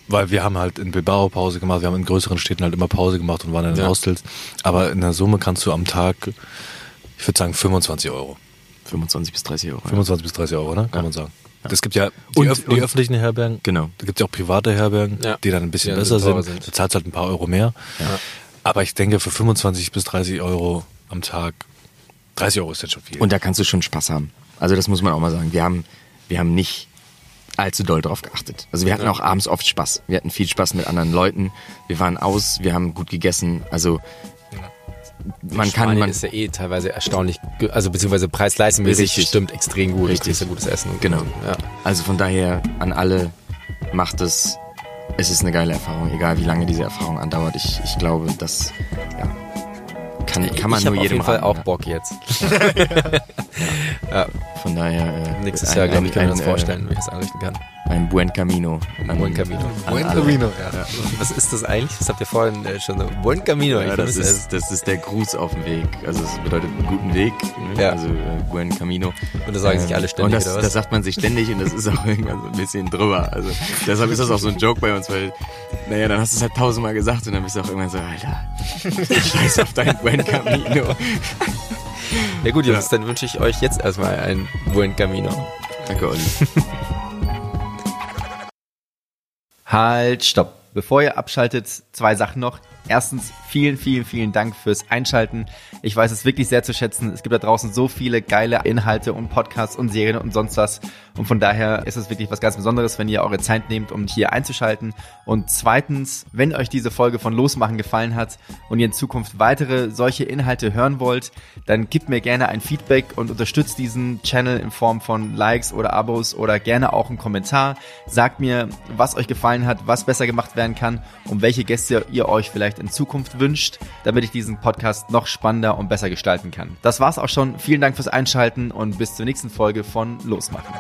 [SPEAKER 3] Weil wir haben halt in Bilbao Pause gemacht, wir haben in größeren Städten halt immer Pause gemacht und waren in den ja. Hostels. Aber in der Summe kannst du am Tag, ich würde sagen 25 Euro.
[SPEAKER 1] 25 bis 30 Euro.
[SPEAKER 3] 25 ja. bis 30 Euro, ne? Kann ja. man sagen. Es gibt ja die, und, öf die öffentlichen Herbergen.
[SPEAKER 1] Genau.
[SPEAKER 3] Da gibt es ja auch private Herbergen, ja. die dann ein bisschen besser sind. sind. Da zahlst halt ein paar Euro mehr. Ja. Aber ich denke, für 25 bis 30 Euro am Tag 30 Euro ist jetzt schon viel.
[SPEAKER 1] Und da kannst du schon Spaß haben. Also das muss man auch mal sagen. Wir haben, wir haben nicht allzu doll drauf geachtet. Also wir hatten ja. auch abends oft Spaß. Wir hatten viel Spaß mit anderen Leuten. Wir waren aus, wir haben gut gegessen. Also man kann man
[SPEAKER 2] ist ja eh teilweise erstaunlich, also beziehungsweise preis-leistungsmäßig stimmt extrem gut.
[SPEAKER 1] Richtig, ist ja gutes Essen. Genau. Ja. Also von daher an alle macht es. Es ist eine geile Erfahrung, egal wie lange diese Erfahrung andauert. Ich, ich glaube, dass ja, kann, kann man
[SPEAKER 2] ich
[SPEAKER 1] nur jedem
[SPEAKER 2] auf jeden Fall auch Bock jetzt.
[SPEAKER 1] Ja. Von daher.
[SPEAKER 2] Äh, Nächstes Jahr, glaube ich, kann ich mir das vorstellen, wie ich es einrichten kann.
[SPEAKER 1] Ein Buen Camino.
[SPEAKER 2] Ein Buen Camino. Buen Camino, ja. ja. Was ist das eigentlich? Das habt ihr vorhin äh, schon so. Buen Camino.
[SPEAKER 1] Ja, das, ist, das ist der Gruß auf dem Weg. Also es bedeutet einen guten Weg. Ne? Ja. Also äh, Buen Camino.
[SPEAKER 2] Und das sagen ähm, sich alle ständig,
[SPEAKER 1] und das, oder was? das sagt man sich ständig und das ist auch irgendwann so ein bisschen drüber. Also deshalb ist das auch so ein Joke bei uns, weil, naja, dann hast du es halt tausendmal gesagt und dann bist du auch irgendwann so, Alter, scheiß auf dein Buen Camino.
[SPEAKER 2] Ja gut, Jungs, ja. dann wünsche ich euch jetzt erstmal ein Buen Camino.
[SPEAKER 1] Danke, Olli.
[SPEAKER 2] Halt, stopp. Bevor ihr abschaltet, zwei Sachen noch. Erstens, vielen, vielen, vielen Dank fürs Einschalten. Ich weiß es wirklich sehr zu schätzen. Es gibt da draußen so viele geile Inhalte und Podcasts und Serien und sonst was. Und von daher ist es wirklich was ganz Besonderes, wenn ihr eure Zeit nehmt, um hier einzuschalten. Und zweitens, wenn euch diese Folge von Losmachen gefallen hat und ihr in Zukunft weitere solche Inhalte hören wollt, dann gebt mir gerne ein Feedback und unterstützt diesen Channel in Form von Likes oder Abos oder gerne auch einen Kommentar. Sagt mir, was euch gefallen hat, was besser gemacht werden kann und welche Gäste ihr euch vielleicht in Zukunft wünscht, damit ich diesen Podcast noch spannender und besser gestalten kann. Das war's auch schon. Vielen Dank fürs Einschalten und bis zur nächsten Folge von Losmachen.